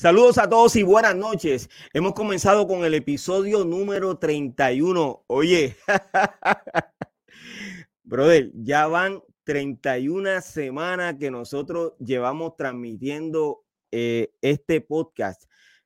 Saludos a todos y buenas noches. Hemos comenzado con el episodio número 31. Oye, brother, ya van 31 semanas que nosotros llevamos transmitiendo eh, este podcast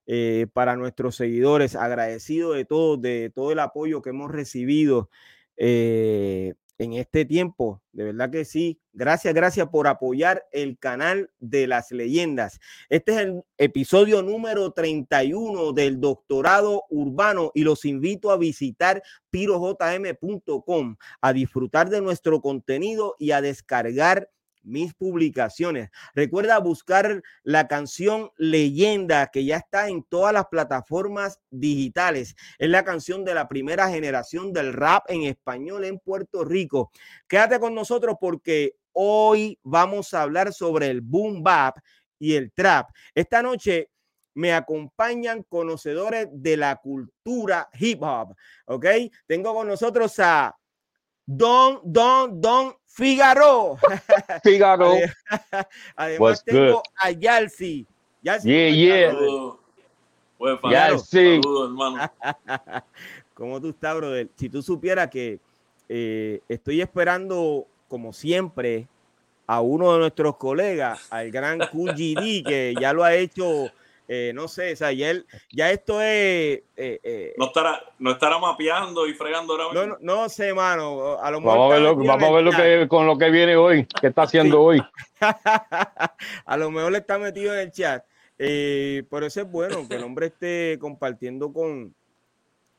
eh, para nuestros seguidores. Agradecido de todo, de todo el apoyo que hemos recibido. Eh, en este tiempo. De verdad que sí. Gracias, gracias por apoyar el canal de las leyendas. Este es el episodio número 31 del doctorado urbano y los invito a visitar pirojm.com, a disfrutar de nuestro contenido y a descargar mis publicaciones. Recuerda buscar la canción Leyenda que ya está en todas las plataformas digitales. Es la canción de la primera generación del rap en español en Puerto Rico. Quédate con nosotros porque hoy vamos a hablar sobre el boom bap y el trap. Esta noche me acompañan conocedores de la cultura hip hop, ¿ok? Tengo con nosotros a Don, Don, Don Figaro. Figaro. Además What's tengo good? a Yalsi. Yalsi, Yeah, ¿cómo yeah. estás, brother? Saludos. Buen fan. Ya sí. Saludos, hermano. ¿Cómo tú estás, brother? Si tú supieras que eh, estoy esperando, como siempre, a uno de nuestros colegas, al gran QGD, que ya lo ha hecho, eh, no sé, o sea, ya, él- ya esto es... eh, eh, No estará, no estará mapeando y fregando ahora no, mismo. no, no sé, mano. A lo mejor Vamos a ver, lo, vamos a ver lo que, con lo que viene hoy. ¿Qué está haciendo Sí. hoy? a lo mejor le está metido en el chat. Eh, pero eso es bueno, que el hombre esté compartiendo con,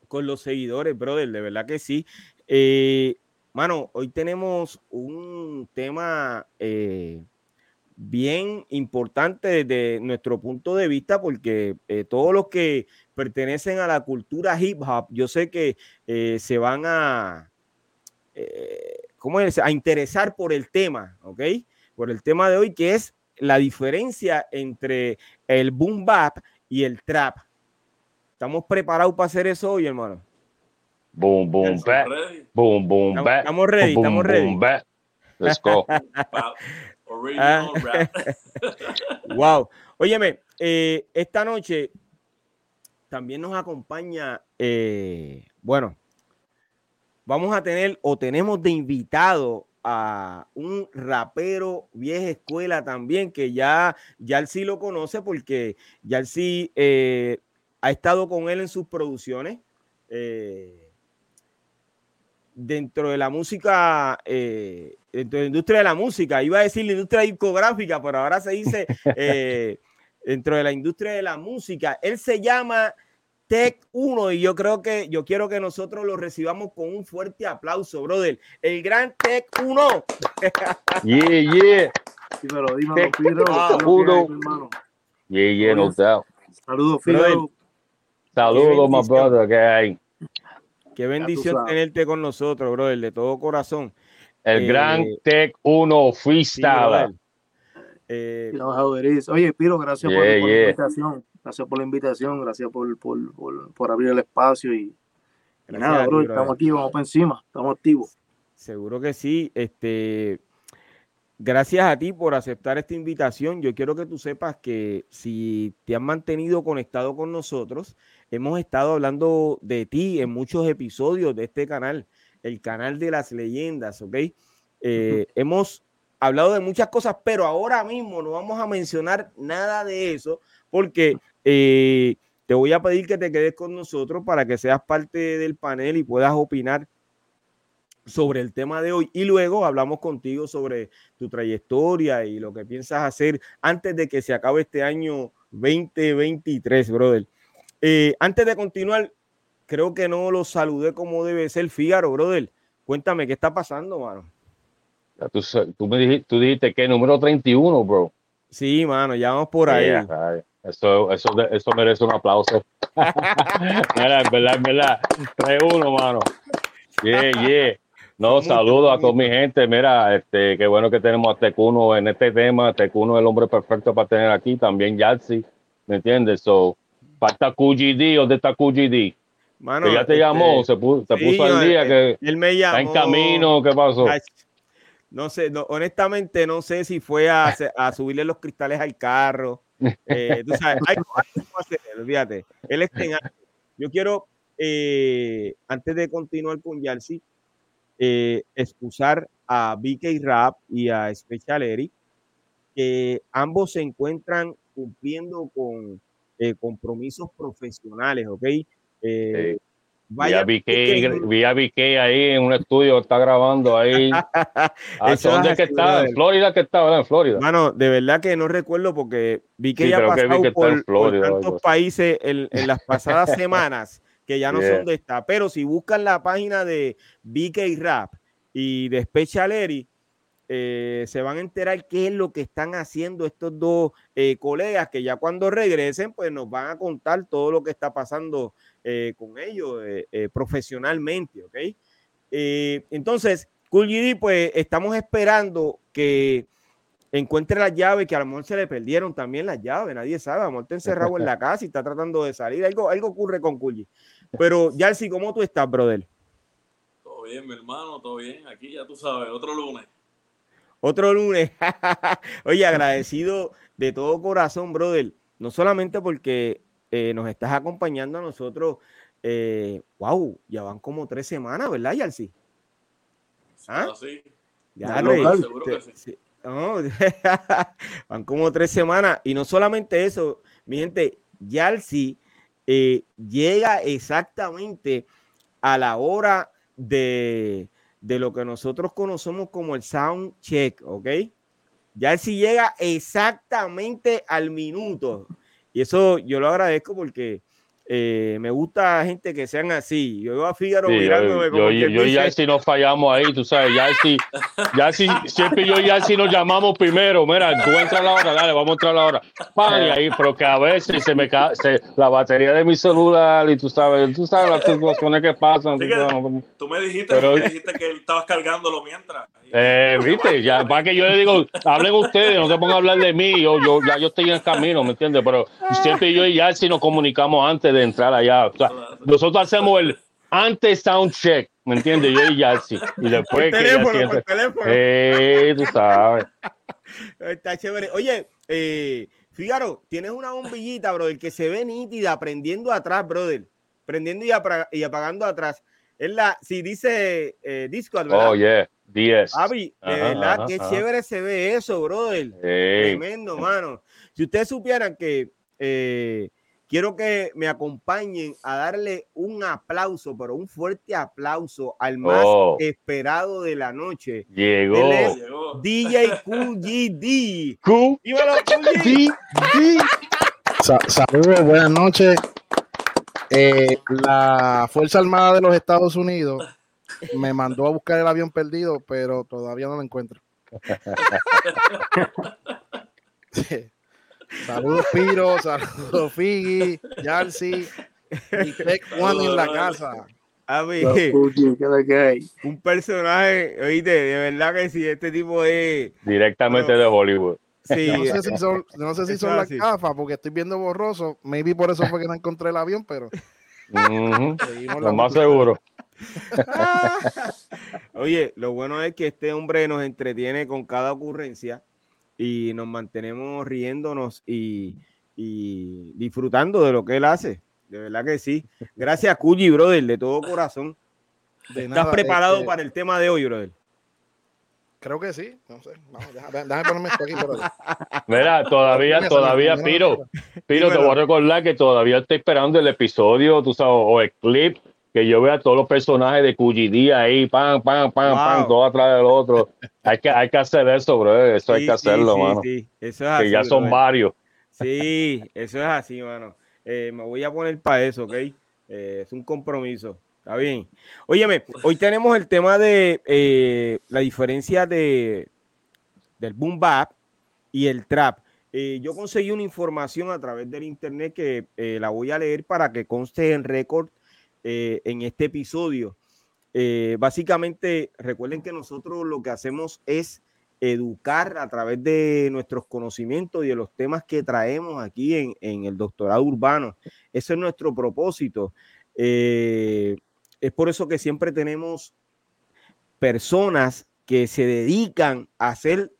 con los seguidores, brother, de verdad que sí. Eh, mano, hoy tenemos un tema eh, bien importante desde nuestro punto de vista, porque eh, todos los que pertenecen a la cultura hip hop, yo sé que eh, se van a, eh, ¿cómo es? A interesar por el tema, ¿ok? Por el tema de hoy, que es la diferencia entre el boom bap y el trap. ¿Estamos preparados para hacer eso hoy, hermano? Boom, boom, back. Ready? Boom, boom, Estamos- ready, Boom, estamos boom, ready. Let's go. Rap. Wow. Óyeme, eh, esta noche también nos acompaña, eh, bueno, vamos a tener o tenemos de invitado a un rapero vieja escuela también, que ya, ya él sí lo conoce porque ya él sí eh, ha estado con él en sus producciones. eh, dentro de la música, eh, dentro de la industria de la música, iba a decir la industria discográfica, pero ahora se dice eh, dentro de la industria de la música. Él se llama Tech 1 y yo creo que yo quiero que nosotros lo recibamos con un fuerte aplauso, brother. El gran Tech 1. Yeah, yeah. Dímelo, dímelo, Piro. Ah, ¿qué es lo que uno. hay, mi hermano? Yeah, yeah, no doubt. Saludos, Brother. Firo. Saludos, my brother. ¿Qué hay? Qué bendición tenerte con nosotros, brother, de todo corazón. El Eh, gran Tech 1 Sí, freestyle. brother. Eh. Oye, Piro, gracias por, Yeah, por yeah. la invitación. Gracias por la invitación. Gracias por, por, por, por abrir el espacio. Y, nada, ti, bro, brother. estamos aquí, vamos para encima. Estamos activos. Seguro que sí. Este, gracias a ti por aceptar esta invitación. Yo quiero que tú sepas que si te has mantenido conectado con nosotros, hemos estado hablando de ti en muchos episodios de este canal, el canal de las leyendas, ¿ok? Eh, Hemos hablado de muchas cosas, pero ahora mismo no vamos a mencionar nada de eso porque eh, te voy a pedir que te quedes con nosotros para que seas parte del panel y puedas opinar sobre el tema de hoy y luego hablamos contigo sobre tu trayectoria y lo que piensas hacer antes de que se acabe este año 2023, brother. Eh, antes de continuar, creo que no lo saludé como debe ser Fígaro, brother. Cuéntame qué está pasando, mano. Ya tú, me dijiste, tú dijiste que número 31, bro. Sí, mano, ya vamos por ahí. Yeah, eso, eso, eso merece un aplauso. Mira, en verdad, en verdad. 3-1, mano. Yeah, yeah. No, Mucho, saludos a toda mi gente. Mira, este, qué bueno que tenemos a Tecuno en este tema. Tecuno es el hombre perfecto para tener aquí. También Yatsi, ¿me entiendes? So, falta QGD. ¿Dónde está QGD? Mano, Que ya te este, llamó, se puso, se sí, puso al día, él- que Él me llamó. está en camino. ¿Qué pasó? No sé, no, honestamente no sé si fue a, a subirle los cristales al carro. Eh, tú sabes, hay, hacer, olvídate. Él está en. Yo quiero, eh, antes de continuar con Yarsi, eh, excusar a BK Rap y a Special Eric, que ambos se encuentran cumpliendo con eh, compromisos profesionales, ¿ok? Eh, Sí. vaya vi, a BK ahí en un estudio, está grabando ahí. Ah, ¿Dónde es que está? En Florida que está, ¿verdad? En Florida. Mano, de verdad que no recuerdo porque vi que Sí, ya ha pasado que por, en Florida por tantos países en, en las pasadas semanas que ya no sé Yeah. dónde está. Pero si buscan la página de BK Rap y de Special Eri, eh, se van a enterar qué es lo que están haciendo estos dos eh, colegas que ya cuando regresen, pues nos van a contar todo lo que está pasando eh, con ellos profesionalmente, ¿ok? Entonces, Cool GD, pues estamos esperando que encuentre las llaves, que a lo mejor se le perdieron también las llaves, nadie sabe, a lo mejor está encerrado en la casa y está tratando de salir, algo, algo ocurre con Cool G. Pero, Yarsi, ¿cómo tú estás, brother? Todo bien, mi hermano, todo bien. Aquí ya tú sabes, otro lunes. Otro lunes. Oye, agradecido de todo corazón, brother. No solamente porque eh, nos estás acompañando a nosotros. Eh, wow, ya van como tres semanas, ¿verdad, Yarsi? ¿Ah? Así. Ya, local. Rey, Seguro te- que sí. sí. No, van como tres semanas. Y no solamente eso, mi gente, Yalsi eh, llega exactamente a la hora de, de lo que nosotros conocemos como el sound check, ¿ok? Yalsi llega exactamente al minuto. Y eso yo lo agradezco porque eh, me gusta gente que sean así. Yo veo a Fígaro Sí, mirándome yo, como yo, yo y Yarsi nos fallamos ahí, tú sabes, Yarsi, Yarsi, siempre yo y Yarsi nos llamamos primero, mira, tú entras a la hora, dale, vamos a entrar a la hora, y ahí, pero que a veces se me cae se- la batería de mi celular y tú sabes, tú sabes las situaciones que pasan. Sí tú que- sabes. Tú me dijiste, Pero- me dijiste que estabas cargándolo mientras. Eh, viste, ya para que yo le digo, hablen ustedes, no se pongan a hablar de mí, yo, yo ya yo estoy en el camino, ¿me entiendes? Pero siempre yo y Yarsi nos comunicamos antes de entrar allá. O sea, nosotros hacemos el antes sound check, ¿me entiendes? Yo y Yarsi. Y después que teléfono, entra- teléfono. Eh, tú sabes. Está chévere. Oye, eh, Fígaro, tienes una bombillita, brother, que se ve nítida prendiendo atrás, brother. Prendiendo y, apra- y apagando atrás. Es la, si dice eh, Discord, ¿verdad? Oh, yeah. 10. Avi, de Ajá, verdad, ajá, qué ajá. chévere se ve eso, brother. Ey, Tremendo, mano. Si ustedes supieran que eh, quiero que me acompañen a darle un aplauso, pero un fuerte aplauso al más Oh. esperado de la noche, llegó. Él es- Llegó. DJ QGD. Q, ¡Dímelo, QGD! D, D. Sa- saludos, buenas noches. Eh, la Fuerza Armada de los Estados Unidos me mandó a buscar el avión perdido, pero todavía no lo encuentro. Sí. Saludos, Piro, saludos, Figgy, Yarsi y Tech One en la casa. A mí, un personaje, oíste, de verdad que sí, este tipo es. Directamente de Hollywood. Sí, No sé si son, no sé si son las gafas, porque estoy viendo borroso. Maybe por eso fue que no encontré el avión, pero seguimos la Lo más seguro. Oye, lo bueno es que este hombre nos entretiene con cada ocurrencia y nos mantenemos riéndonos y, y disfrutando de lo que él hace. De verdad que sí. Gracias, Cuyi, brother, de todo corazón. De ¿Estás nada, preparado este, para el tema de hoy, brother? Creo que sí. No sé. Vamos, déjame, déjame ponerme esto aquí. Por Mira, todavía, todavía, Piro, Piro, te voy a recordar que todavía estoy esperando el episodio, tú sabes, o el clip, que yo vea todos los personajes de QGD ahí, pam, pam, pam, Wow. pam, todo atrás del otro. Hay que, hay que hacer eso, bro. Eso hay que hacerlo, sí, mano. sí. Eso es Que así, ya son varios. Sí, eso es así, mano. Eh, me voy a poner para eso, ¿ok? Eh, es un compromiso. Está bien. Óyeme, hoy tenemos el tema de eh, la diferencia de del boom bap y el trap. Eh, yo conseguí una información a través del internet que eh, la voy a leer para que conste en récord en este episodio. básicamente, recuerden que nosotros lo que hacemos es educar a través de nuestros conocimientos y de los temas que traemos aquí en, en el doctorado urbano. Ese es nuestro propósito. Eh, es por eso que siempre tenemos personas que se dedican a hacer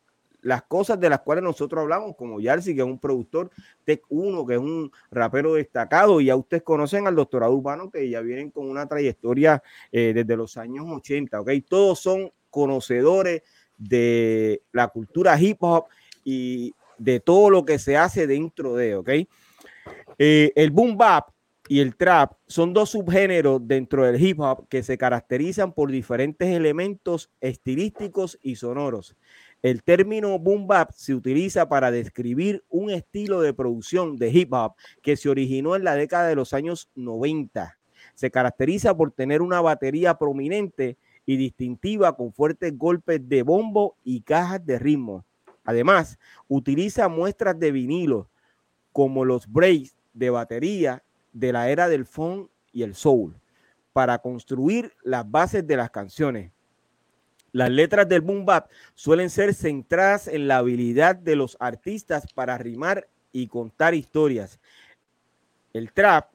las cosas de las cuales nosotros hablamos, como Yarsi, que es un productor, Tech 1, que es un rapero destacado, y ya ustedes conocen al doctorado urbano, que ya vienen con una trayectoria eh, desde los años 80, ¿ok? Todos son conocedores de la cultura hip hop y de todo lo que se hace dentro de, ¿ok? Eh, el boom bap y el trap son dos subgéneros dentro del hip hop que se caracterizan por diferentes elementos estilísticos y sonoros. El término boom bap se utiliza para describir un estilo de producción de hip hop que se originó en la década de los años 90. Se caracteriza por tener una batería prominente y distintiva con fuertes golpes de bombo y cajas de ritmo. Además, utiliza muestras de vinilo como los breaks de batería de la era del funk y el soul para construir las bases de las canciones. Las letras del boom bap suelen ser centradas en la habilidad de los artistas para rimar y contar historias. El trap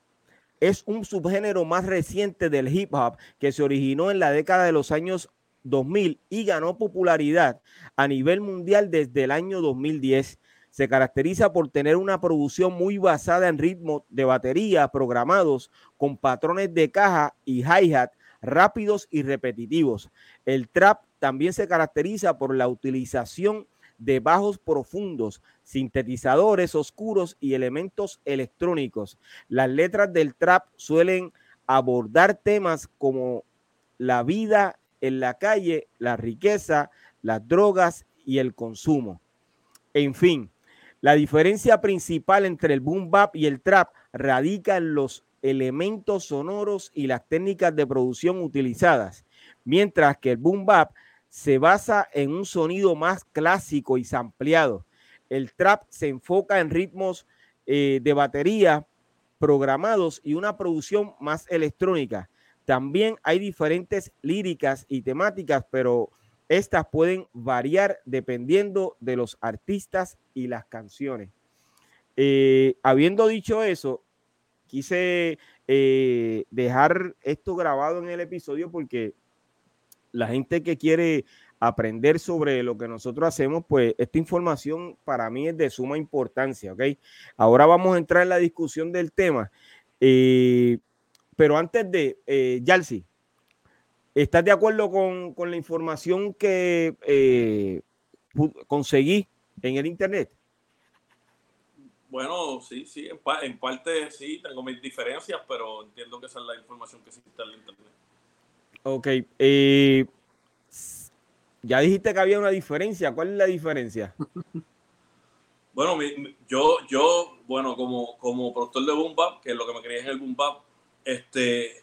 es un subgénero más reciente del hip hop que se originó en la década de los años 2000 y ganó popularidad a nivel mundial desde el año 2010 se caracteriza por tener una producción muy basada en ritmos de batería programados con patrones de caja y hi-hat rápidos y repetitivos. El trap también se caracteriza por la utilización de bajos profundos, sintetizadores oscuros y elementos electrónicos. Las letras del trap suelen abordar temas como la vida en la calle, la riqueza, las drogas y el consumo. En fin, la diferencia principal entre el boom bap y el trap radica en los elementos sonoros y las técnicas de producción utilizadas, mientras que el boom bap se basa en un sonido más clásico y sampleado. El trap se enfoca en ritmos eh, de batería programados y una producción más electrónica. También hay diferentes líricas y temáticas, pero estas pueden variar dependiendo de los artistas y las canciones. Eh, habiendo dicho eso, quise eh, dejar esto grabado en el episodio porque la gente que quiere aprender sobre lo que nosotros hacemos, pues esta información para mí es de suma importancia, ¿ok? Ahora vamos a entrar en la discusión del tema. Eh, pero antes de, eh, Yalsi, ¿Estás de acuerdo con, la información que eh, conseguí en el Internet? Bueno, sí, sí, en, parte sí, tengo mis diferencias, pero entiendo que esa es la información que existe en el Internet. Ok. Eh, ya dijiste que había una diferencia. ¿Cuál es la diferencia? bueno, yo, yo, bueno, como, como productor de Boom Bap, que es lo que me quería en el Boom Bap, este,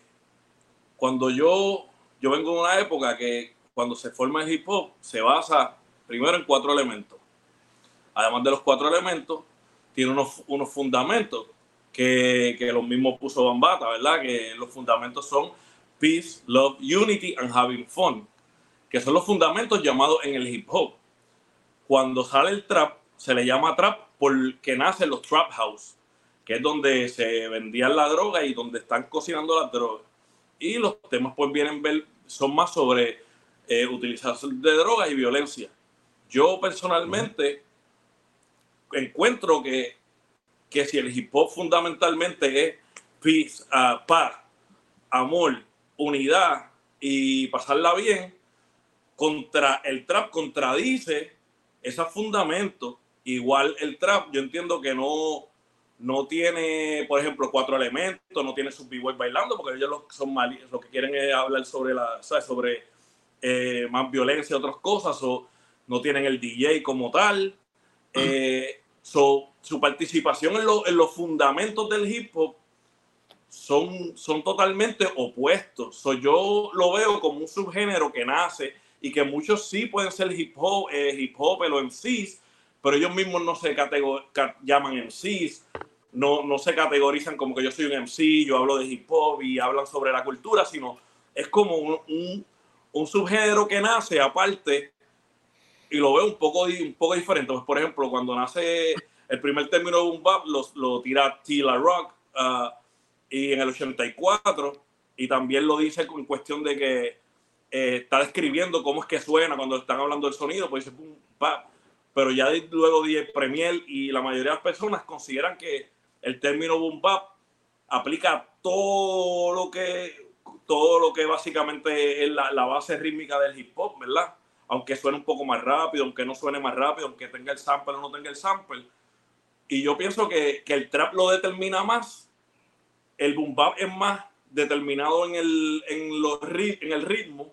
cuando yo yo vengo de una época que cuando se forma el hip hop se basa primero en cuatro elementos. Además de los cuatro elementos, tiene unos, unos fundamentos que, que los mismos puso Bambata, ¿verdad? Que los fundamentos son peace, love, unity and having fun, que son los fundamentos llamados en el hip hop. Cuando sale el trap, se le llama trap porque nacen los trap house, que es donde se vendían la droga y donde están cocinando las drogas y los temas pues vienen ver, son más sobre eh, utilización de drogas y violencia. Yo personalmente encuentro que, que si el hip hop fundamentalmente es peace, uh, paz, amor, unidad y pasarla bien, contra el trap contradice esos fundamentos. Igual el trap, yo entiendo que no, no tiene, por ejemplo, cuatro elementos, no tiene sus b bailando, porque ellos lo, son mal, lo que quieren es hablar sobre la, sobre eh, más violencia y otras cosas, o no tienen el DJ como tal. Eh, su participación en, en, los fundamentos del hip hop son, son totalmente opuestos. So, yo lo veo como un subgénero que nace y que muchos sí pueden ser hip hop, eh, hip hop o MCs, pero ellos mismos no se llaman MCs, no, no se categorizan como que yo soy un MC, yo hablo de hip hop y hablan sobre la cultura, sino es como un, un, subgénero que nace aparte y lo veo un poco, un poco diferente. Pues, por ejemplo, cuando nace el primer término de bap, lo, lo tira Tila Rock uh, y en el 84, y también lo dice en cuestión de que eh, está describiendo cómo es que suena cuando están hablando del sonido, pues dice bap. Pero ya luego de Premier y la mayoría de las personas consideran que el término boom bap aplica todo lo que todo lo que básicamente es la, base rítmica del hip hop, ¿verdad? Aunque suene un poco más rápido, aunque no suene más rápido, aunque tenga el sample o no tenga el sample. Y yo pienso que, el trap lo determina más, el boom bap es más determinado en el, en, los, en el ritmo,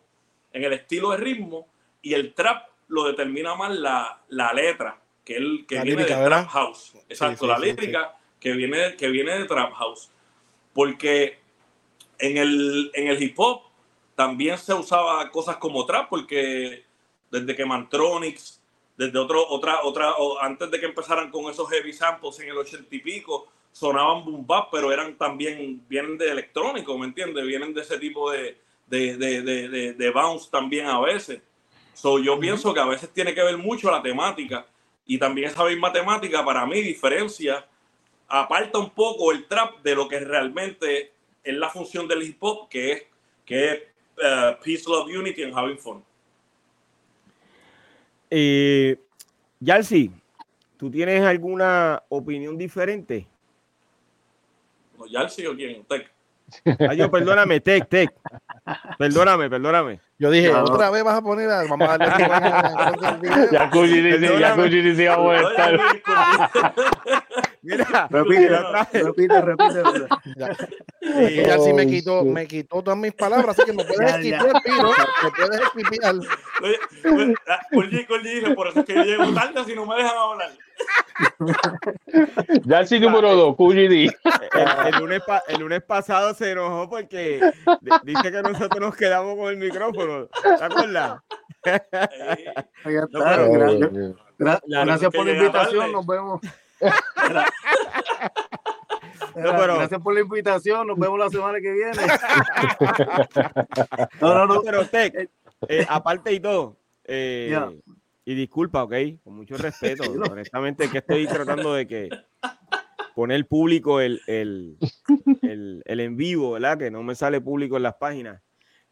en el estilo de ritmo, y el trap lo determina más la, letra, que, el, que viene de Trap House. Exacto, la lírica que viene, que viene de Trap House. Porque en el, en el hip hop también se usaba cosas como trap, porque desde que Mantronics, desde otro, otra, otra, antes de que empezaran con esos heavy samples en el ochenta y pico, sonaban boom bap, pero eran también, vienen de electrónico, ¿me entiendes? Vienen de ese tipo de, de, de, de bounce también a veces. So, yo pienso que a veces tiene que ver mucho la temática y también esa misma temática para mí diferencia aparta un poco el trap de lo que realmente es la función del hip hop, que es, que es uh, peace, love, unity and having fun. Eh, Yalsi, ¿tú tienes alguna opinión diferente? ¿No, Yalsi o quién? Tech. Ay, yo, perdóname, Tech, Tech. Perdóname, perdóname. Yo dije, otra vez vas a poner a. Vamos a darle. ya dice, ya dice, vamos a estar. Mira, repite, repite, repite. Ya, ya sí me quitó, me quitó todas mis palabras, así que me puedes esquivar, Piro, me puedes esquivar. Oye, Colli dice, por eso es que yo llego tarde si no me dejan hablar. Ya el número 2, Cuyi el, el, lunes el lunes pasado se enojó porque dice que nosotros nos quedamos con el micrófono. ¿Te acuerdas? Gracias por la invitación, nos vemos. Gracias por la invitación. Nos vemos la semana que viene. no, no, no. Pero Tech, eh, aparte y todo, eh, y disculpa, ok, con mucho respeto. honestamente, que estoy tratando de que poner público el, el, el, el, en vivo, ¿verdad? Que no me sale público en las páginas.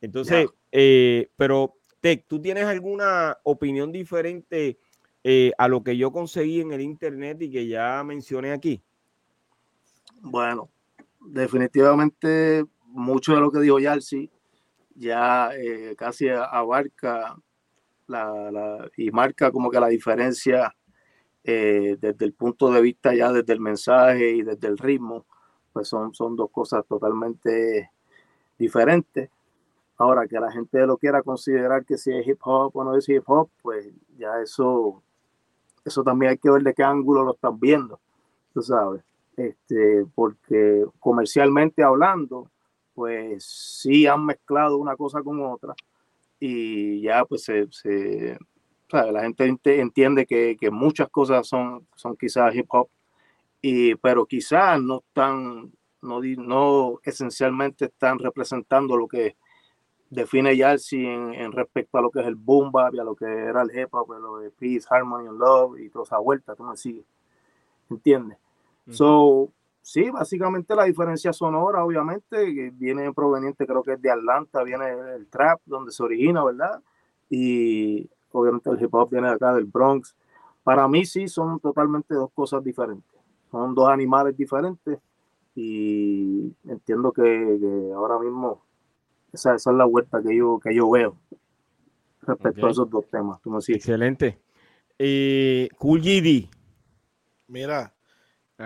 Entonces, eh, pero Tech, ¿tú tienes alguna opinión diferente eh, a lo que yo conseguí en el internet y que ya mencioné aquí? Bueno, definitivamente mucho de lo que dijo Yalsi ya eh, casi abarca la, y marca como que la diferencia eh, desde el punto de vista ya desde el mensaje y desde el ritmo, pues son, son dos cosas totalmente diferentes. Ahora que la gente lo quiera considerar que si es hip hop o no es hip hop, pues ya eso eso también hay que ver de qué ángulo lo están viendo, tú sabes. Este, porque comercialmente hablando, pues sí han mezclado una cosa con otra y ya pues se, se la gente entiende que, que, muchas cosas son, son quizás hip hop, y, pero quizás no están, no, no esencialmente están representando lo que define Yalsi en, en, respecto a lo que es el boom bap y a lo que era el hip hop, lo de peace, harmony and love y toda esa vuelta, tú me sigues, ¿entiendes? So, sí, básicamente la diferencia sonora, obviamente, viene proveniente, creo que es de Atlanta, viene el trap, donde se origina, ¿verdad? Y obviamente el hip hop viene de acá, del Bronx. Para mí sí, son totalmente dos cosas diferentes. Son dos animales diferentes y entiendo que, que ahora mismo esa, es la vuelta que yo, que yo veo respecto a esos dos temas. Excelente. Eh, cool GD. Mira,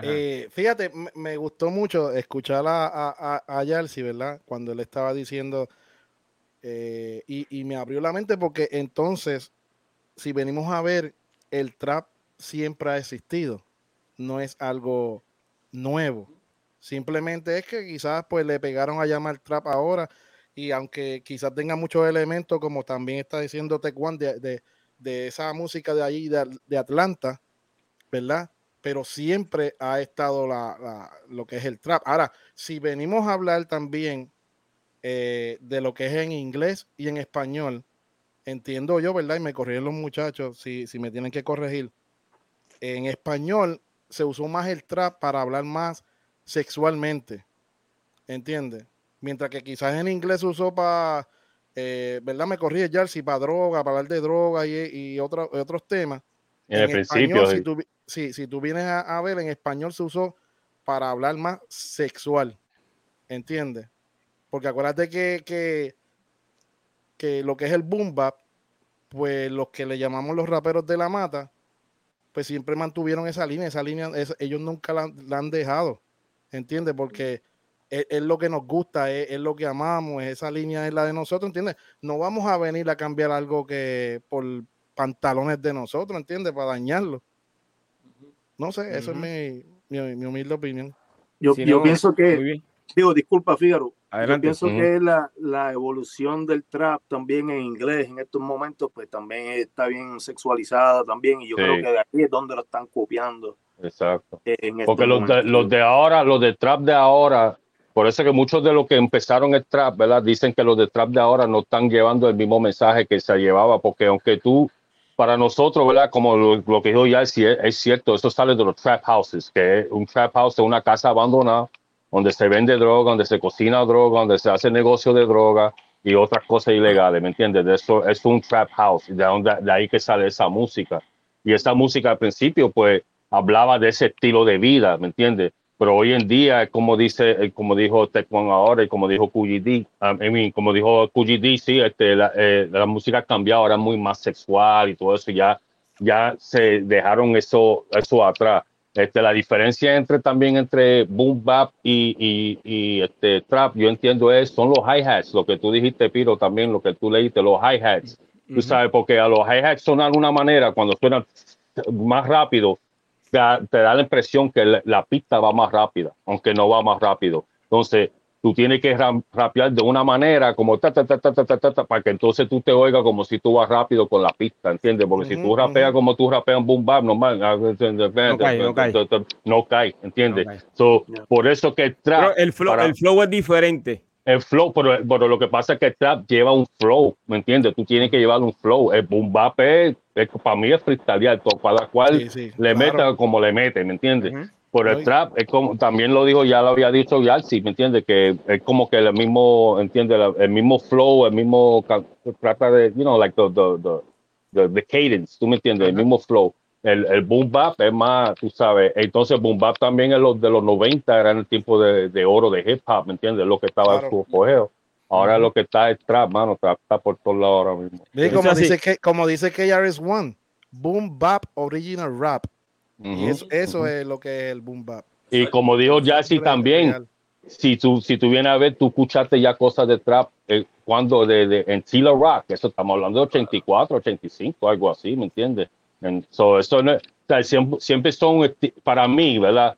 eh, fíjate, me, gustó mucho escuchar a, a, a ¿verdad? Cuando él estaba diciendo, eh, y, y, me abrió la mente porque entonces, si venimos a ver, el trap siempre ha existido, no es algo nuevo Simplemente es que quizás pues le pegaron a llamar trap ahora y aunque quizás tenga muchos elementos, como también está diciendo Tecuan, de, de, esa música de allí, de, Atlanta, ¿verdad? Pero siempre ha estado la, lo que es el trap. Ahora, si venimos a hablar también eh, de lo que es en inglés y en español, entiendo yo, ¿verdad? Y me corrigieron los muchachos si, si me tienen que corregir. En español se usó más el trap para hablar más sexualmente. ¿Entiendes? Mientras que quizás en inglés se usó para, eh, ¿verdad? Me corrige ya si para droga, para hablar de droga y, y otros temas. En, el principio. si, tú, si tú vienes a, ver, en español se usó para hablar más sexual. ¿Entiendes? Porque acuérdate que, que, que lo que es el boom bap, pues los que le llamamos los raperos de la mata, pues siempre mantuvieron esa línea, esa línea, ellos nunca la, han dejado. ¿entiendes? Porque es, lo que nos gusta, es, lo que amamos, esa línea es la de nosotros, ¿entiendes? No vamos a venir a cambiar algo que por pantalones de nosotros, ¿entiendes? Para dañarlo. No sé, eso es mi, mi, humilde opinión. Yo, pienso que, digo, disculpa, Fígaro, yo pienso que la, la, evolución del trap también en inglés en estos momentos, pues también está bien sexualizada también, y yo creo que de aquí es donde lo están copiando. Exacto. Porque los de, los de ahora, los de trap de ahora, por eso que muchos de los que empezaron el trap, ¿verdad? Dicen que los de trap de ahora no están llevando el mismo mensaje que se llevaba, porque aunque tú, para nosotros, ¿verdad? Como lo, que dijo ya es, es, cierto, eso sale de los trap houses, que es un trap house es una casa abandonada, donde se vende droga, donde se cocina droga, donde se hace negocio de droga y otras cosas ilegales, ¿me entiendes? De eso es un trap house, de, donde, de ahí que sale esa música. Y esa música al principio, pues, hablaba de ese estilo de vida, ¿me entiendes? Pero hoy en día, como dice, como dijo Tecuan ahora y como dijo QGD, um, como dijo QGD, sí, este, la, eh, la, música ha cambiado, ahora es muy más sexual y todo eso, ya, ya se dejaron eso, eso atrás. Este, la diferencia entre también entre boom bap y, y, y este trap, yo entiendo es, son los hi-hats, lo que tú dijiste, Piro, también lo que tú leíste, los hi-hats. Tú sabes, porque a los hi-hats son de alguna manera, cuando suenan más rápido, te da la impresión que la, pista va más rápida, aunque no va más rápido. Entonces, tú tienes que rapear de una manera como ta, ta, ta, ta, ta, ta, ta, para que entonces tú te oigas como si tú vas rápido con la pista, ¿entiendes? Porque si tú rapeas como tú rapeas en boom bap, no, no cae, ¿entiendes? Por eso que el el flow, el flow es diferente el flow, pero, pero, lo que pasa es que el trap lleva un flow, ¿me entiendes? Tú tienes que llevar un flow. El boom bap es, para mí es freestylear, cada cual le meta como le mete, ¿me entiendes? Pero el trap es como, también lo dijo, ya lo había dicho sí, ¿me entiendes? Que es como que el mismo, ¿entiendes? El mismo flow, el mismo, trata de, you know, like the, the, the, the cadence, ¿tú me entiendes? El mismo flow el, el boom bap es más, tú sabes, entonces boom bap también en los de los 90 era en el tiempo de, de oro de hip hop, ¿me entiendes? Lo que estaba en su apogeo. Ahora lo que está es trap, mano, trap está por todos lados ahora mismo. como, dice que, como dice KRS One, boom bap original rap. Y eso, eso es lo que es el boom bap. Y como dijo Jazzy también, si tú, si tú vienes a ver, tú escuchaste ya cosas de trap eh, cuando de, de, en Tila Rock, eso estamos hablando de 84, 85, algo así, ¿me entiendes? So, eso no, siempre, siempre, son, para mí, ¿verdad?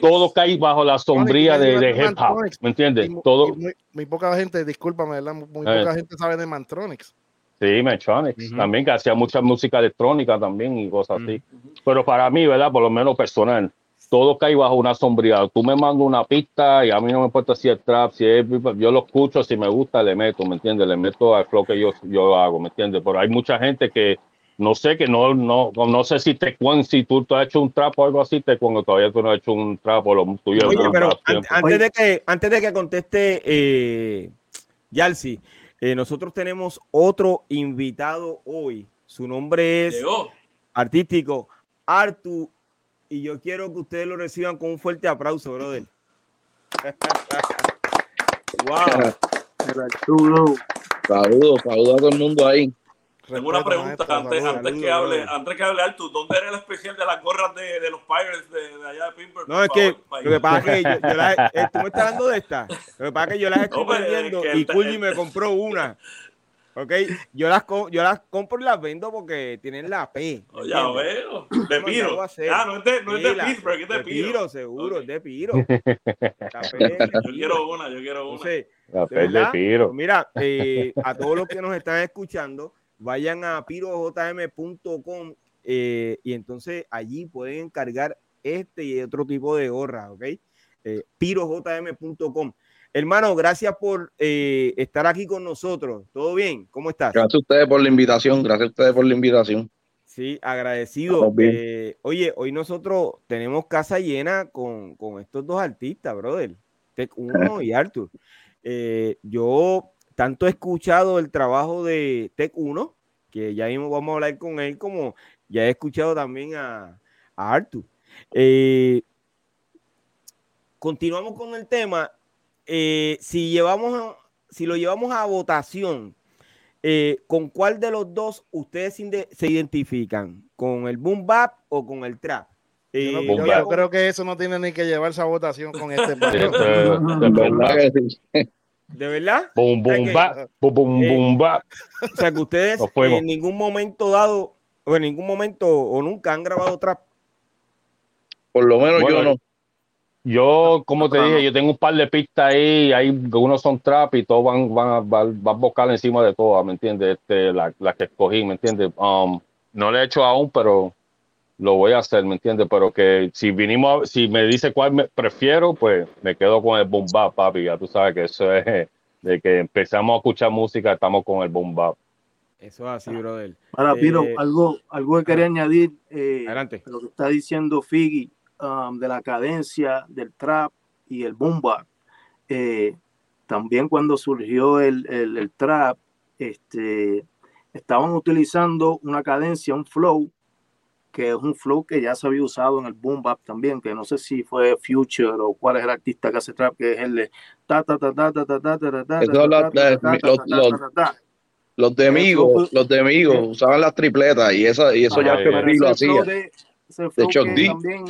todo cae bajo la sombría de, de hip hop, ¿me entiendes? Todo. Muy, poca gente, discúlpame, ¿verdad? Muy poca eh. gente sabe de Mantronics. Sí, Mantronics, también que hacía mucha música electrónica también y cosas así. Pero para mí, ¿verdad? Por lo menos personal, todo cae bajo una sombría. Tú me mandas una pista y a mí no me importa si es trap, si es, yo lo escucho, si me gusta le meto, ¿me entiendes? Le meto al flow que yo, yo hago, ¿me entiendes? Pero hay mucha gente que no sé que no, no, no sé si te si tú te has hecho un trapo o algo así, te cuando todavía tú no has hecho un trapo, lo tuyo. Oye, pero antes, de que, antes de que conteste eh, Yalsi, eh, nosotros tenemos otro invitado hoy. Su nombre es artístico Artu y yo quiero que ustedes lo reciban con un fuerte aplauso, brother. wow. Saludos, saludos a todo el mundo ahí. Tengo una pregunta antes, antes, que hable, antes que hable Artur, ¿dónde era el especial de las gorras de, de los Pirates de, de, allá de Pimper? No, es que lo que pasa es que yo, yo las, eh, tú me estás hablando de esta. Lo que pasa es que yo las estoy no, vendiendo y Kulji me compró una. Ok, yo las, co- yo las compro y las vendo porque tienen la P. ¿me Oh, ya veo. De Piro. Ah, no es de, no es de Sí, la- Pittsburgh, es de de Piro. Piro, seguro, es de Piro. La P Yo quiero una, yo quiero una. Entonces, La ¿de fe de? Piro. Pues mira, eh, a todos los que nos están escuchando, vayan a pirojm.com eh, y entonces allí pueden encargar este y otro tipo de gorra, ¿ok? Eh, pirojm.com. Hermano, gracias por eh, estar aquí con nosotros. ¿Todo bien? ¿Cómo estás? Gracias a ustedes por la invitación. Gracias a ustedes por la invitación. Sí, agradecido. Eh, oye, hoy nosotros tenemos casa llena con, con estos dos artistas, brother. Tech 1 y Arthur. Eh, yo tanto he escuchado el trabajo de Tech 1, que ya mismo vamos a hablar con él, como ya he escuchado también a, a Arthur. Eh, continuamos con el tema. Eh, si llevamos, a- si lo llevamos a votación, eh, ¿con cuál de los dos ustedes se identifican? ¿Con el boom bap o con el trap? Yo, no- Eh, yo- Boom yo bap. creo que eso no tiene ni que llevarse a votación con este Sí, ¿De verdad? Boom, boom, Ok. bap, boom, boom, Eh, boom, bap. O sea, que ustedes en ningún momento dado, o en ningún momento o nunca han grabado trap. Por lo menos Bueno, yo no. Yo, como te Ah. dije, yo tengo un par de pistas ahí, hay unos son trap y todos van, van, a- van, van vocal encima de todas, ¿me entiendes? Este, la, la que escogí, ¿me entiendes? Um, no lo he hecho aún, pero lo voy a hacer, ¿me entiendes? Pero que si vinimos, a- si me dice cuál me prefiero, pues me quedo con el boom bap, papi, ya tú sabes que eso es, de que empezamos a escuchar música, estamos con el boom bap. Eso es así, brother. Ahora, Piro, Eh, algo, algo que quería añadir, eh, Adelante. lo que está diciendo Figgy um, de la cadencia del trap y el boom bap. Eh, también cuando surgió el, el- el trap, este, estaban utilizando una cadencia, un flow, que es un flow que ya se había usado en el boom bap también, que no sé si fue Future o cuál es el artista que hace trap, que es el de ta ta ta ta ta ta ta ta ta los- de amigos, los de amigos usaban las tripletas y, esa, y eso ya Ah. Pi lo hacía. de, Chuck que D. también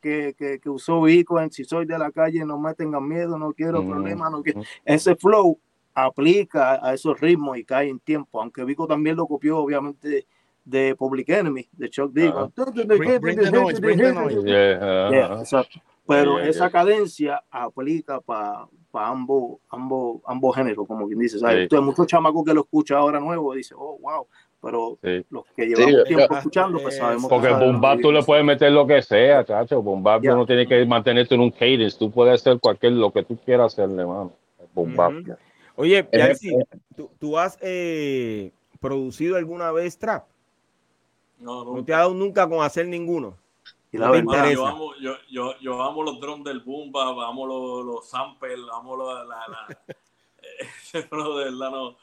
que, que, que usó Vico en Si soy de la calle, no me tengan miedo, no quiero Mm, problemas, no quiero. mm. Ese flow aplica a esos ritmos y cae en tiempo, aunque Vico también lo copió, obviamente, de Public Enemy, de Chuck D. Ajá. Bring- bring the noise, bring the noise. Yeah, ajá, Yeah, ajá. exacto. Pero Yeah, yeah, esa yeah. cadencia aplica para ambos, ambos, ambos géneros, como quien dice. ¿sabes? Sí. Entonces, muchos chamacos que lo escuchan ahora nuevo dicen, oh, wow. Pero Sí. los que llevamos Sí, tiempo ya. escuchando, pues sabemos Porque que el boom bap tú le puedes meter lo que sea, chacho. Boom bap Ya. tú no tienes que mantenerte en un cadence. Tú puedes hacer cualquier, lo que tú quieras hacerle, mano. El boom bap. Ujú. Oye, Eh, Yarsi, ¿tú, tú has eh, producido alguna vez trap? No, ¿No no. te ha dado nunca con hacer ninguno? Y No la te verdad, yo, amo, yo, yo, yo amo los drones del boom bap, amo los, los samples, amo la, la, la- bro, de verdad no,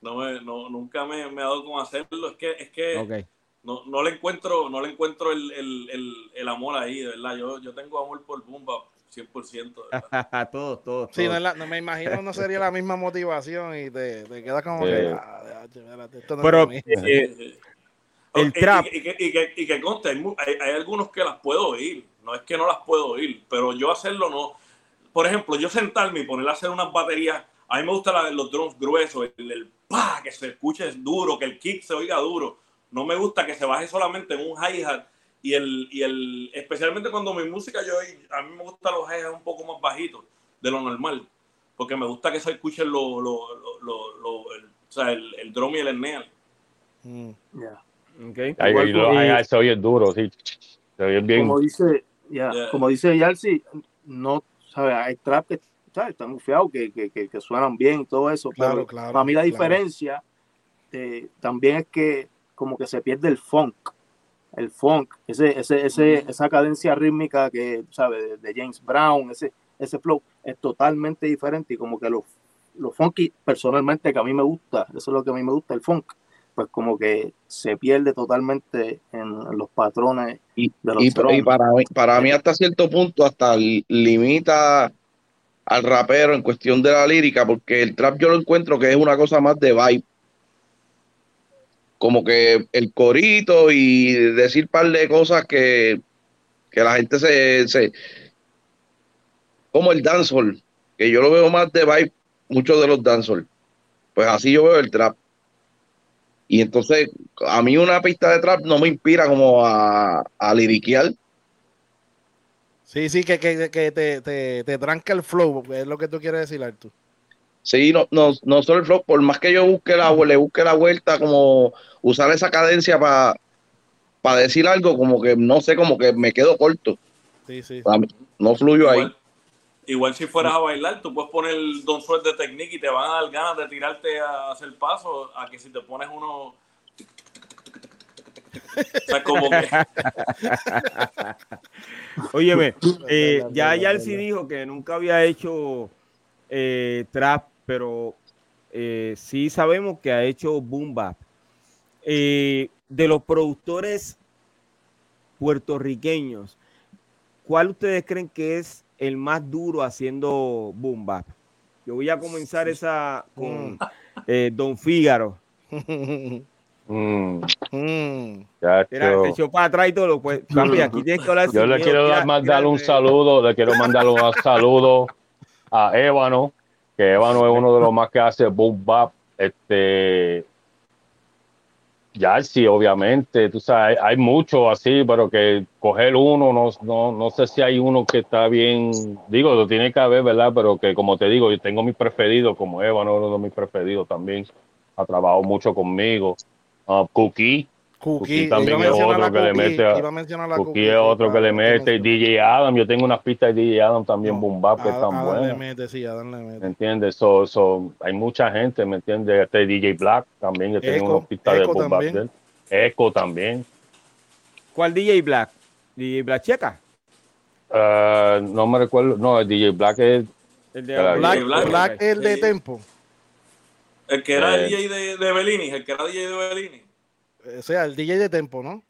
no, me, no nunca me, me ha dado con hacerlo, es que, es que no, no le encuentro, no le encuentro el, el, el, el amor ahí, de verdad, yo, yo tengo amor por boom bap 100%, de verdad. todos, todos. Sí, no, la- no me imagino no sería la misma motivación y te, te quedas como Sí. que. ah, esto no es Pero, eh, el Y- trap. Y, y que, y, que, y que conste, hay, hay, algunos que las puedo oír, no es que no las puedo oír, pero yo hacerlo no. Por ejemplo, yo sentarme y poner a hacer unas baterías, a mí me gustan los drums gruesos, el, el pa, que se escuche duro, que el kick se oiga duro. No me gusta que se baje solamente en un hi-hat y el, y el, especialmente cuando mi música, yo a mí me gustan los hi-hats un poco más bajitos de lo normal, porque me gusta que se escuche lo, lo, lo, lo- lo- el, o sea, el, el drum y el snare. Mm. ya. Ahí, Igual lo- ahí se oye duro, sí. Se oye bien. Como dice, ya, Yeah. como dice Yarsi, no, ¿sabes? Hay trap que ¿sabes? están bufiados, que, que, que, que suenan bien y todo eso, Claro, pero claro, para mí la claro. diferencia eh, también es que como que se pierde el funk, el funk, ese, ese, ese, esa cadencia rítmica que, ¿sabes? De, de James Brown, ese, ese flow es totalmente diferente y como que los lo funky personalmente que a mí me gusta, eso es lo que a mí me gusta, el funk, pues como que se pierde totalmente en, los patrones Y, de los y, y para, mí, para mí hasta cierto punto hasta li- limita al rapero en cuestión de la lírica, porque el trap yo lo encuentro que es una cosa más de vibe. Como que el corito y decir par de cosas que, que la gente se, se... Como el dancehall, que yo lo veo más de vibe, muchos de los dancehall. Pues así yo veo el trap. Y entonces, a mí una pista de trap no me inspira como a, a liriquear. Sí, sí, que, que, que te, te, te tranca el flow, es lo que tú quieres decir, Artur. Sí, no, no, no solo el flow, por más que yo busque la, le busque la vuelta, como usar esa cadencia para decir algo, como que no sé, como que me quedo corto. Sí, sí. Pa- No fluyo ahí. Igual, si fueras a bailar, tú puedes poner el Don Suel de Technique y te van a dar ganas de tirarte a hacer paso, a que si te pones uno... O sea, como que... Óyeme, eh, ya Yalsi verdad. dijo que nunca había hecho eh, trap, pero eh, sí sabemos que ha hecho boom bap. Eh, de los productores puertorriqueños, ¿cuál ustedes creen que es el más duro haciendo boom bap? Yo voy a comenzar esa con eh, Don Fígaro. Mm, Mm. Mira, se echó para atrás y todo. Pues, papi, aquí tienes que hablar Yo le miedo. quiero mandar un saludo, le quiero mandar un saludo a Ébano, que Ébano es uno de los más que hace boom bap. Este, ya sí, obviamente, tú sabes, hay, hay muchos así, pero que coger uno, no, no, no sé si hay uno que está bien, digo, lo tiene que haber, ¿verdad? Pero que como te digo, yo tengo mis preferidos, como es uno de mis preferidos también, ha trabajado mucho conmigo. Ah, Cookie, Cookie, también es otro que le Cookie, mete a- Cookie es otro que le mete, DJ Adam, yo tengo unas pistas de DJ Adam también, No, boom bap, que están Adam le buenas. mete, sí, Adam le ¿Me mete. entiendes? So, so, hay mucha gente, ¿me entiendes? Este DJ Black también, yo tengo unas pistas de boom bap también. de él. Echo también. ¿Cuál DJ Black? DJ Black Checa. Ah, no me recuerdo, no, el DJ Black es, El de Black- Black, Black- Black, el de. Tempo. El que era Eh. DJ de, de Bellini, el que era DJ de Bellini. O sea, el DJ de Tempo, ¿no?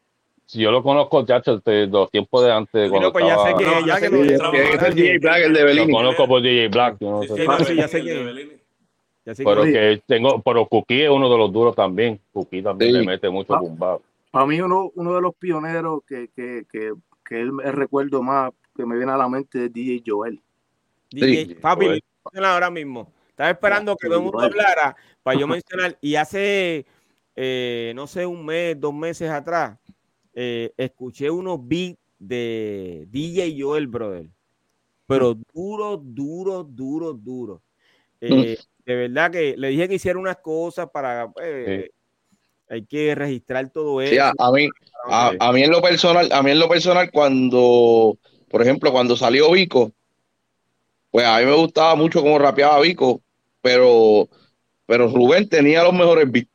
si yo lo conozco, chacho, de los tiempos de antes, Sí, cuando no, pues ya sé que No, ya sé que que no, es el DJ Black, el de lo conozco por DJ Black, yo no Sí, sé. sí, no, sí, ya sé el que- ya sé pero que- que tengo, pero Cookie es uno de los duros también. Cookie también Sí. le mete mucho Ah. boom bap. Para mí uno, uno de los pioneros que, que, que, que él me recuerdo más, que me viene a la mente es DJ Joel. DJ, Sí, papi, Joel. ahora mismo. Estaba esperando que todo el mundo hablara para yo mencionar. Y hace, eh, no sé, un mes, dos meses atrás, eh, escuché unos beats de DJ Joel, brother. Pero duro, duro, duro, duro. Eh, de verdad que le dije que hiciera unas cosas para. eh, Hay que registrar todo eso. Sí, a, a mí, a, a mí en lo personal, a mí en lo personal, cuando, por ejemplo, cuando salió Vico, pues a mí me gustaba mucho cómo rapeaba Vico, pero, pero Rubén tenía los mejores beats.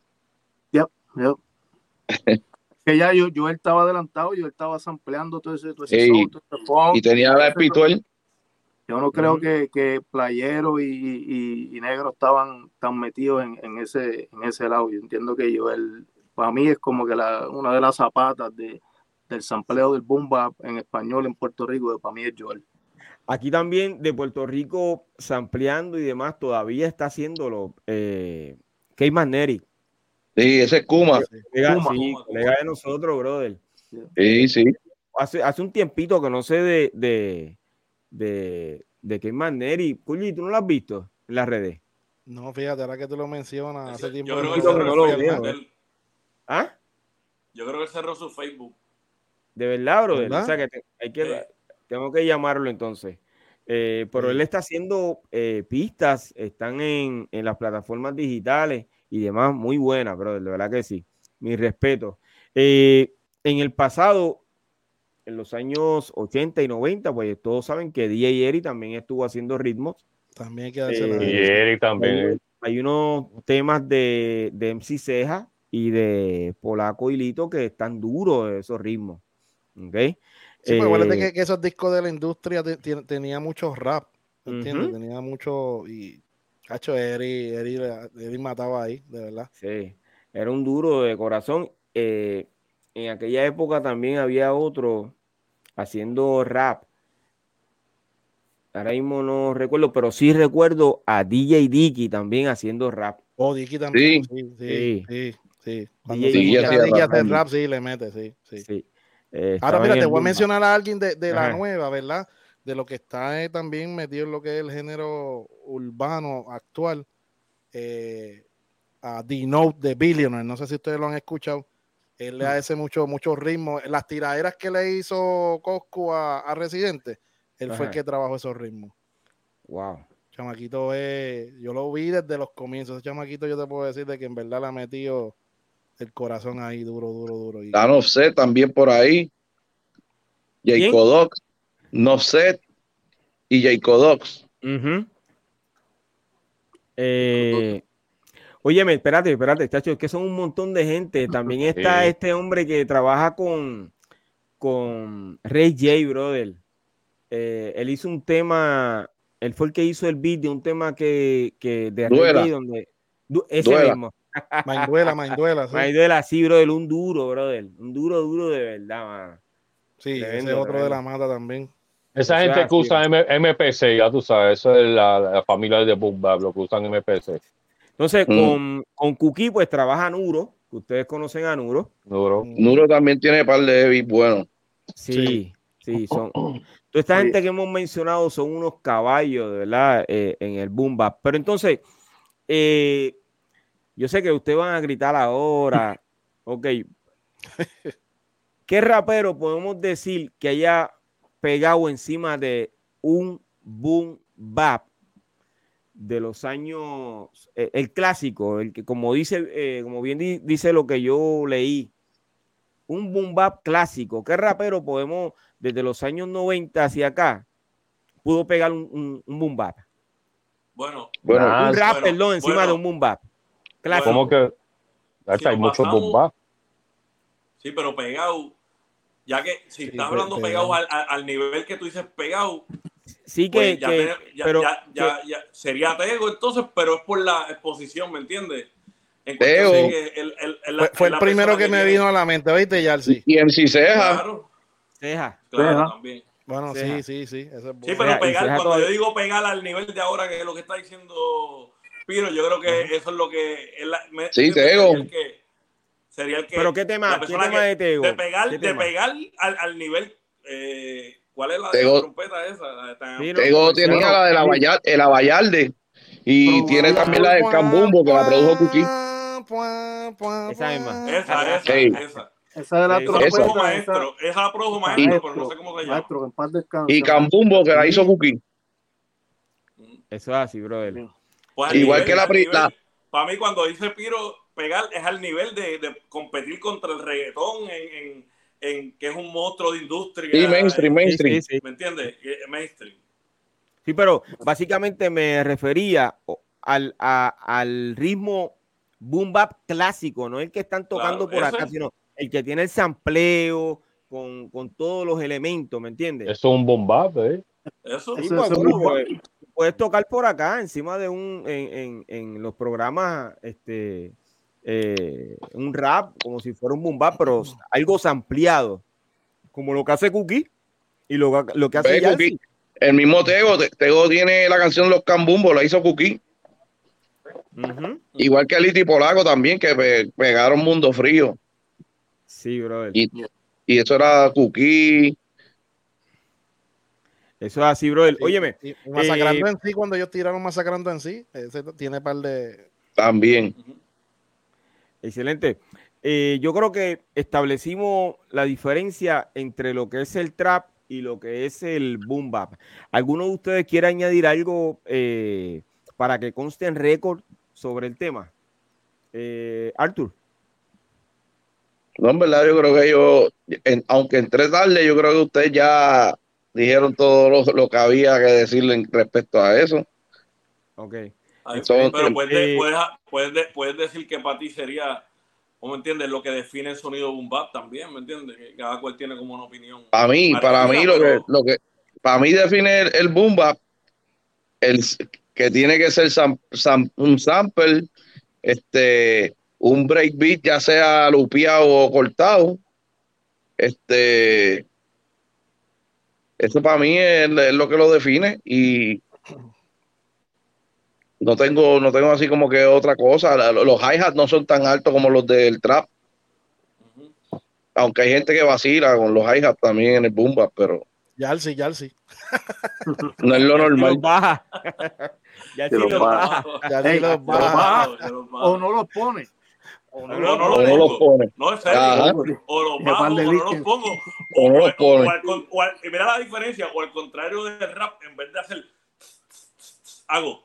Yo- que ya yo, yo él estaba adelantado, yo estaba sampleando todo ese, todo ese Sí. todo ese funk. Y tenía la espiritual. Yo no creo que, que Playero y, y, y Negro estaban tan metidos en, en ese en ese lado. Yo entiendo que Joel, para mí es como que la, una de las zapatas de, del sampleo del boom bap en español en Puerto Rico, para mí es Joel. Aquí también de Puerto Rico, sampleando y demás, todavía está haciéndolo. Eh, Neri. Sí, ese es Kuma. Colega, Kuma. sí, colega de nosotros, brother. Sí, sí. Hace, hace un tiempito que no sé de, de, de, de Cayman Neri. Culli, ¿tú no lo has visto en las redes? No, fíjate, ahora que tú lo mencionas, hace tiempo Yo creo que no lo veo, ¿Ah? Yo creo que él cerró su Facebook. De verdad, brother. ¿Verdad? O sea que te- hay que, Sí. tengo que llamarlo entonces. Eh, pero Sí. él está haciendo eh, pistas, están en, en las plataformas digitales y demás, muy buenas, brother, de verdad que sí. Mi respeto. Eh, en el pasado, en los años 80 y 90, pues todos saben que DJ Eri también estuvo haciendo ritmos. También hay que Eh. Eric también. Hay, hay unos temas de, de MC Ceja y de Polaco y Lito que están duros esos ritmos. ¿ok? Sí, pues acuérdate Eh, que, que esos discos de la industria te- tien- tenía mucho rap, ¿entiendes? Ujú. Tenía mucho y cacho Eri, Eri, Eri mataba ahí, de verdad. Sí, era un duro de corazón. Eh, en aquella época también había otro haciendo rap. Ahora mismo no recuerdo, pero sí recuerdo a DJ Dicky también haciendo rap. Oh, Dicky también. Sí, sí, Sí. sí. sí. Cuando DJ Dicky a rap sí, le mete, sí, sí. Sí. Eh, Ahora mira, te voy a mencionar a alguien de, de la nueva, ¿verdad? De lo que está eh, también metido en lo que es el género urbano actual. Eh, a The Note de Billionaire. No sé si ustedes lo han escuchado. Él le hace mucho, mucho ritmo. Las tiraderas que le hizo Coscu a, a Residente, él fue el que trabajó esos ritmos. Wow. Chamaquito es, yo lo vi desde los comienzos. Ese chamaquito yo te puedo decir de que en verdad le ha metido el corazón ahí duro, duro, duro. Y, Dan Offset también por ahí. Jacob Dox, Offset y Jacob Dox. Ujú. Eh, óyeme, espérate, espérate, chacho, es que son un montón de gente. También está Sí. este hombre que trabaja con, con Ray J, brother. Eh, él hizo un tema, él fue el que hizo el beat de un tema que, que de Ray donde du- ese Duela. mismo. Mainduela, Mainduela, sí. Maidela, sí, brother, un duro, brother. Un duro, duro de verdad, mano. Sí, ese es otro de la mata también. Esa O gente sea, que usa. M- MPC, ya tú sabes, eso es la, la familia de Boom Bap, lo que usan MPC. Entonces, Mm. con, con Kuki, pues trabaja Nuro, que ustedes conocen a Nuro. Duro. Nuro también tiene par de heavy buenos. Sí, sí, son. Toda esta Oye. gente que hemos mencionado son unos caballos, de verdad, eh, en el boom bap. Pero entonces, eh, yo sé que ustedes van a gritar ahora. Ok. ¿Qué rapero podemos decir que haya pegado encima de un boom bap de los años, eh, el clásico, el que como dice, eh, como bien di- dice lo que yo leí, un boom bap clásico. ¿Qué rapero podemos, desde los años 90 hacia acá, pudo pegar un, un, un boom bap? Bueno, Bueno, un rap, bueno, perdón, encima bueno. de un boom bap. Clásico. ¿Cómo que? Si hay muchos Boom Bap. sí, pero pegado. Ya que si Sí, estás hablando pegado. pegado al, al- nivel que tú dices pegado, Sí que, pues ya, que- ya- pero ya- ya- ya sería Tego entonces, pero es por la exposición, ¿me entiendes? En Tego. cuestión de que el- el- el- Fue, el primero que me vino a la mente, ¿viste, Yarsi? Y MC Ceja. Claro, Ceja. claro, Ceja. también. Bueno, Ceja. sí, sí, sí. Ese es Sí, pero Ceja, pegar, Ceja cuando todavía- yo digo pegar al nivel de ahora, que es lo que está diciendo Piro, yo creo que eso es lo que. es la- me- Sí, el que- Sería el que. Pero qué tema, la qué tema que- de Tego. De pegar, al, al nivel. eh, ¿Cuál es la, Tego- la trompeta esa? La- tan- Tego tenía la de la Vallar- el Avallarde. Y Pero, tiene también la del Cambumbo que la produjo Cookie. Esa misma. Esa, esa, Sí. esa. Esa de la Sí, Esa la trompeta. produjo esa- maestro. Esa la produjo maestro, maestro, pero no sé cómo se llama. maestro, en paz descanse. Y Cambumbo que la hizo Cookie. Eso es así, brother. Pues al Igual nivel- que la la- Para mí, cuando dice Piro pegar, es al nivel de, de competir contra el reggaetón, en, en, en que es un monstruo de industria. Sí, mainstream, eh, mainstream. Sí, sí, sí. ¿Me entiendes? Mainstream. Sí, pero básicamente me refería o- al, a- al ritmo boom bap clásico, no el que están tocando Claro, por ese. acá, sino el que tiene el sampleo con, con todos los elementos, ¿me entiendes? Eso es un Boom Bap, ¿eh? Eso. Sí, Eso- eso bueno, es pues, puedes tocar por acá, encima de un, en, en- en los programas, este, eh, un rap, como si fuera un boom bap, pero algo ampliado, como lo que hace Cookie y lo, lo que hace. Cookie. El mismo Tego, Te- Tego tiene la canción Los Cambumbo, la hizo Cookie. Igual que Liti Polaco también, que pe- pegaron Mundo Frío. Sí, brother. Y, y eso era Cookie. Eso es así, brother. Sí, Óyeme, y- y masacrando eh, en sí, cuando ellos tiraron masacrando en sí, ese tiene par de. También. Excelente. Eh, yo creo que establecimos la diferencia entre lo que es el trap y lo que es el boom bap. ¿Alguno de ustedes quiere añadir algo eh, para que conste en récord sobre el tema? Eh, Arthur. No, en verdad, yo creo que yo, en- aunque entré tarde, yo creo que ustedes ya dijeron todo lo, lo que había que decirle respecto a eso. Ok. Pero puedes, de- puedes, puedes, de- puedes decir que para ti sería, ¿cómo me entiendes? Lo que define el sonido boom bap también, ¿me entiendes? Que cada cual tiene como una opinión. Para mí, para mí, lo que, lo que, para mí define el, el boom bap, el, que tiene que ser sam- sam- un sample, este, un breakbeat, ya sea lupeado o cortado. Este, eso para mí es, es lo que lo define y no tengo, no tengo así como que otra cosa. La- Los hi-hats no son tan altos como los del trap, aunque hay gente que vacila con los hi-hats también en el boom bap, pero Yalsi, Yalsi. no es lo normal. los baja. Ya Te sí los baja. baja. Ya Ey, sí los baja. O no los pone. O no no, O los no los pongo. pone. No, en serio. Ajá. O los bajo o no los pongo. O no los pone. mira la diferencia. O al contrario del rap, en vez de hacer, hago.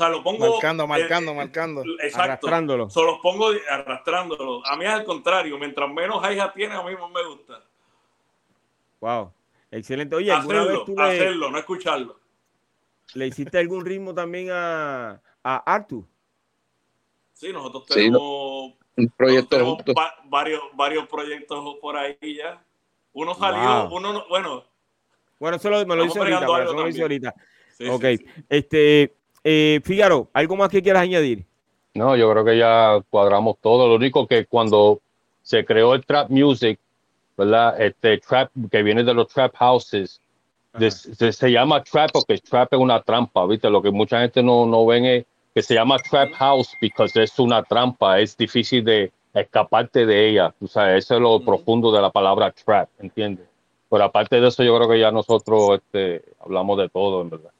O sea, lo pongo. Marcando, marcando, eh, marcando. Exacto. Arrastrándolo. So, los pongo arrastrándolo. A mí es al contrario. Mientras menos hi-hat tiene, a mí más me gusta. Wow. Excelente. Oye, ¿alguna vez Hacerlo, tú le, hacerlo, no escucharlo. le hiciste algún ritmo también a, a Artu? Sí, nosotros Sí, tenemos, Un proyecto tenemos juntos. va- varios, varios proyectos por ahí ya. Uno salió, Wow. uno no, bueno. Bueno, eso lo, me lo hizo ahorita. pero eso lo también. ahorita. sí, ok. sí, sí. Este, eh, Fígaro, ¿algo más que quieras añadir? No, yo creo que ya cuadramos todo. Lo único que cuando se creó el trap music, ¿verdad? Este trap que viene de los trap houses, de- se, se llama trap porque trap es una trampa, ¿viste? Lo que mucha gente no, no ven es que se llama trap house porque es una trampa, es difícil de escaparte de ella. O sea, eso es lo profundo de la palabra trap, ¿entiendes? Pero aparte de eso, yo creo que ya nosotros este, hablamos de todo, en verdad.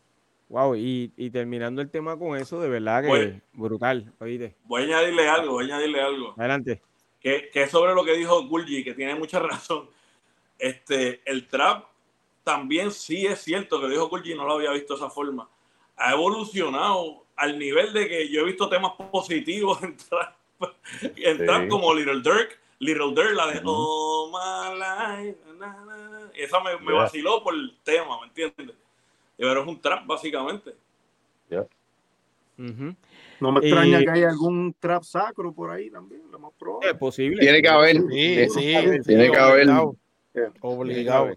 Wow, y, y terminando el tema con eso, de verdad que Bueno. brutal, oíste. Voy a añadirle algo, voy a añadirle algo. Adelante. Que, que es sobre lo que dijo Gulji, que tiene mucha razón. Este, el trap también sí es cierto que dijo Gulji, no lo había visto de esa forma. Ha evolucionado al nivel de que yo he visto temas positivos en trap, en Sí. trap como Little Dirk, Little Dirk, la de Ujú. Oh My Life, na, na, na. esa me, me Yeah. vaciló por el tema, ¿me entiendes? Pero es un trap básicamente. Ujú. No me extraña Eh, que haya algún trap sacro por ahí también, lo más probable. Es posible. Tiene que haber. Sí, sí. tiene sí, que haber. obligado. Obligado.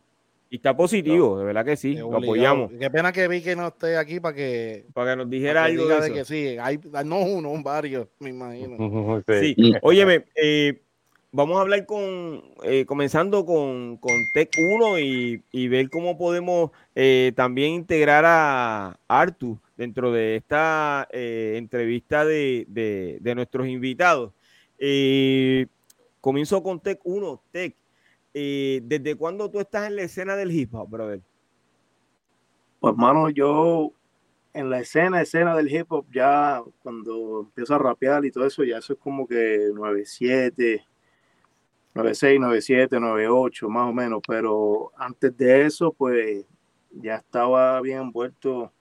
Y está positivo, de verdad que sí, lo apoyamos. Qué pena que vi que no esté aquí para que, Para que nos dijera para que algo de de que sí. Hay, no uno, varios, me imagino. Sí, óyeme, eh, vamos a hablar con, eh, comenzando con, con Tech 1 y, y ver cómo podemos eh, también integrar a Artu dentro de esta eh, entrevista de, de- nuestros invitados. Eh, comienzo con Tech 1. Tech, eh, ¿desde cuándo tú estás en la escena del hip hop, brother? Pues, mano, yo en la escena, escena del hip hop, ya cuando empiezo a rapear y todo eso, ya eso es como que 97, 96, 97, 98, más o menos. Pero antes de eso, pues ya estaba bien envuelto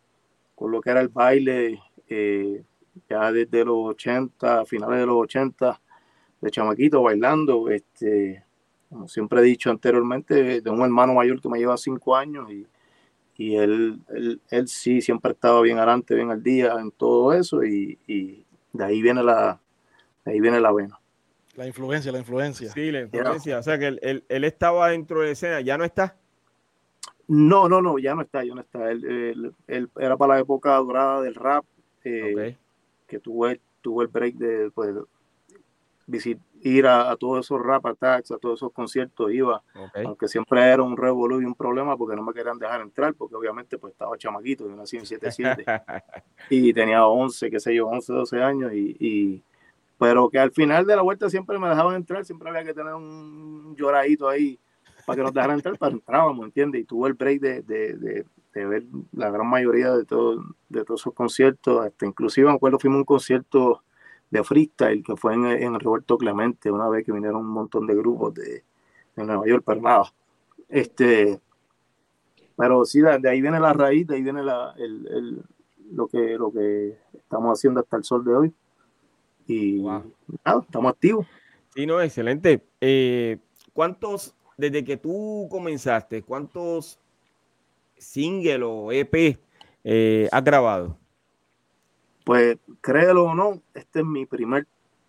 con lo que era el baile, eh, ya desde los 80, finales de los 80, de chamaquito bailando. Este, como siempre he dicho anteriormente, de un hermano mayor que me lleva cinco años y y él, él, él sí siempre estaba bien adelante, bien al día en todo eso y, y de ahí viene la de ahí viene la vena. La influencia, la influencia. Sí, la influencia. O sea que él, él- él estaba dentro de la escena, ya no está. No, no, no, ya no está, ya no está. Él, él- él era para la época dorada del rap, eh, Ok. que tuvo, el- tuvo el break de pues, visit- ir a, a todos esos rap attacks, a todos esos conciertos, iba, ok. aunque siempre era un revolú y un problema porque no me querían dejar entrar, porque obviamente pues estaba chamaquito, yo nací en 77. y tenía 11, qué sé yo, 11, 12 años y, y- pero que al final de la vuelta siempre me dejaban entrar, siempre había que tener un lloradito ahí para que nos dejaran entrar, pero entrábamos, ¿entiendes? Y tuve el break de, de, de, ver la gran mayoría de, todo, de todos esos conciertos, hasta inclusive me acuerdo fuimos a un concierto de freestyle que fue en, en Roberto Clemente, una vez que vinieron un montón de grupos de, Nueva York, pero nada. Este, pero sí, de, de ahí viene la raíz, de ahí viene la, el, el- lo, que, lo que estamos haciendo hasta el sol de hoy. Y Wow. nada, estamos activos. Sí, no, excelente. Eh, ¿Cuántos, desde que tú comenzaste, cuántos singles o EP eh, has grabado? Pues créelo o no, este es mi primer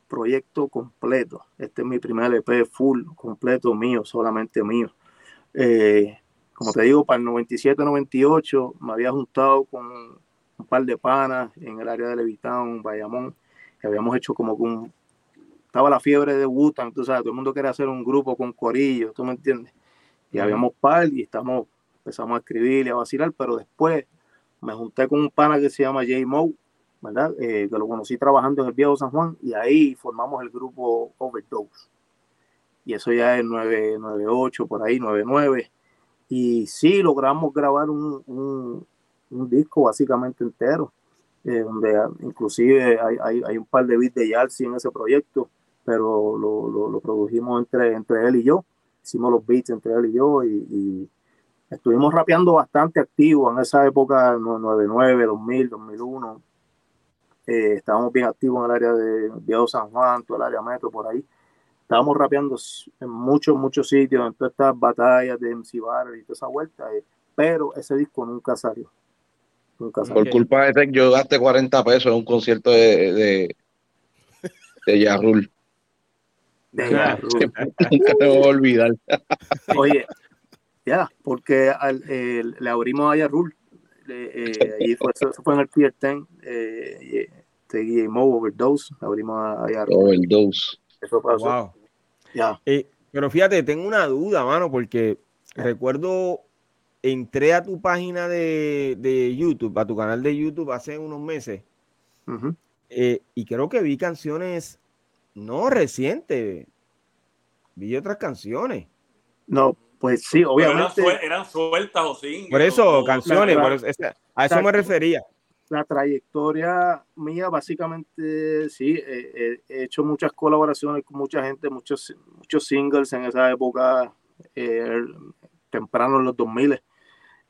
proyecto completo. Este es mi primer EP full, completo mío, solamente mío. Eh, como te digo, para el 97-98 me había juntado con un par de panas en el área de Levitown, Bayamón, que habíamos hecho como que un... Estaba la fiebre de Wutan, tú sabes, todo el mundo quería hacer un grupo con corillo, ¿tú me entiendes? Y habíamos par y estamos, empezamos a escribir y a vacilar, pero después me junté con un pana que se llama J. Moe, ¿verdad? Eh, que lo conocí trabajando en el viejo San Juan y ahí formamos el grupo Overdose. Y eso ya es 998, por ahí, 99. Y sí, logramos grabar un, un- un disco básicamente entero, eh, donde inclusive hay, hay, hay, un par de beats de Yalsi en ese proyecto, pero lo, lo, produjimos entre, entre él y yo, hicimos los beats entre él y yo y, y estuvimos rapeando bastante activos en esa época, 99, 2000, 2001. Eh, estábamos bien activos en el área de Diego San Juan, todo el área metro, por ahí. Estábamos rapeando en muchos, muchos sitios, en todas estas batallas de MC Bar y toda esa vuelta, eh, pero ese disco nunca salió. Nunca. Por culpa de Tech, yo gasté 40 pesos en un concierto de, de, de Yarrul. De Yarrul. Nunca te voy a olvidar. Oye, ya, porque al, eh, le abrimos a Yarrul. Eh, y fue, eso fue en el Pier 10. Eh, Seguí Overdose. Le abrimos a, a Yarrul. Overdose. Eso pasó. Wow. Ya. Eh, pero fíjate, tengo una duda, mano, porque recuerdo, entré a tu página de, de, YouTube, a tu canal de YouTube hace unos meses, Uh -huh. eh, y creo que vi canciones no recientes, vi otras canciones. No, pues sí, obviamente. Eran, eran, sueltas o sí. Por eso, canciones, por eso, a eso me refería. La trayectoria mía, básicamente, sí, eh, he hecho muchas colaboraciones con mucha gente, muchos, muchos singles en esa época, eh, temprano en los 2000.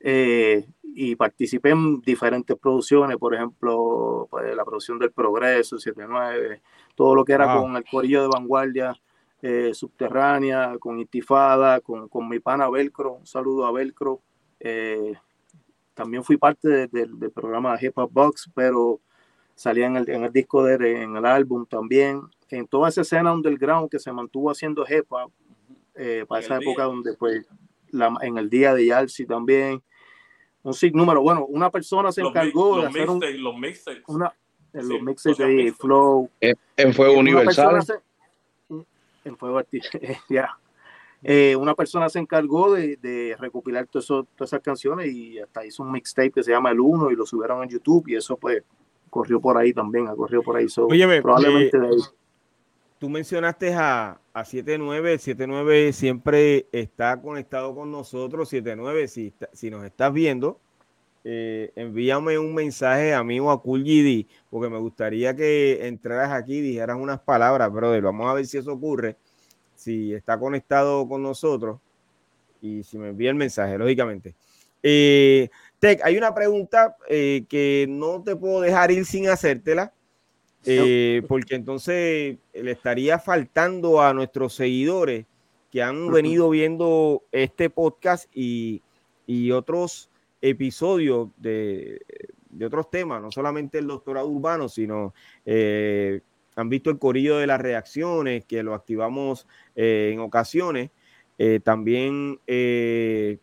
Eh, y participé en diferentes producciones, por ejemplo, pues, la producción del Progreso, 79, todo lo que era wow. con el corillo de vanguardia eh, subterránea, con Intifada, con, con, mi pana Velcro, un saludo a Velcro. Eh, también fui parte de, de, del programa Hip Hop Box, pero salía en el, en el disco, de, en el álbum también. En toda esa escena underground que se mantuvo haciendo hip hop, eh, para esa época día. donde pues la, en el día de Yalsi también, un sinnúmero, bueno, una persona se encargó los de hacer un, los mixtapes. Una, en los mixtapes de Flow. En, en Fuego Universal. Se, en Fuego ya. Eh, una persona se encargó de, de recopilar todo eso, todas esas canciones y hasta hizo un mixtape que se llama El Uno y lo subieron en YouTube y eso pues corrió por ahí también, ha corrido por ahí. So, Óyeme, probablemente eh, de ahí. Tú mencionaste a, a 79, 79 siempre está conectado con nosotros, 79, si, si nos estás viendo, eh, envíame un mensaje a mí o a Cool GD, porque me gustaría que entraras aquí y dijeras unas palabras, brother. Vamos a ver si eso ocurre, si está conectado con nosotros y si me envía el mensaje, lógicamente. Eh, Tech, hay una pregunta eh, que no te puedo dejar ir sin hacértela, eh, porque entonces le estaría faltando a nuestros seguidores que han venido viendo este podcast y, y otros episodios de, de, otros temas, no solamente el doctorado urbano, sino eh, han visto el corillo de las reacciones, que lo activamos eh, en ocasiones. Eh, también Piro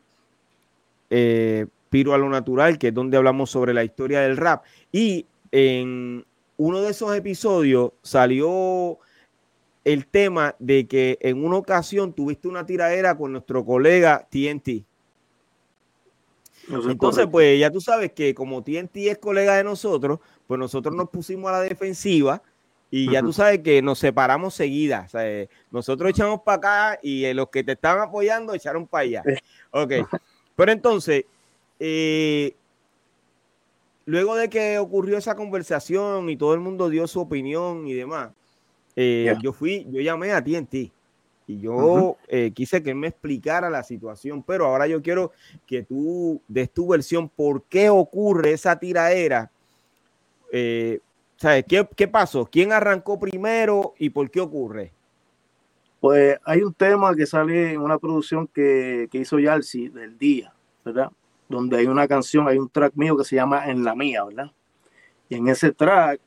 a lo Natural, que es donde hablamos sobre la historia del rap. Y en uno de esos episodios salió el tema de que en una ocasión tuviste una tiradera con nuestro colega TNT. Entonces, pues ya tú sabes que como TNT es colega de nosotros, pues nosotros nos pusimos a la defensiva y ya tú sabes que nos separamos seguidas. O sea, eh, nosotros echamos para acá y eh, los que te estaban apoyando echaron para allá. Ok. Pero entonces, eh, luego de que ocurrió esa conversación y todo el mundo dio su opinión y demás, eh, yeah. yo fui, yo llamé a TNT y yo uh -huh. eh, quise que él me explicara la situación, pero ahora yo quiero que tú des tu versión, por qué ocurre esa tiraera, eh, ¿sabes? ¿Qué, ¿Qué pasó? ¿Quién arrancó primero y por qué ocurre? Pues hay un tema que sale en una producción que, que hizo Yalsi del día, ¿verdad? Donde hay una canción, hay un track mío que se llama En la mía, ¿verdad? Y en ese track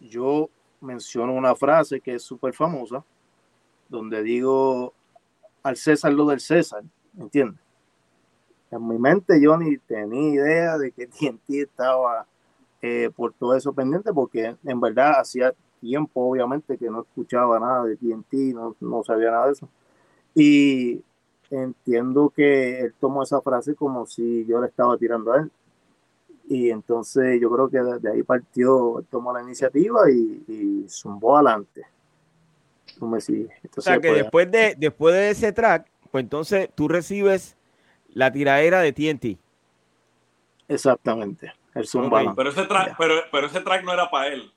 yo menciono una frase que es súper famosa, donde digo al César lo del César, ¿entiendes? En mi mente yo ni tenía idea de que TNT estaba eh, por todo eso pendiente, porque en verdad hacía tiempo, obviamente, que no escuchaba nada de TNT, no, no sabía nada de eso. Y entiendo que él tomó esa frase como si yo le estaba tirando a él. Y entonces yo creo que de, ahí partió, él tomó la iniciativa y, y zumbó adelante. Me sigues. Entonces, o sea que pues, después, de, después de ese track, pues entonces tú recibes la tiradera de TNT. Exactamente, el Zumba. Pero, ese track, pero, pero ese track no era para él.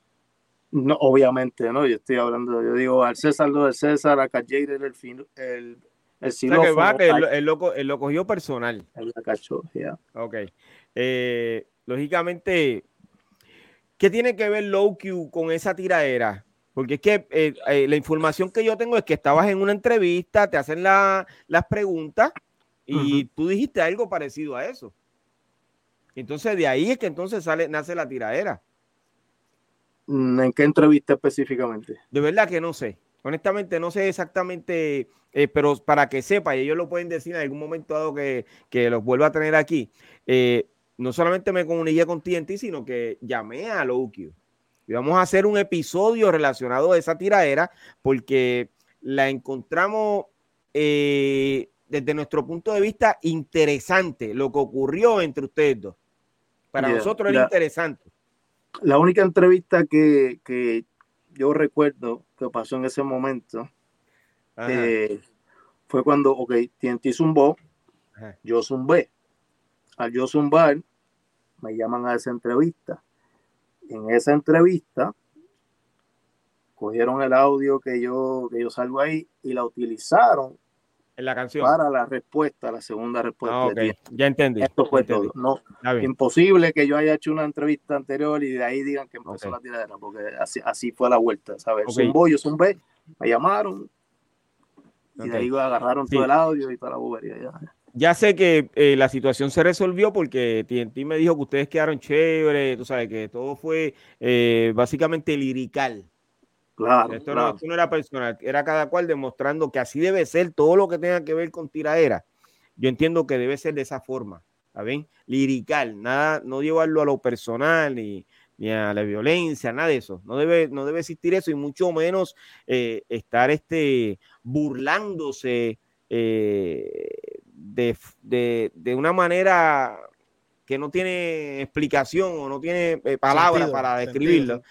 No, obviamente, ¿no? Yo estoy hablando, yo digo al César lo del César, a Cajeira el, el, el, xilófono. que él, lo, él, lo, cogió personal. Cachó, ya. Ok. Eh, lógicamente, ¿qué tiene que ver Low Q con esa tiradera? Porque es que eh, eh, la información que yo tengo es que estabas en una entrevista, te hacen la, las preguntas y tú dijiste algo parecido a eso. Entonces de ahí es que entonces sale, nace la tiradera. Mm, ¿En qué entrevista específicamente? De verdad que no sé. Honestamente, no sé exactamente, eh, pero para que sepa, y ellos lo pueden decir en algún momento dado que, que los vuelva a tener aquí, eh, no solamente me comuniqué con TNT, sino que llamé a Loki. Y vamos a hacer un episodio relacionado a esa tiradera, porque la encontramos eh, desde nuestro punto de vista interesante, lo que ocurrió entre ustedes dos. Para nosotros era interesante la única entrevista que, yo recuerdo que pasó en ese momento eh, fue cuando, ok, TNT zumbó, yo zumbé. Al yo zumbar, me llaman a esa entrevista. En esa entrevista, cogieron el audio que yo, que yo salgo ahí y la utilizaron en la canción. Para la respuesta, la segunda respuesta. Ah, ya entendí. Esto fue todo. No, imposible que yo haya hecho una entrevista anterior y de ahí digan que empezó la tiradera, porque así, así fue la vuelta, ¿sabes? Okay. Zumbó, yo zumbé, me llamaron y de ahí agarraron todo el audio y toda la bobería. Ya, ya sé que eh, la situación se resolvió porque TNT me dijo que ustedes quedaron chéveres, tú sabes, que todo fue eh, básicamente lirical. Claro, esto, No, era personal, era cada cual demostrando que así debe ser todo lo que tenga que ver con tiraera. Yo entiendo que debe ser de esa forma, ¿está bien? Lirical, nada, no llevarlo a lo personal ni, ni a la violencia, nada de eso. No debe, no debe existir eso y mucho menos eh, estar este, burlándose eh, de, de, de, una manera que no tiene explicación o no tiene eh, palabras para describirlo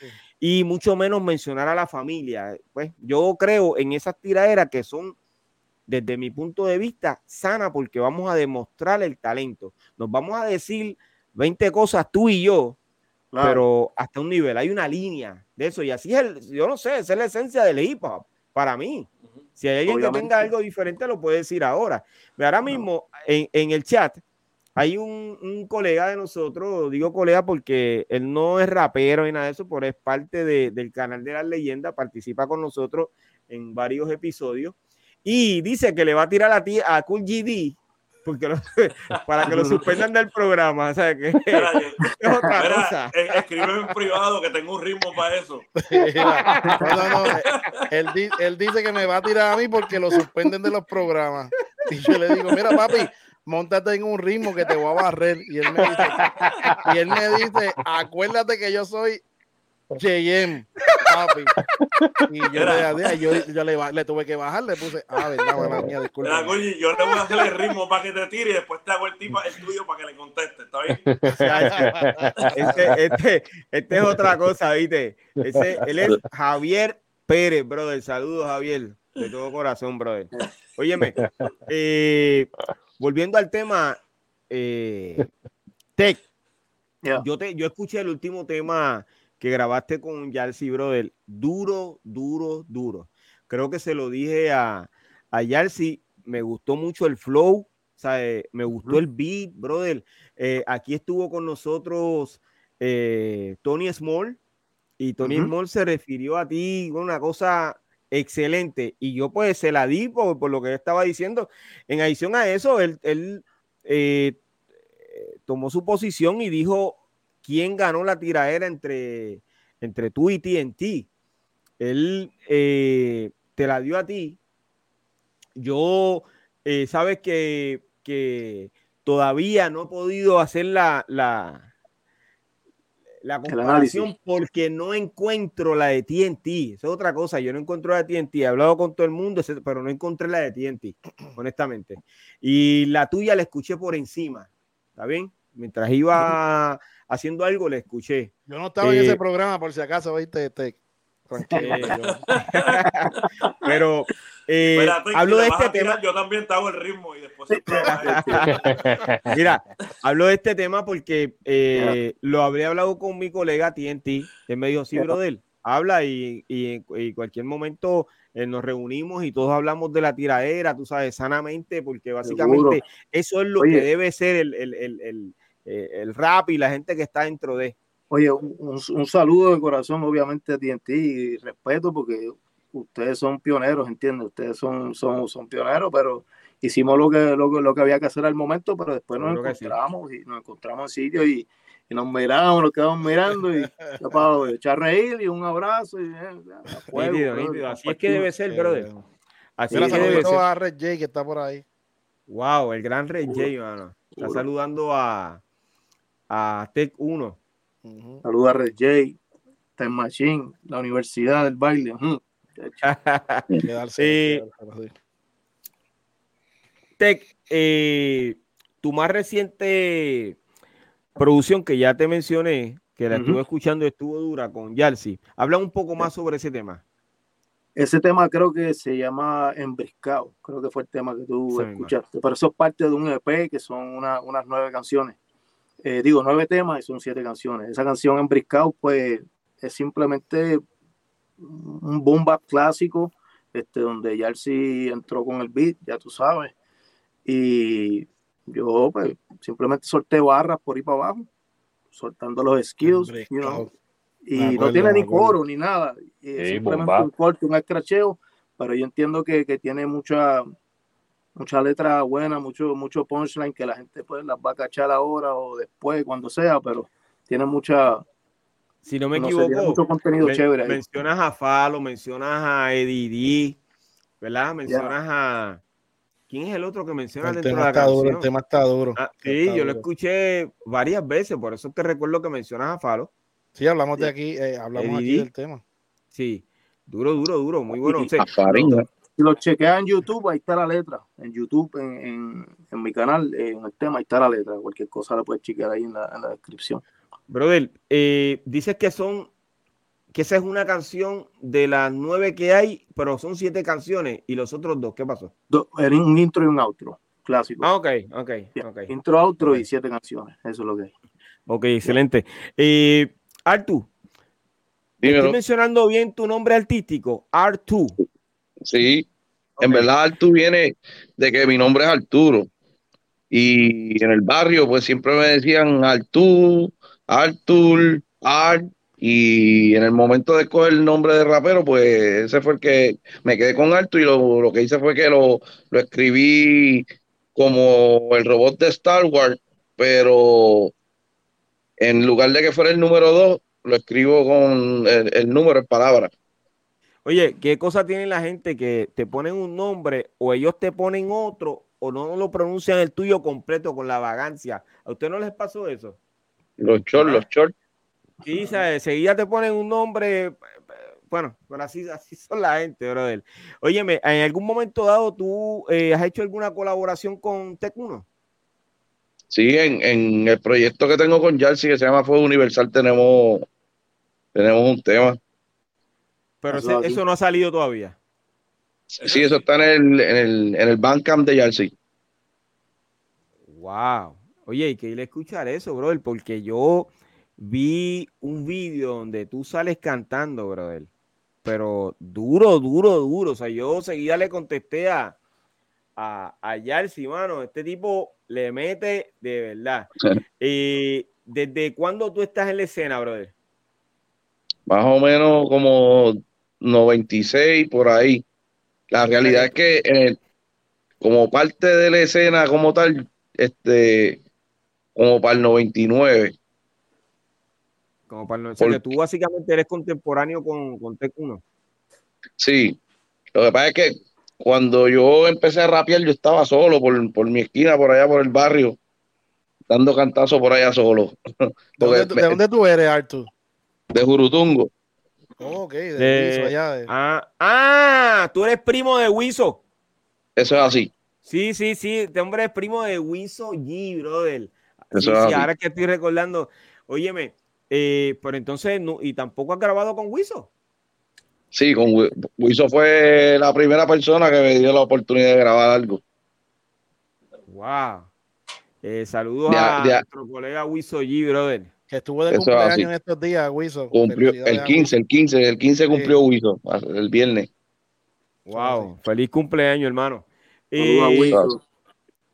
y mucho menos mencionar a la familia. Pues yo creo en esas tiraderas que son, desde mi punto de vista, sana porque vamos a demostrar el talento. Nos vamos a decir 20 cosas tú y yo, pero hasta un nivel. Hay una línea de eso y así es, el, yo no sé, esa es la esencia del hip hop para mí. Si hay alguien que tenga algo diferente, lo puede decir ahora. Ahora mismo en, en el chat hay un, colega de nosotros, digo colega porque él no es rapero ni nada de eso, pero es parte del canal de las leyendas, participa con nosotros en varios episodios y dice que le va a tirar a ti a Cool GD porque para que lo suspendan del programa. O sea, que es otra cosa. Eh, escribe en privado que tengo un ritmo para eso. él, él, dice que me va a tirar a mí porque lo suspenden de los programas. Y yo le digo, mira, papi, montate en un ritmo que te voy a barrer. Y él me dice, y él me dice acuérdate que yo soy JM, papi. Y yo, le, yo, yo le, le, tuve que bajar, le puse, ah, verdad, mala mía, disculpa. yo le voy a hacer el ritmo para que te tire y después te hago el, tipo, el tuyo para que le conteste, ¿está bien? Este, este, este, es otra cosa, ¿viste? Ese, él es Javier Pérez, brother. Saludos, Javier, de todo corazón, brother. Óyeme, eh, volviendo al tema, eh, Tech, yo, te, yo escuché el último tema que grabaste con Yalsi, brother. Duro, duro, duro. Creo que se lo dije a, a Yalsi. Me gustó mucho el flow, eh, me gustó el beat, brother. Eh, aquí estuvo con nosotros Tony Small y Tony Small se refirió a ti una cosa excelente. Y yo pues se la di por, lo que estaba diciendo. En adición a eso, él, eh, tomó su posición y dijo quién ganó la tiraera entre, entre tú y TNT. Él eh, te la dio a ti. Yo, eh, sabes que, que, todavía no he podido hacer la, la la comparación porque no encuentro la de TNT. Esa es otra cosa. Yo no encuentro la de TNT. He hablado con todo el mundo, pero no encontré la de TNT, honestamente. Y la tuya la escuché por encima. ¿Está bien? Mientras iba haciendo algo, la escuché. Yo no estaba en ese eh, programa, por si acaso, viste. Este. Tranquilo. pero eh, hablo de este tema. Yo también te hago el ritmo y después. Mira, hablo de este tema porque eh, lo habría hablado con mi colega TNT. Él me dijo, sí, brother, habla y, y, en cualquier momento eh, nos reunimos y todos hablamos de la tiradera, tú sabes, sanamente, porque básicamente eso es lo que debe ser el, el, el, el, rap y la gente que está dentro de. Oye, un, un, saludo de corazón, obviamente, a TNT y respeto, porque ustedes son pioneros, ¿entiendes? Ustedes son, son, son pioneros, pero hicimos lo que, lo, lo que había que hacer al momento, pero después nos encontramos y nos encontramos en sitio y, y, nos miramos, nos quedamos mirando y para echar reír y un abrazo. Y, eh, Así es que debe ser, brother. Así es que debe ser. a Red J que está por ahí. Wow, el gran Red J, mano. Está saludando a, a Tech 1. Saluda a Red J, Tech Machine, la Universidad del Baile. Tech, eh, tu más reciente producción que ya te mencioné, que la estuve escuchando, estuvo dura con Yalsi. Habla un poco más sobre ese tema. Ese tema creo que se llama Embriscado, creo que fue el tema que tú escuchaste, pero eso es parte de un EP que son unas nueve canciones. Eh, digo, nueve temas y son siete canciones. Esa canción Embriscado, pues, es simplemente un boom bap clásico, este, donde Yalsi entró con el beat, ya tú sabes. Y yo pues simplemente solté barras por ahí para abajo, soltando los skills, y no tiene ni coro ni nada, simplemente un corte, un escracheo, pero yo entiendo que, que tiene mucha mucha letra buena, mucho, mucho punchline que la gente pues las va a cachar ahora o después, cuando sea, pero tiene mucha, si no me equivoco, mencionas a Falo, mencionas a Eddie ¿verdad? Mencionas a. ¿Quién es el otro que menciona el dentro de la canción? Duro, el tema está duro. Ah, sí, yo lo escuché varias veces, por eso te recuerdo que mencionas a Falo. Sí, hablamos de aquí, eh, hablamos aquí del tema. Sí, duro, duro, duro, muy bueno. Si lo chequeas en YouTube, ahí está la letra. En YouTube, en, en, mi canal, en el tema, ahí está la letra. Cualquier cosa la puedes chequear ahí en la, en la descripción. Brother, eh, dices que son, que esa es una canción de las nueve que hay, pero son siete canciones y los otros dos, ¿qué pasó? era un intro y un outro, clásico. Ah, ok, ok, Intro, outro y siete canciones, eso es lo que hay. Ok, excelente. Eh, Artu, estoy mencionando bien tu nombre artístico, Artu. Sí, en verdad Artu viene de que mi nombre es Arturo. Y en el barrio, pues siempre me decían Artú, Artur, Art, y en el momento de escoger el nombre de rapero, pues ese fue el que me quedé con Artur y lo, que hice fue que lo, lo, escribí como el robot de Star Wars, pero en lugar de que fuera el número 2, lo escribo con el, número en palabras. Oye, ¿qué cosa tiene la gente que te ponen un nombre o ellos te ponen otro o no lo pronuncian el tuyo completo con la vagancia? ¿A usted no les pasó eso? Los shorts, los shorts. Sí, seguida te ponen un nombre. Bueno, pero así, así son la gente, brother. Óyeme, ¿en algún momento dado tú eh, has hecho alguna colaboración con Tech1? Sí, en, el proyecto que tengo con Jalsi que se llama Fuego Universal tenemos, tenemos un tema. Pero eso, no ha salido todavía. Sí, eso está en el, en el, en el Bandcamp de Jalsi. Wow. Oye, hay que ir a escuchar eso, brother, porque yo vi un vídeo donde tú sales cantando, brother. Pero duro, duro, duro. O sea, yo seguida le contesté a, a, a mano. Este tipo le mete de verdad. y ¿Desde cuándo tú estás en la escena, brother? Más o menos como 96 por ahí. La realidad es que eh, como parte de la escena como tal, este, como para el 99. Como para el 99. tú básicamente eres contemporáneo con, con Tech 1. Sí. Lo que pasa es que cuando yo empecé a rapear, yo estaba solo por, por mi esquina, por allá por el barrio, dando cantazos por allá solo. ¿De dónde, tú eres, Artur? De Jurutungo. Oh, ok, de, allá. Ah, ah, tú eres primo de Wiso. Eso es así. Sí, sí, sí, este hombre es primo de Wiso G, brother. Sí, ahora que estoy recordando, óyeme, eh, pero entonces, no, ¿y tampoco has grabado con Wiso? Sí, con Wi- Wiso fue la primera persona que me dio la oportunidad de grabar algo. Wow. Eh, saludos De- a de- nuestro colega Wiso G, brother. Que estuvo de Eso es cumpleaños en estos días, Wiso. Cumplió el a 15, el 15, el 15 cumplió Wiso, el viernes. Wow. Feliz cumpleaños, hermano. Wilson.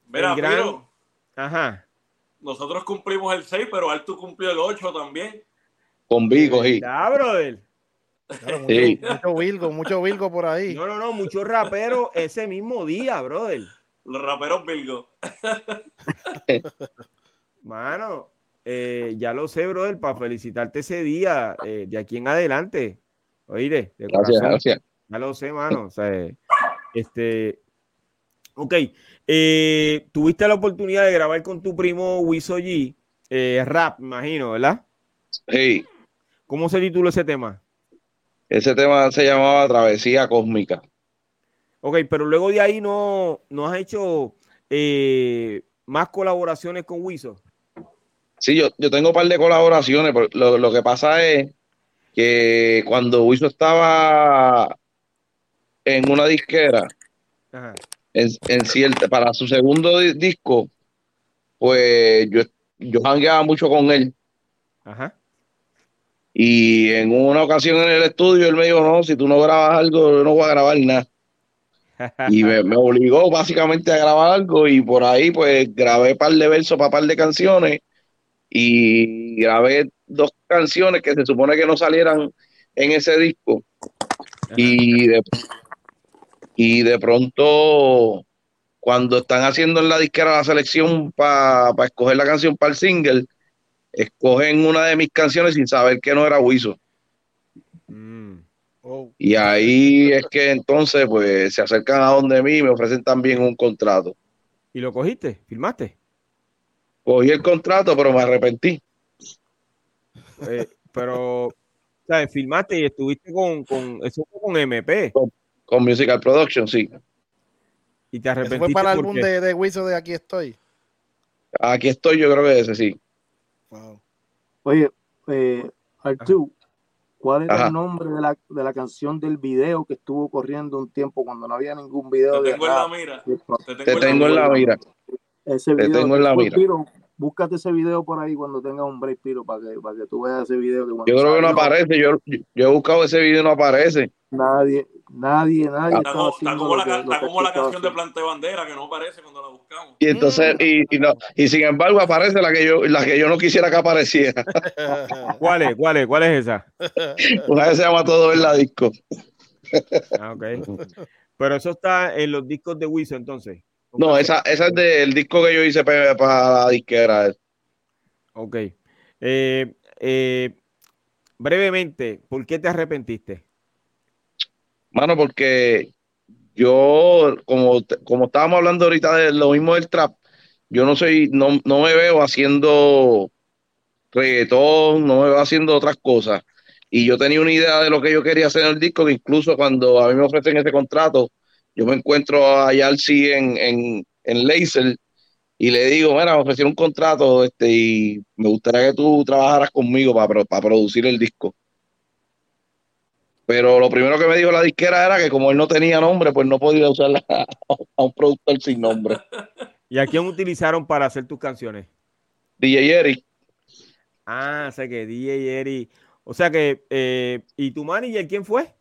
Mira, gran- Piro, Ajá. nosotros cumplimos el 6, pero Artu cumplió el 8 también. Con Vico, sí. Ya, brother. Claro, mucho, Sí. mucho Virgo, mucho Virgo por ahí. No, no, no, muchos raperos ese mismo día, brother. Los raperos Virgo. Mano, eh, ya lo sé, brother, para felicitarte ese día, eh, de aquí en adelante. Oíste, de Gracias, corazón. gracias. Ya lo sé, mano. O sea, este. Ok. eh, tuviste la oportunidad de grabar con tu primo Wiso G, rap, imagino, ¿verdad? Sí, ¿Cómo se titula ese tema? ese tema se llamaba Travesía Cósmica. Ok, pero luego de ahí no, no has hecho más colaboraciones con Wiso. Sí, yo, yo tengo un par de colaboraciones, pero lo, lo que pasa es que cuando Wiso estaba en una disquera, Ajá. en, en cierta, para su segundo di- disco, pues yo, yo jangueaba mucho con él. Ajá. Y en una ocasión en el estudio él me dijo, no, si tú no grabas algo, yo no voy a grabar nada. Y me, me obligó básicamente a grabar algo y por ahí pues grabé par de versos para par de canciones y grabé dos canciones que se supone que no salieran en ese disco. Y de, y de pronto, cuando están haciendo en la disquera la selección para escoger la canción para el single, escogen una de mis canciones sin saber que no era Wiso. Mm. Oh, Y ahí es que entonces pues se acercan a donde mí y me ofrecen también un contrato. ¿Y lo cogiste? ¿Filmaste? Cogí el contrato, pero me arrepentí. Eh, pero, ¿sabes? Filmaste y estuviste con, con eso fue con MP Con Musical Production, sí. y te ¿Eso arrepentiste. fue para el ¿por álbum qué? de, de Wiso de Aquí Estoy? Aquí estoy, yo creo que ese sí. Wow. Oye, eh, Artu, ¿cuál era Ajá. el nombre de la, de la canción del video que estuvo corriendo un tiempo cuando no había ningún video Te de tengo en la mira. Te Te tengo en la mira. Ese Te video, tengo en la mira. Búscate ese video por ahí cuando tengas un break, Piro, para que, para que tú veas ese video. Que cuando Yo creo que no aparece. Yo, yo he buscado ese video y no aparece. Nadie, nadie, nadie Está como, está la, que- está que como canción de. Plante Bandera que no aparece cuando la buscamos. Y entonces, y, y, no, y sin embargo aparece la que yo, la que yo no quisiera que apareciera. ¿Cuál es? ¿Cuál es? ¿Cuál es esa? Una vez se llama Todo en la disco. Ah, ok. Pero eso está en los discos de Wiso entonces. No, esa, esa es del disco que yo hice para, para la disquera. Ok. Eh, eh, brevemente, ¿por qué te arrepentiste? Mano, porque yo, como, como estábamos hablando ahorita de lo mismo del trap, yo no soy, no, no me veo haciendo reggaetón, no me veo haciendo otras cosas. Y yo tenía una idea de lo que yo quería hacer en el disco, que incluso cuando a mí me ofrecen ese contrato, yo me encuentro a Yalsi en, en, en Laser y le digo, mira, me ofrecieron un contrato este, y me gustaría que tú trabajaras conmigo para, para producir el disco. Pero lo primero que me dijo la disquera era que como él no tenía nombre, pues no podía usar a, a un productor sin nombre. ¿Y a quién utilizaron para hacer tus canciones? DJ Eric, Ah, sé que DJ Eri. O sea que, eh, ¿y tu manager quién fue?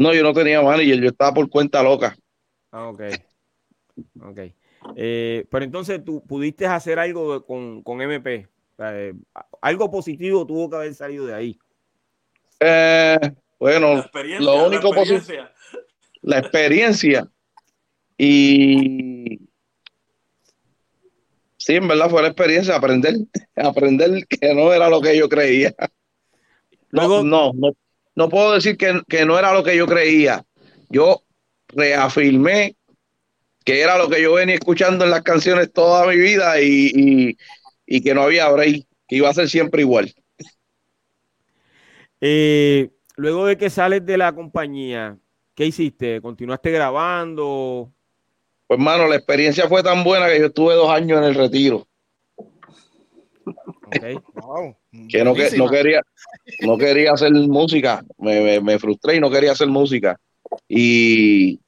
No, yo no tenía manager, yo estaba por cuenta loca. Ah, ok. Ok. Eh, pero entonces tú pudiste hacer algo con, con MP. O sea, eh, algo positivo tuvo que haber salido de ahí. Eh, bueno, lo la único experiencia. la experiencia y sí, en verdad fue la experiencia, aprender, aprender que no era lo que yo creía. No, Luego- no, no, no puedo decir que, que no era lo que yo creía. Yo reafirmé que era lo que yo venía escuchando en las canciones toda mi vida y, y, y que no había break, que iba a ser siempre igual. Eh, luego de que sales de la compañía, ¿qué hiciste? ¿Continuaste grabando? Pues, hermano, la experiencia fue tan buena que yo estuve dos años en el retiro. Que no, que no, quería, no quería hacer música, me, me, frustré y no quería hacer música. Y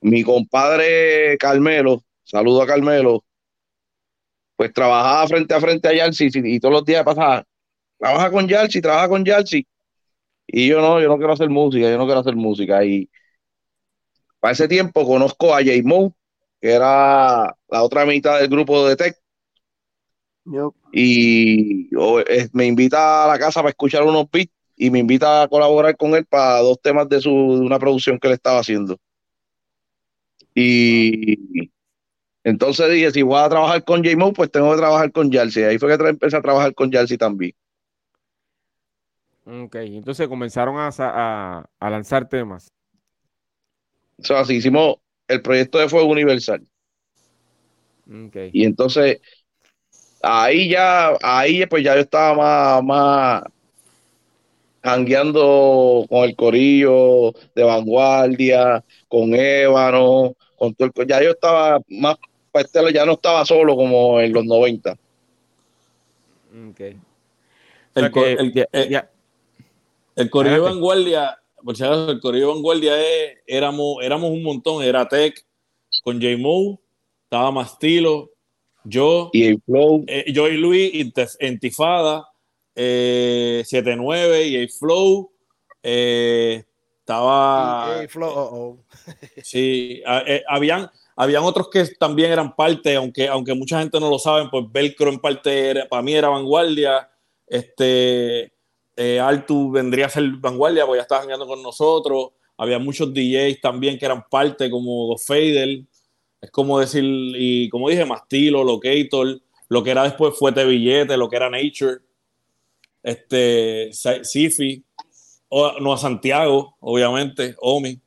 mi compadre Carmelo, saludo a Carmelo, pues trabajaba frente a frente a Yalsi y, todos los días pasaba, trabaja con Yalsi, trabaja con Yalsi. Y yo no, yo no quiero hacer música, yo no quiero hacer música. Y para ese tiempo conozco a J. Mo, que era la otra mitad del grupo de Tech. Y me invita a la casa para escuchar unos beats y me invita a colaborar con él para dos temas de, su, una producción que él estaba haciendo. Y entonces dije, si voy a trabajar con J-Mo, pues tengo que trabajar con Jalsi. Ahí fue que empecé a trabajar con Jalsi también. Ok, entonces comenzaron a, lanzar temas. O sea, así hicimos el proyecto de Fuego Universal. Okay. Y entonces, ahí ya, ahí pues ya yo estaba más, más hangueando con el corillo de vanguardia, con Ébano, con todo el, ya yo estaba más, este ya no estaba solo como en los 90. Okay. El, el, corillo de vanguardia, por si acaso, el corillo de vanguardia es, éramos, éramos un montón, era Tech, con J-Mo, estaba Mastilo, yo, y Flow. Eh, yo y Luis, Intifada, eh, 79 y el Flow. Eh, estaba. Flow, oh, oh. sí, eh, habían, habían otros que también eran parte, aunque, aunque mucha gente no lo sabe, pues Velcro en parte para mí era vanguardia. Este, eh, Altu vendría a ser vanguardia, porque ya estaba jugando con nosotros. Había muchos DJs también que eran parte, como Dos Fader. Es como decir, y como dije, Mastilo, Locator, lo que era después fue Billete, lo que era Nature, este, Sifi, o, no a Santiago, obviamente, Omi.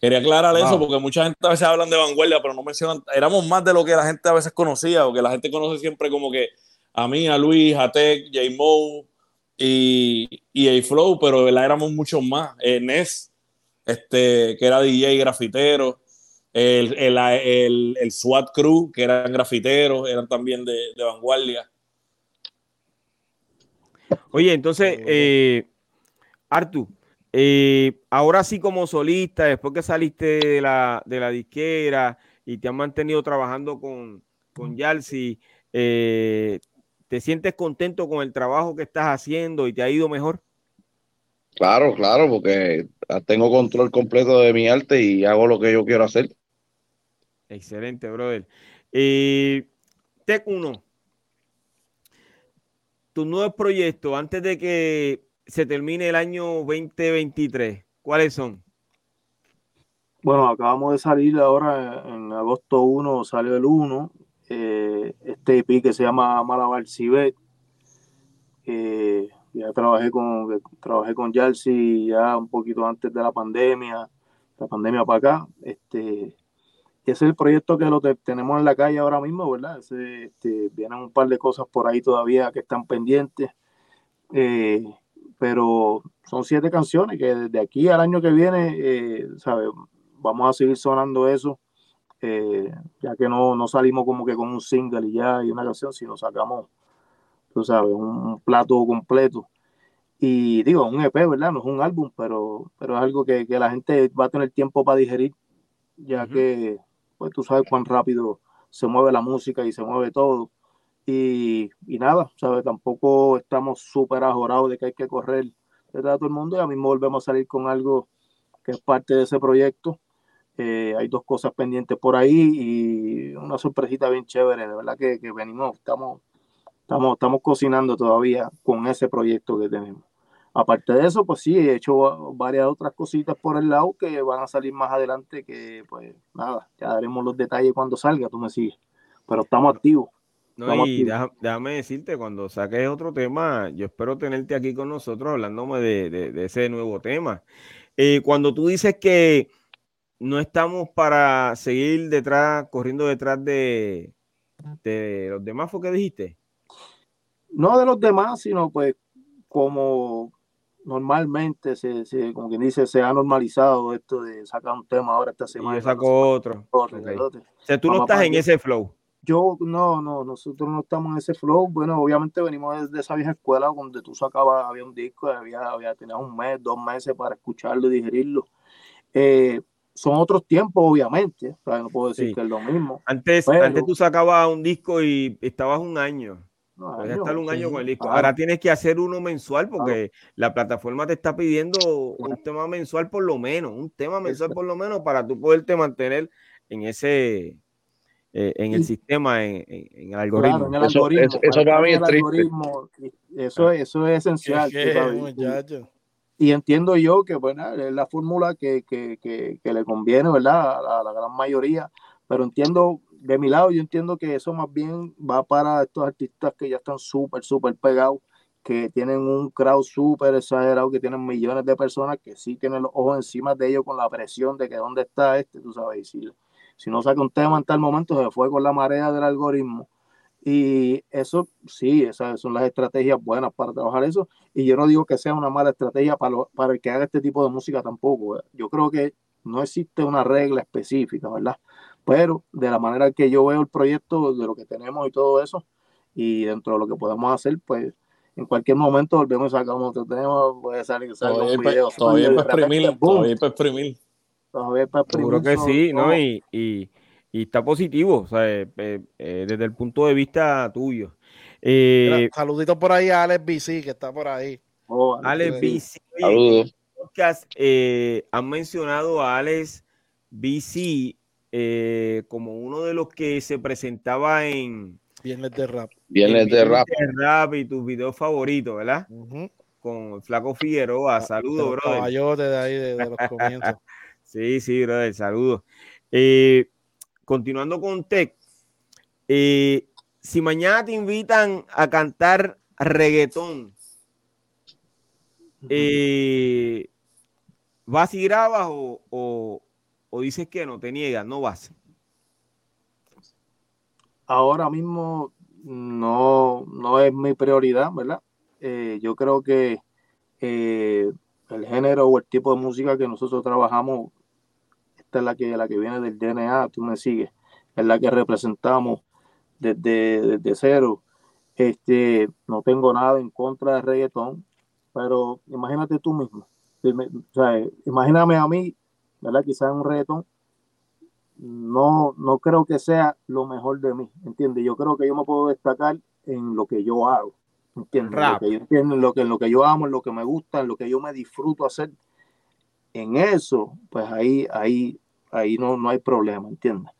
Quería aclarar eso porque mucha gente a veces hablan de vanguardia, pero no mencionan, éramos más de lo que la gente a veces conocía, o que la gente conoce siempre como que a mí, a Luis, a Tech, J. Mo y, y a Flow, pero la éramos muchos más. Eh, Ness, este, que era DJ grafitero, el, el, el, SWAT Crew, que eran grafiteros, eran también de, de vanguardia. Oye, entonces, eh, Artu, eh, ahora sí como solista, después que saliste de la, de la disquera y te han mantenido trabajando con, con Yalsi, eh, ¿te sientes contento con el trabajo que estás haciendo y te ha ido mejor? Claro, claro, porque tengo control completo de mi arte y hago lo que yo quiero hacer. Excelente, brother. Eh, Tec 1, tus nuevos proyectos antes de que se termine el año 2023, ¿cuáles son? Bueno, acabamos de salir ahora en agosto 1, salió el 1, eh, este EP que se llama Malabar Cibet. Eh, ya trabajé con, trabajé con Yalsi ya un poquito antes de la pandemia, la pandemia para acá. Este, ese es el proyecto que lo tenemos en la calle ahora mismo, ¿verdad? este, vienen un par de cosas por ahí todavía que están pendientes. Eh, pero son siete canciones que desde aquí al año que viene, eh, Vamos a seguir sonando eso, eh, ya que no, no, salimos como que con un single y ya y una canción, sino sacamos, tú sabes, un, plato completo. Y digo, un EP, ¿verdad? No es un álbum, pero, pero es algo que, que la gente va a tener tiempo para digerir, ya que pues tú sabes cuán rápido se mueve la música y se mueve todo. Y, y nada, ¿sabes? Tampoco estamos súper ajorados de que hay que correr detrás de todo el mundo. Y a mismo volvemos a salir con algo que es parte de ese proyecto. Eh, hay dos cosas pendientes por ahí y una sorpresita bien chévere. De verdad que, que venimos, estamos, estamos, estamos cocinando todavía con ese proyecto que tenemos. Aparte de eso, pues sí, he hecho varias otras cositas por el lado que van a salir más adelante, que pues nada, ya daremos los detalles cuando salga, tú me sigues. Pero estamos activos. No, y déjame decirte, cuando saques otro tema, yo espero tenerte aquí con nosotros hablándome de, ese nuevo tema. Eh, cuando tú dices que no estamos para seguir detrás, corriendo detrás de, de los demás, ¿fue que dijiste? No de los demás, sino pues como normalmente se, se, como quien dice, se ha normalizado esto de sacar un tema ahora esta semana. Y yo saco otro. o sea, tú no estás en ese flow. Yo, no, no, nosotros no estamos en ese flow. Bueno, obviamente venimos de, esa vieja escuela donde tú sacabas, había un disco, había, había tenías un mes, dos meses para escucharlo y digerirlo. Eh, son otros tiempos, obviamente. no puedo decir que es lo mismo. Antes, antes tú sacabas un disco y estabas un año. No, estar un año con el disco. Ahora tienes que hacer uno mensual porque la plataforma te está pidiendo un tema mensual por lo menos, un tema mensual por lo menos para tú poderte mantener en ese eh, en el sistema, en, el algoritmo. eso, eso, para mí es triste. Eso, eso es esencial. y entiendo yo que bueno, es la fórmula que, que, que, que, le conviene ¿verdad? A, la, gran mayoría, pero entiendo, de mi lado, yo entiendo que eso más bien va para estos artistas que ya están súper, súper pegados, que tienen un crowd súper exagerado, que tienen millones de personas que sí tienen los ojos encima de ellos con la presión de que dónde está este, tú sabes, y si, si no saca un tema en tal momento, se fue con la marea del algoritmo. Y eso sí, esas son las estrategias buenas para trabajar eso. Y yo no digo que sea una mala estrategia para, para el que haga este tipo de música tampoco. Yo creo que no existe una regla específica, ¿verdad? Pero de la manera que yo veo el proyecto, de lo que tenemos y todo eso, y dentro de lo que podemos hacer, pues en cualquier momento volvemos a sacar otro tema, puede salir, salir un video. Todavía para exprimir, todavía para exprimir. Seguro que sí, ¿no? Y, y, y, está positivo, o sea, eh, eh, eh, desde el punto de vista tuyo. Eh, saluditos por ahí a Alex BC, que está por ahí. Oh, Alex BC. Saludos. Podcast, han mencionado a Alex BC como uno de los que se presentaba en Viernes de Rap. Viernes de Rap. De rap y tus videos favoritos, ¿verdad? Con Flaco Figueroa. Ah, Saludos, bro. Caballote de ahí, de, de los comienzos. Sí, sí, brother, saludos. Eh, continuando con Tech, eh, si mañana te invitan a cantar reggaetón, eh, ¿vas y grabas o, dices que no, te niegas, no vas? Ahora mismo no, no es mi prioridad, ¿verdad? yo creo que el género o el tipo de música que nosotros trabajamos esta es la que, la que viene del DNA, tú me sigues, es la que representamos desde, desde cero. Este, no tengo nada en contra del reggaetón, pero imagínate tú mismo. O sea, imagíname a mí, ¿verdad? Quizás un reggaetón, no, no creo que sea lo mejor de mí, ¿entiendes? Yo creo que yo me puedo destacar en lo que yo hago, ¿entiendes? Lo que yo entiendo, en lo que, en lo que yo amo, en lo que me gusta, en lo que yo me disfruto hacer en eso, pues ahí, ahí, ahí no, no hay problema, ¿entiendes?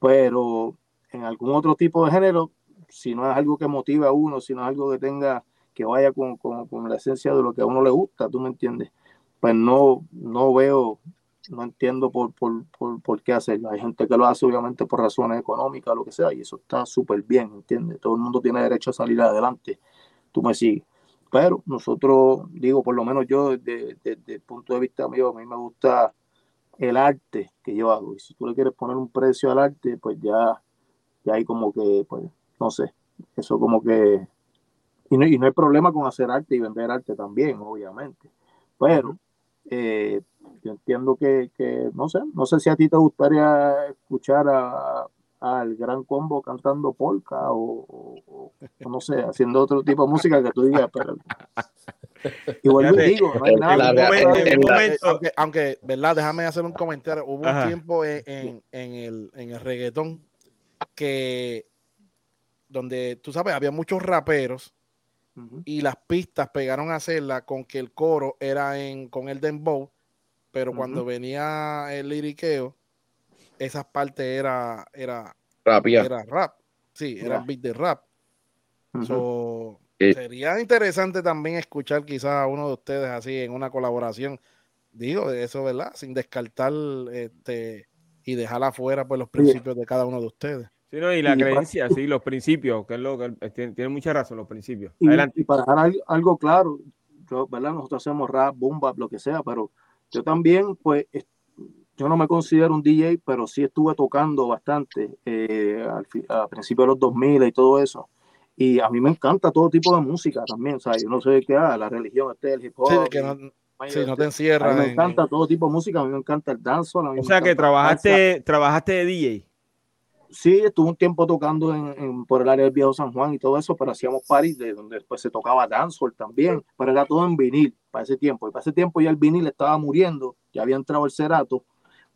Pero en algún otro tipo de género, si no es algo que motive a uno, si no es algo que tenga, que vaya con, con, la esencia de lo que a uno le gusta, ¿tú me entiendes? Pues no, no veo, no entiendo por, por, por, por qué hacerlo. Hay gente que lo hace obviamente por razones económicas, lo que sea, y eso está súper bien, ¿entiendes? Todo el mundo tiene derecho a salir adelante. Tú me sigues. Pero nosotros, digo, por lo menos yo, desde, el punto de vista mío, a mí me gusta el arte que yo hago. Y si tú le quieres poner un precio al arte, pues ya, ya hay como que, pues, no sé, eso como que... Y no, y no hay problema con hacer arte y vender arte también, obviamente. Pero eh, yo entiendo que, que, no sé, no sé si a ti te gustaría escuchar a, al gran combo cantando polka o, no sé, haciendo otro tipo de música que tú digas, pero igual digo, no hay nada. aunque, ¿verdad? Déjame hacer un comentario. Hubo un tiempo en, en, el, en el reggaetón que donde, tú sabes, había muchos raperos y las pistas pegaron a hacerla con que el coro era en, con el dembow, pero cuando venía el liriqueo, esas partes era, era, era rap. Sí, era beat de rap. Eh. Sería interesante también escuchar quizás a uno de ustedes así en una colaboración. Digo, eso, ¿verdad? Sin descartar este y dejar afuera pues los principios de cada uno de ustedes. Sí, no, y la creencia, sí, los principios, que es lo que tiene, mucha razón, los principios. Y, Adelante. y para dejar algo, claro, yo, ¿verdad? Nosotros hacemos rap, boom lo que sea, pero yo también, pues, yo no me considero un DJ, pero sí estuve tocando bastante eh, al, a principios de los 2000 y todo eso. Y a mí me encanta todo tipo de música también, ¿sabes? Yo no sé qué, ah, la religión, este, el hip hop. Sí, que no, no te encierra. A mí me encanta todo tipo de música, a mí me encanta el dance. o sea que trabajaste, trabajaste de DJ. Sí, estuve un tiempo tocando en, por el área del Viejo San Juan y todo eso, pero hacíamos parties de donde después se tocaba dancehall también, pero era todo en vinil para ese tiempo. Y para ese tiempo ya el vinil estaba muriendo, ya había entrado el cerato,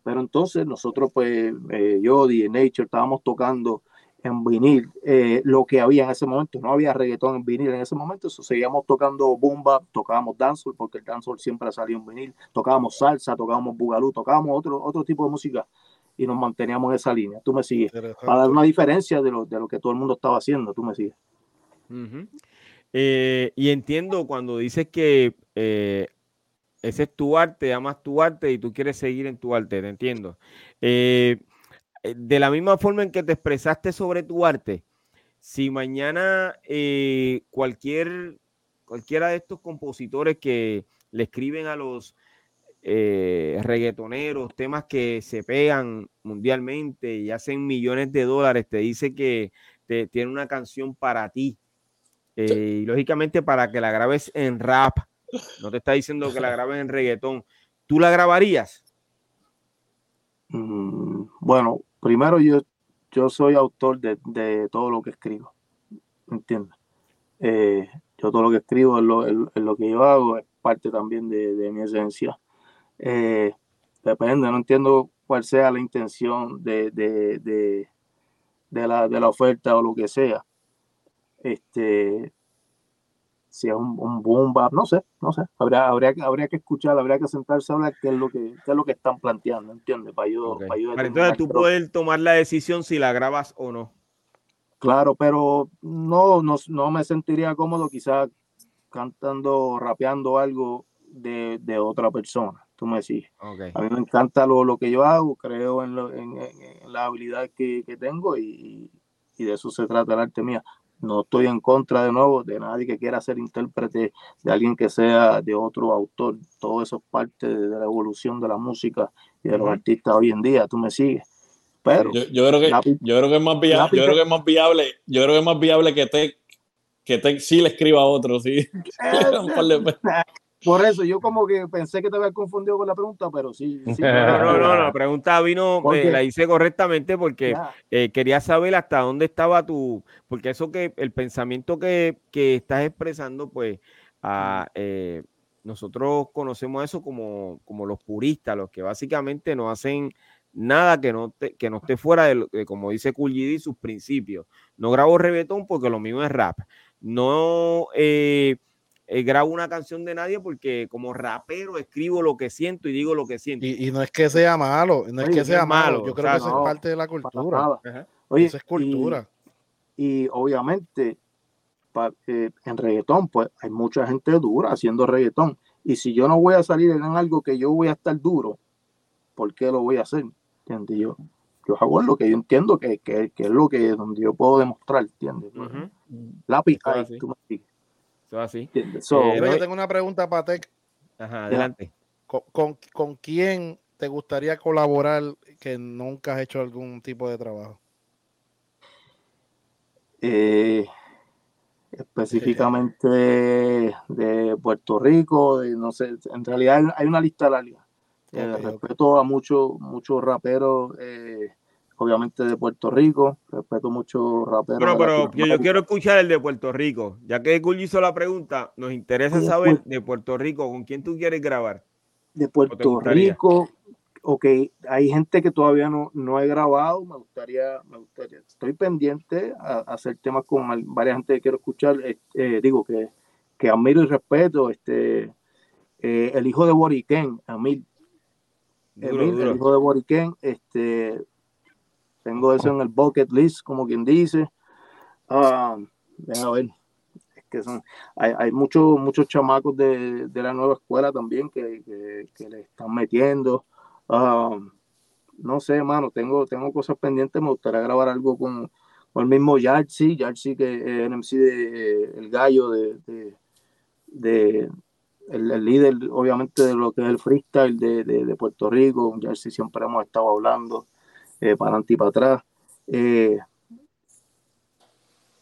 pero entonces nosotros, pues, eh, yo, y Nature, estábamos tocando en vinil eh, lo que había en ese momento. No había reggaetón en vinil en ese momento, eso seguíamos tocando bomba, tocábamos dancehall, porque el dancehall siempre salió en vinil, tocábamos salsa, tocábamos bugalú, tocábamos otro, otro tipo de música y nos manteníamos en esa línea. Tú me sigues. Para dar una diferencia de lo, de lo que todo el mundo estaba haciendo, tú me sigues. Eh, y entiendo cuando dices que eh, ese es tu arte, amas tu arte y tú quieres seguir en tu arte, te entiendo. Eh, de la misma forma en que te expresaste sobre tu arte, si mañana cualquier, cualquiera de estos compositores que le escriben a los eh, reggaetoneros, temas que se pegan mundialmente y hacen millones de dólares, te dice que te, tiene una canción para ti. Eh, y lógicamente para que la grabes en rap, no te está diciendo que la grabes en reggaetón. ¿Tú la grabarías? Mm, bueno, primero yo, yo soy autor de, todo lo que escribo, ¿entiendes? Eh, yo todo lo que escribo es lo, que yo hago, es parte también de, de mi esencia. Eh, depende, no entiendo cuál sea la intención de, de, de, de, la, de la oferta o lo que sea. Este, si es un, un boom no sé, no sé. Habría, habría, habría que escuchar, habría que sentarse a hablar qué es lo que, qué es lo que están planteando, ¿entiendes? Para yo, para entonces tú puedes tomar la decisión si la grabas o no. Claro, pero no, no, no me sentiría cómodo quizás cantando, rapeando algo de, de otra persona tú me decís. A mí me encanta lo, lo, que yo hago, creo en, lo, en, la habilidad que, que tengo y, y, de eso se trata el arte mía. No estoy en contra de nuevo de nadie que quiera ser intérprete de alguien que sea de otro autor. Todo eso es parte de, la evolución de la música y de los artistas hoy en día. Tú me sigues. Pero yo, yo creo que yo creo que es más viable, yo creo que es más viable, yo creo que es más viable que te que te sí le escriba a otro, sí. Por eso yo como que pensé que te había confundido con la pregunta, pero sí. no, no, no, la pregunta vino, eh, la hice correctamente porque eh, quería saber hasta dónde estaba tu, porque eso que el pensamiento que, que estás expresando, pues a, eh, nosotros conocemos eso como, como los puristas, los que básicamente no hacen nada que no, que no esté fuera de, como dice Cool sus principios. No grabo reggaetón porque lo mío es rap. No... Eh, eh, grabo una canción de nadie porque como rapero escribo lo que siento y digo lo que siento. Y, no es que sea malo, no es que sea malo, yo creo que eso es parte de la cultura. Oye, es cultura. Y, obviamente eh, en reggaetón, pues hay mucha gente dura haciendo reggaetón. Y si yo no voy a salir en algo que yo voy a estar duro, ¿por qué lo voy a hacer? ¿Entiendes? Yo, yo hago lo que yo entiendo que, que, es lo que donde yo puedo demostrar, ¿entiendes? Lápiz, tú me así. Eh, yo tengo una pregunta para Tech. adelante. ¿Con, con, quién te gustaría colaborar que nunca has hecho algún tipo de trabajo? Eh, específicamente de, Puerto Rico, no sé, en realidad hay una lista larga. Eh, respeto a muchos muchos raperos eh, obviamente de Puerto Rico. Respeto mucho raperos. Pero, pero yo, quiero escuchar el de Puerto Rico. Ya que Gulli hizo la pregunta, nos interesa saber de Puerto Rico, ¿con quién tú quieres grabar? De Puerto Rico, ok, hay gente que todavía no, no he grabado, me gustaría, me gustaría, estoy pendiente a, hacer temas con varias gente que quiero escuchar, eh, digo que, que admiro y respeto, este, eh, el hijo de Boriken, Amil, el hijo de Boriken, este, tengo eso en el bucket list, como quien dice. Ah, a ver, es que son, hay, hay muchos muchos chamacos de, de, la nueva escuela también que, que, le están metiendo. Ah, no sé, hermano, tengo, tengo cosas pendientes. Me gustaría grabar algo con, con el mismo Yarsi, Yarsi que es el MC de El Gallo, de, de, el, líder, obviamente, de lo que es el freestyle de, de, Puerto Rico. Yarsi siempre hemos estado hablando. Eh, para adelante y para atrás. Eh,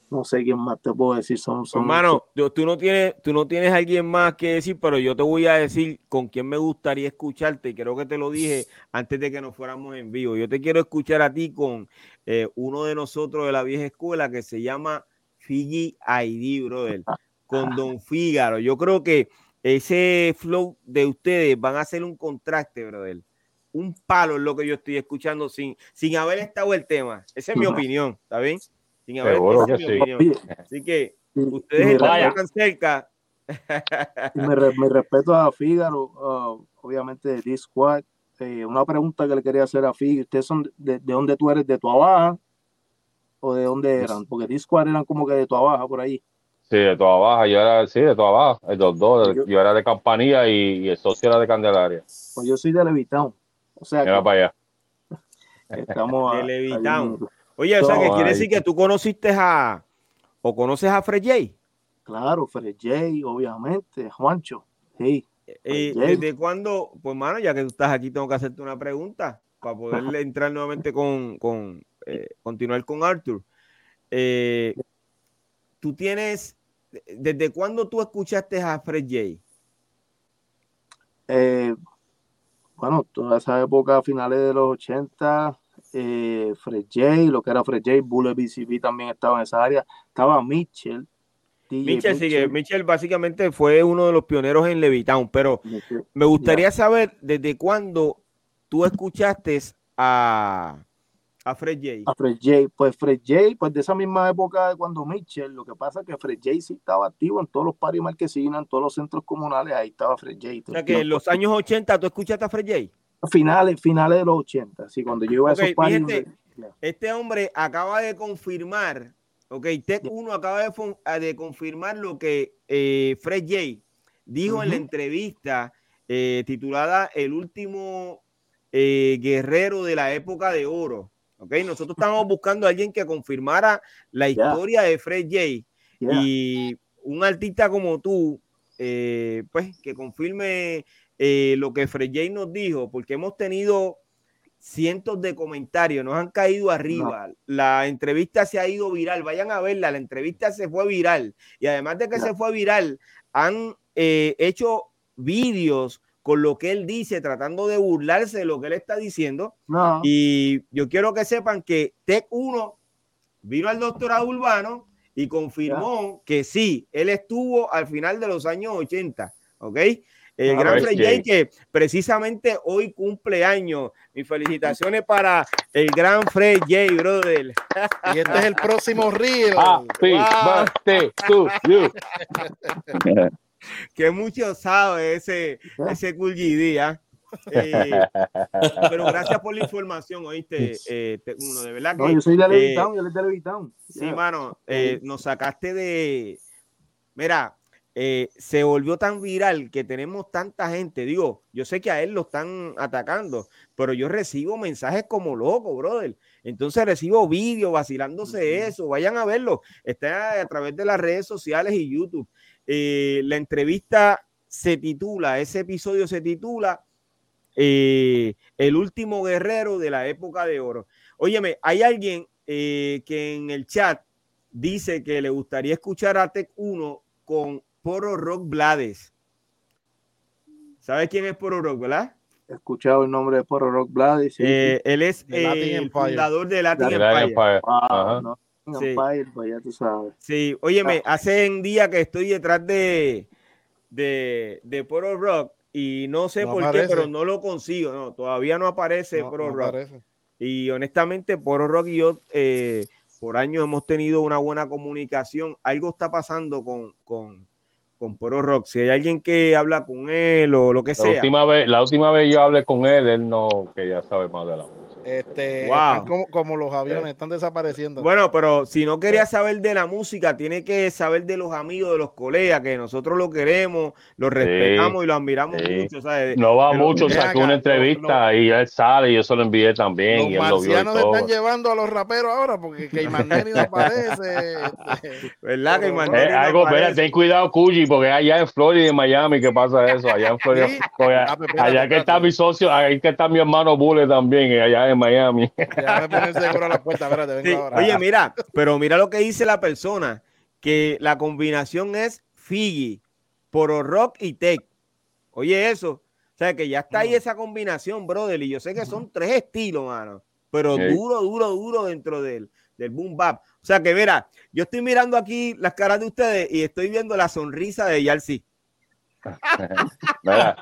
no sé quién más te puedo decir. Son, son Hermano, yo- tú no tienes, tú no tienes alguien más que decir, pero yo te voy a decir con quién me gustaría escucharte. Y creo que te lo dije antes de que nos fuéramos en vivo. Yo te quiero escuchar a ti con eh, uno de nosotros de la vieja escuela que se llama Fiji ID, brother. Con Don Fígaro. Yo creo que ese flow de ustedes van a hacer un contraste, brother. Un palo es lo que yo estoy escuchando sin, sin haber estado el tema. Esa es mi opinión, ¿está bien? Sin haber Seguro que sí. opinión. Así que ustedes están Vaya. tan cerca. Y me, re- me respeto a Fígaro, ah, obviamente de D-Squad. Eh, una pregunta que le quería hacer a Fígaro, ¿ustedes son de, de dónde tú eres? ¿De tu abajo? ¿O de dónde eran? Porque D-Squad eran como que de tu abajo, por ahí. Sí, de toda baja, yo era, sí, de toda baja, el dos, dos, Yo- yo era de Campanilla y, y el socio era de Candelaria. Pues yo soy de Levitown. O sea, Mira que para allá. estamos a- Levitown. ahí. Oye, o sea, que quiere ahí. decir que tú conociste a o conoces a Fred J. Claro, Fred J, obviamente, Juancho. Sí, Eh, J. ¿Desde cuándo? Pues, mano, ya que tú estás aquí, tengo que hacerte una pregunta para poder entrar nuevamente con, con eh, continuar con Arthur. Eh, tú tienes, ¿desde cuándo tú escuchaste a Fred J? Eh, bueno, toda esa época, finales de los 80, eh, Fred J, lo que era Fred J, Bullet BCB también estaba en esa área. Estaba Mitchell. DJ Mitchell, sí, que Mitchell básicamente fue uno de los pioneros en Levitown, pero Mitchell. me gustaría saber desde cuándo tú escuchaste a, a Fred J. A Fred J, pues Fred J, pues de esa misma época de cuando Mitchell, lo que pasa es que Fred J sí estaba activo en todos los paris marquesinas, en todos los centros comunales, ahí estaba Fred J. O sea que en los años 80 tú escuchaste a Fred J. finales, finales de los 80, sí, cuando yo iba a esos paris. Este hombre acaba de confirmar, ok, Tech 1 acaba de, fon- a- de confirmar lo que eh, Fred J dijo en la entrevista eh, titulada El último eh, guerrero de la época de oro. Ok, nosotros estábamos buscando a alguien que confirmara la historia de Fred J Yeah. y un artista como tú, eh, pues que confirme eh, lo que Fred J nos dijo, porque hemos tenido cientos de comentarios, nos han caído arriba. La entrevista se ha ido viral, vayan a verla, la entrevista se fue viral. Y además de que se fue viral, han eh, hecho vídeos con lo que él dice, tratando de burlarse de lo que él está diciendo. No, Y yo quiero que sepan que Tech 1 vino al doctorado urbano y confirmó que sí, él estuvo al final de los años 80, ¿ok? El Ah, gran Fred Fred J. J que precisamente hoy cumple años. Mis felicitaciones para el gran Fred J, brother. Y este es el próximo reel. Happy Wow. birthday to you. Que mucho sabe ese, ese Cool GD, ¿ah? Eh, pero gracias por la información, oíste, eh, 1, de verdad que... no, yo soy de eh, Levitown, yo soy de Levitown. Sí, Yeah. mano, eh, nos sacaste de. Mira, eh, se volvió tan viral que tenemos tanta gente. Digo, yo sé que a él lo están atacando, pero yo recibo mensajes como loco, brother. Entonces recibo vídeos vacilándose eso. Vayan a verlo. Está a través de las redes sociales y YouTube. Eh, la entrevista se titula, ese episodio se titula eh, El último guerrero de la época de oro. Óyeme, hay alguien eh, que en el chat dice que le gustaría escuchar a Tech 1 con Poro Rock Blades. ¿Sabes quién es Poro Rock, verdad? He escuchado el nombre de Poro Rock Blades. Sí, Eh, él es eh, el fundador de Latin Latin Empire. Empire. Wow, Ajá. no, Sí. Empire, pues ya tú sabes. Sí, óyeme, hace un día que estoy detrás de, de, de Poro Rock y no sé No por aparece. qué, pero no lo consigo. No, todavía no aparece No, Poro no Rock. Y honestamente, Poro Rock y yo eh, por años hemos tenido una buena comunicación. Algo está pasando con, con, con Poro Rock. Si hay alguien que habla con él o lo que La sea. última, vez, la última vez yo hablé con él, él no quería saber más de la. Este, Wow. están como, como los aviones, están desapareciendo. Bueno, pero si no quería saber de la música, tiene que saber de los amigos, de los colegas, que nosotros lo queremos, lo respetamos y lo admiramos sí. mucho. ¿sabes? No va Pero mucho, acá, una lo- entrevista y él sale y yo se lo envié también los y él lo vio y marcianos todo. están llevando a los raperos ahora porque Cayman Neri no aparece. este, ¿Verdad? Manuel Eh, no algo, espera, aparece. ten cuidado, Cuyi, porque allá en Florida y en Miami que pasa eso, allá en Florida. Sí. porque Ah, pues allá que está mi socio, ahí que está mi hermano Bule también, allá en Miami. Déjame poner seguro a la puerta, espérate, vengo Sí, ahora. Oye, mira, pero mira lo que dice la persona, que la combinación es Figgy, Poro Rock y Tech. Oye, eso. O sea, que ya está ahí esa combinación, brother. Y yo sé que son tres estilos, mano. Pero Sí. duro, duro, duro dentro del, del boom bap. O sea, que mira, yo estoy mirando aquí las caras de ustedes y estoy viendo la sonrisa de Yalsi. Mira,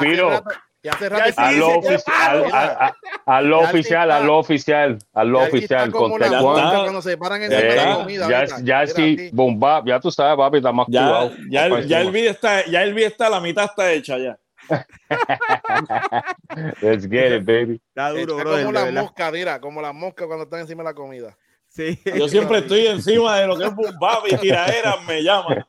Piro, rato- y hace rato hazlo Ya oficial, está. hazlo oficial, ya aquí oficial con la One. mosca Está. cuando se paran en Eh, la comida. ya, ahorita. ya sí, así. boom bap, ya tú sabes, papi, está más Ya, activado. ya, el, ya el encima. video está, ya el video está, la mitad está hecha ya. Let's get it, baby. Está duro, Está brother. como verdad. moscas, mira, como las moscas cuando están encima de la comida. Sí. Yo siempre estoy encima de lo que es boom bap y tiraera me llama.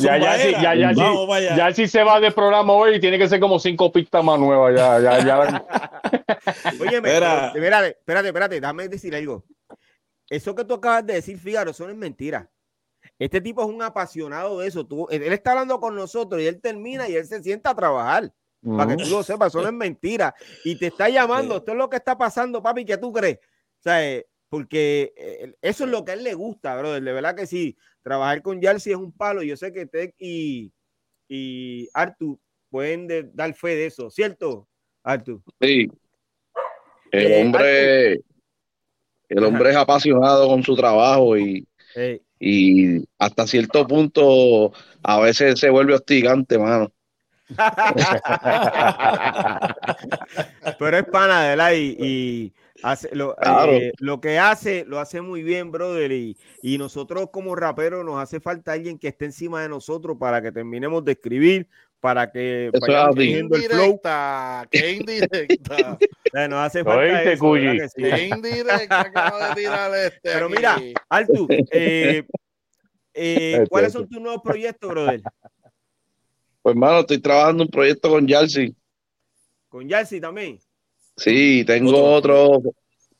Ya, ya, sí, ya, ya, sí, Vamos ya sí se va de programa hoy y tiene que ser como cinco pistas más nuevas. Ya, ya, ya. Oye, Espera. espérate, espérate, espérate, déjame decir algo. Eso que tú acabas de decir, Fígaro, eso no es mentira. Este tipo es un apasionado de eso. Tú, él está hablando con nosotros y él termina y él se sienta a trabajar. Para que tú lo sepas, eso no es mentira. Y te está llamando, esto es lo que está pasando, papi, ¿qué tú crees? O sea, eh, porque eh, eso es lo que a él le gusta, brother. De verdad que sí, trabajar con Yalsi es un palo. Yo sé que Tech y, y Artu pueden de- dar fe de eso, ¿cierto, Artu? Sí. El Eh, hombre, el hombre es apasionado con su trabajo y, Eh, y hasta cierto punto a veces se vuelve hostigante, mano. Pero es pana, de verdad, y, y hace, lo, Claro. eh, lo que hace, lo hace muy bien, brother, y, y nosotros como raperos nos hace falta alguien que esté encima de nosotros para que terminemos de escribir, para que Eso vayamos cogiendo el flow. Indirecta, qué indirecta. Eh, Nos hace ¿Lo falta oíste, que sí? qué indirecta acaba de tirar este. Pero aquí. mira, Artu, eh, eh, Este, ¿cuáles este. son tus nuevos proyectos, brother? Pues, hermano, estoy trabajando un proyecto con Yalsi. Con Yalsi también. Sí, tengo otro,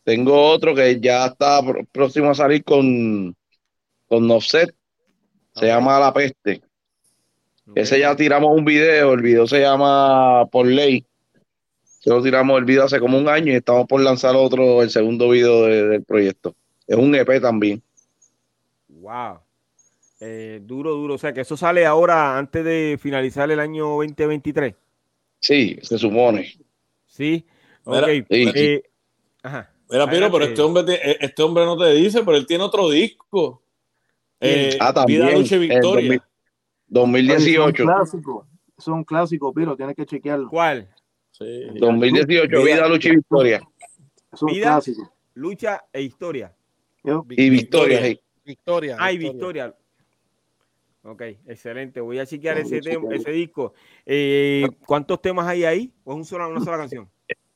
tengo otro que ya está pr- próximo a salir con, con Nofset. Se llama La Peste. Ese ya tiramos un video, el video se llama Por Ley. Se lo tiramos el video hace como un año y estamos por lanzar otro, el segundo video de- del proyecto. Es un EP también. Wow. Eh, duro, duro. O sea, que eso sale ahora antes de finalizar el año 2023. Sí, se supone. Sí. Mira, Ok. sí. eh, ajá. Mira, Piro, pero este hombre, te- este hombre no te dice, pero él tiene otro disco. Eh, Ah, también, Vida, Lucha y Victoria. 2018. Es un clásico. Es un clásico, Piro, tienes que chequearlo. ¿Cuál? Sí. 2018, Vida, Lucha y Victoria. Es un Vida. clásico. Lucha e historia. Yo- Y Victoria. Victoria. Ay, Victoria. Ok, excelente. Voy a chequear No, ese, disco. Eh, ¿Cuántos temas hay ahí? ¿O es un sola- una sola canción?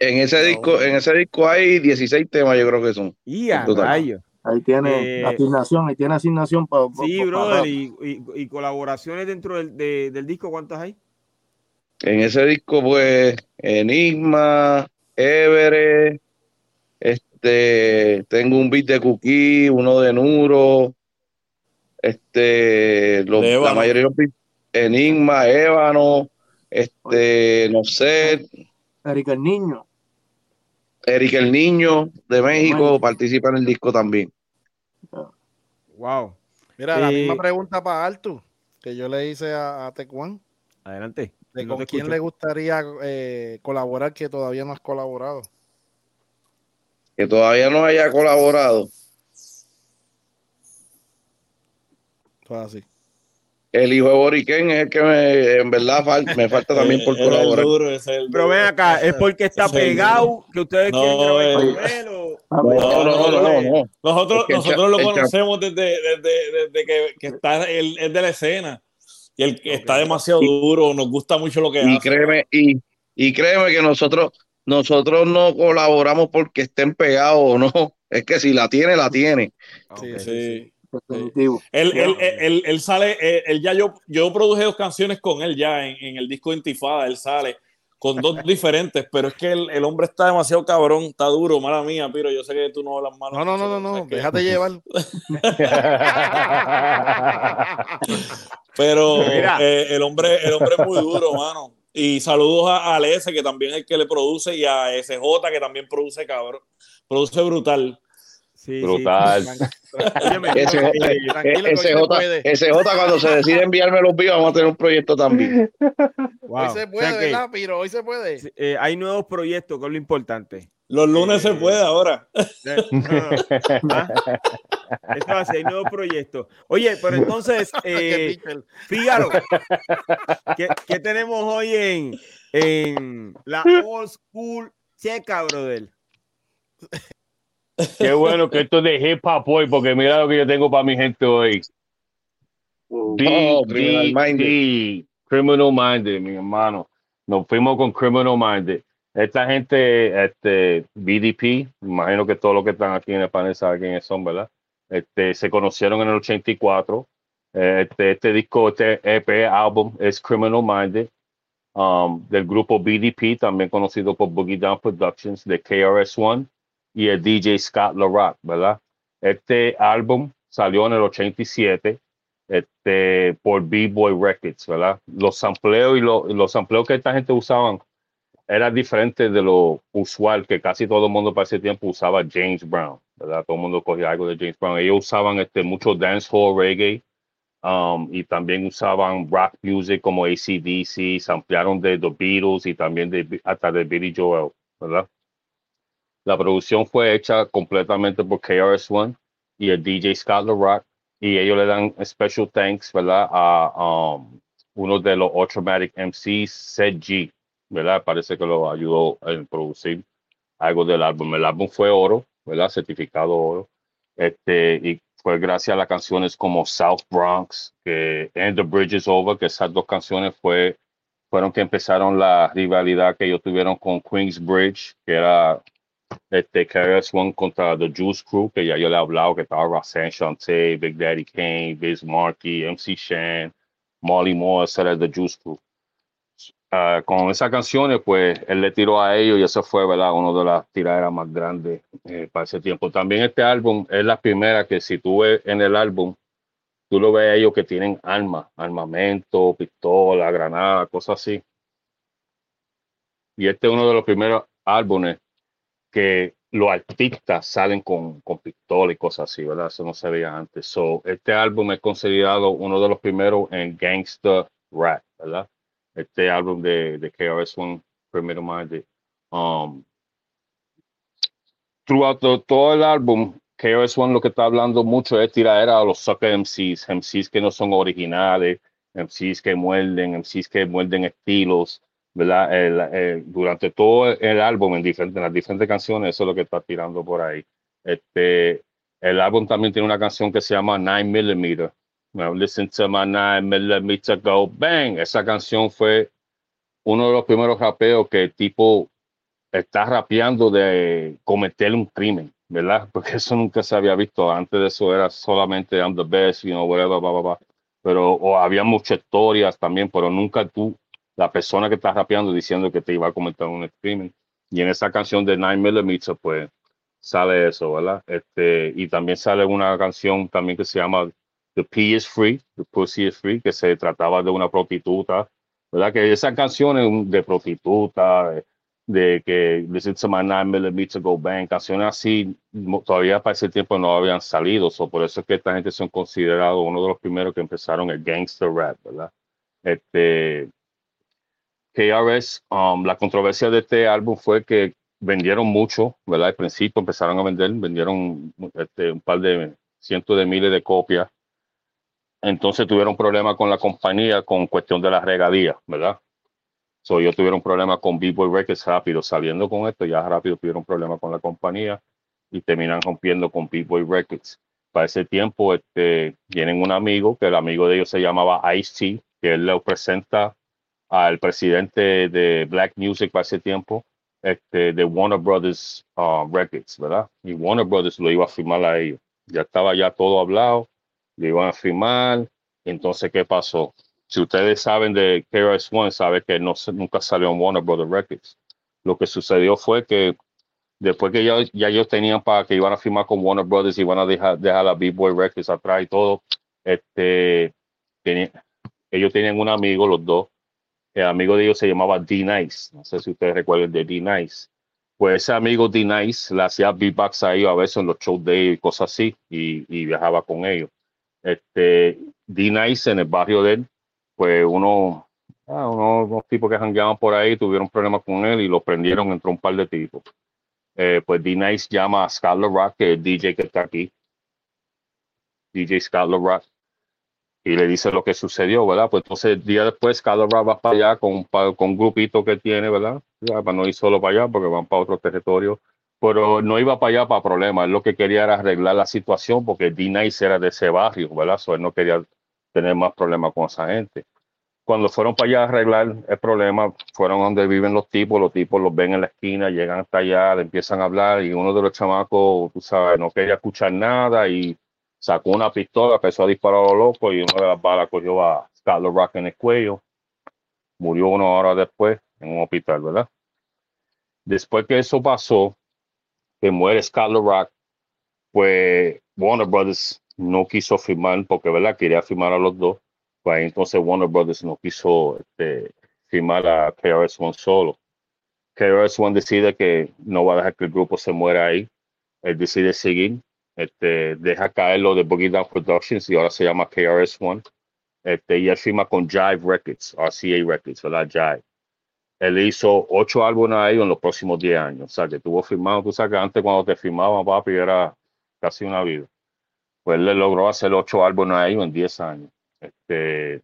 En ese disco, en ese disco hay 16 temas, yo creo que son. Y a Total. rayos. Ahí tiene Eh, asignación, ahí tiene asignación para. Sí, brother. Y, y- y colaboraciones dentro del, de- del disco, ¿cuántas hay? En ese disco, pues, Enigma, Everest, este, tengo un beat de Cookie, uno de Nuro, este, los- De la mayoría de los beats, Enigma, Ébano, este, no sé, Erika el Niño. Eric el Niño de México participa en el disco también. Wow. Mira, la Eh, misma pregunta para Artu que yo le hice a, a Tecuan. Adelante. De No con quién escucho. le gustaría eh, colaborar que todavía no has colaborado. Que todavía no haya colaborado. Todo así. El hijo de Boriquén es el que me, en verdad fal- me falta también por el colaborar. el Pero ven acá, ¿es porque está es el pegado que ustedes No, quieren grabar con él o- No, no, no, no, no. Nosotros, Es que el nosotros lo el conocemos desde, desde, desde que, que está él es de la escena y el que está demasiado duro, nos gusta mucho lo que Y hace. créeme, y, y créeme que nosotros, nosotros no colaboramos porque estén pegados o no. Es que si la tiene, la tiene. Sí. Sí. Definitivo. Él, él, él, él- él sale, él, él ya yo, yo produje dos canciones con él ya en, en el disco Intifada, él sale con dos diferentes, pero es que el, el hombre está demasiado cabrón, está duro, mala mía, Piro, yo sé que tú no hablas malo. No, no, no, no, no. Déjate llevar. Pero eh, el hombre, el hombre es muy duro, mano. Y saludos a, a S, que también es el que le produce, y a SJ, que también produce cabrón. Produce brutal. Sí. Brutal. Eh, SJ. SJ, cuando se decide enviarme los videos, vamos a tener un proyecto también. wow. Hoy se O puede, sea que, ¿verdad, Piro? Hoy se puede. eh, hay nuevos proyectos, que es lo importante. Los lunes Eh, se puede ahora. Eh, no, no. Ah, Esto va a ser nuevo proyecto. Oye, pero entonces, eh. Fígaro, ¿qué, qué tenemos hoy en, en la old school checa, brother? Qué bueno que esto es de hip hop hoy, porque mira lo que yo tengo para mi gente hoy. D- Oh, Criminal D- Minded. D- Criminal Minded, mi hermano. Nos fuimos con Criminal Minded. Esta gente, este, BDP, imagino que todos los que están aquí en el panel saben quiénes son, ¿verdad? Este, se conocieron en el 84. Eh, Este, este disco, este EP, álbum, es Criminal Minded. um, del grupo BDP, también conocido por Boogie Down Productions, de KRS-One y el DJ Scott LaRock, ¿verdad? Este álbum salió en el 87 este, por B-Boy Records, ¿verdad? Los sampleos y lo- los sampleos que esta gente usaban eran diferentes de lo usual, que casi todo el mundo para ese tiempo usaba James Brown, ¿verdad? Todo el mundo cogía algo de James Brown. Ellos usaban este, mucho dancehall reggae, um, y también usaban rock music como ACDC, se ampliaron de The Beatles y también de, hasta de Billy Joel, ¿verdad? La producción fue hecha completamente por KRS-One y el DJ Scott LaRock y ellos le dan special thanks, ¿verdad? A um, uno de los Ultramatic MCs, Seth G, ¿verdad? Parece que lo ayudó en producir algo del álbum. El álbum fue oro, ¿verdad? Certificado oro. Este, y fue gracias a las canciones como South Bronx, que And the Bridge is Over, que esas dos canciones fue, fueron que empezaron la rivalidad que ellos tuvieron con Queens Bridge, que era este KRS One contra The Juice Crew, que ya yo le he hablado, que estaba Roxanne Shante, Big Daddy Kane, Biz Markie, MC Shan, Molly Moore, era The Juice Crew. Ah, con esas canciones, pues él le tiró a ellos y eso fue, ¿verdad? Uno de las tiraderas más grandes eh, para ese tiempo. También este álbum es la primera que si tú ves en el álbum, tú lo ves a ellos que tienen armas, armamento, pistola, granada, cosas así. Y este es uno de los primeros álbumes que los artistas salen con, con pistola y cosas así, ¿verdad? Eso no se veía antes. So, este álbum es considerado uno de los primeros en gangster rap, ¿verdad? Este álbum de, de KRS-One, Primero Minded. Um, throughout the- todo el álbum, KRS-One lo que está hablando mucho es tiradera a los sucker MCs, MCs que no son originales, MCs que muerden, MCs que muerden estilos, ¿verdad? El- el- durante todo el álbum, en, en las diferentes canciones, eso es lo que está tirando por ahí. Este, el álbum también tiene una canción que se llama 9mm. Now listen to my 9mm go bang. Esa canción fue uno de los primeros rapeos que tipo está rapeando de cometer un crimen, ¿verdad? Porque eso nunca se había visto. Antes de eso era solamente I'm the best, you know, whatever, blah, blah, blah. Pero o había muchas historias también, pero nunca tú, la persona que está rapeando diciendo que te iba a cometer un crimen. Y en esa canción de 9mm, pues sale eso, ¿verdad? Este, y también sale una canción también que se llama The P is Free, The Pussy is Free, que se trataba de una prostituta, ¿verdad? Que esas canciones de prostituta, de, que Listen to my 9mm go bang, canciones así, todavía para ese tiempo no habían salido, so por eso es que esta gente son considerados uno de los primeros que empezaron el gangster rap, ¿verdad? Este, KRS, um, la controversia de este álbum fue que vendieron mucho, ¿verdad? Al principio empezaron a vender, vendieron este, un par de cientos de miles de copias. Entonces tuvieron problemas con la compañía con cuestión de las regadías, ¿verdad? So, ellos tuvieron problemas con B-Boy Records rápido, saliendo con esto, ya rápido tuvieron problemas con la compañía y terminan rompiendo con B-Boy Records. Para ese tiempo, este, tienen un amigo, que el amigo de ellos se llamaba Ice-T, que él le presenta al presidente de Black Music ese tiempo, este, de Warner Brothers uh, Records, ¿verdad? Y Warner Brothers lo iba a firmar a ellos. Ya estaba ya todo hablado, lo iban a firmar. Entonces, ¿qué pasó? Si ustedes saben de KRS-One, saben que no, nunca salió en Warner Brothers Records. Lo que sucedió fue que después que ya, ya ellos tenían para que iban a firmar con Warner Brothers y iban a dejar, dejar la B-Boy Records atrás y todo, este, ellos tenían un amigo, los dos, El amigo de ellos se llamaba D-Nice. No sé si ustedes recuerdan de D-Nice. Pues ese amigo D-Nice le hacía beatbox a ellos a veces en los shows de ellos y cosas así, y, viajaba con ellos. Este, D-Nice en el barrio de él, pues uno, ah, uno- unos tipos que jangueaban por ahí tuvieron problemas con él y lo prendieron entre un par de tipos. Eh, pues D-Nice llama a Scarlet Rock, que es el DJ que está aquí, DJ Scarlet Rock, y le dice lo que sucedió, ¿verdad? Pues entonces día después Rock va para allá con, un pa- con un grupito que tiene, ¿verdad? Ya, para no ir solo para allá porque van para otro territorio. Pero no iba para allá para problemas, él lo que quería era arreglar la situación porque D-Nice era de ese barrio, ¿verdad? So, él no quería tener más problemas con esa gente. Cuando fueron para allá a arreglar el problema, fueron donde viven los tipos, los tipos los ven en la esquina, llegan hasta allá, le empiezan a hablar y uno de los chamacos, tú sabes, no quería escuchar nada y sacó una pistola, empezó a disparar a lo loco y una de las balas cogió a Scarlet Rock en el cuello. Murió una hora después en un hospital, ¿verdad? Después que eso pasó, que muere Scarlet Rock, pues Warner Brothers no quiso firmar porque, ¿verdad? Quería firmar a los dos. Pues entonces Warner Brothers no quiso este, firmar a KRS-One solo. KRS-One decide que no va a dejar que el grupo se muera ahí. Él decide seguir. Este, deja caer lo de Boogie Down Productions y ahora se llama KRS-One. Este, y él firma con Jive Records, RCA Records, ¿verdad? Jive. Él hizo ocho álbumes ahí en los próximos 10 años. O sea, que tuvo firmado, tú sabes que antes cuando te firmaban, papi, era casi una vida. Pues él le logró hacer ocho álbumes ahí en 10 años. Este,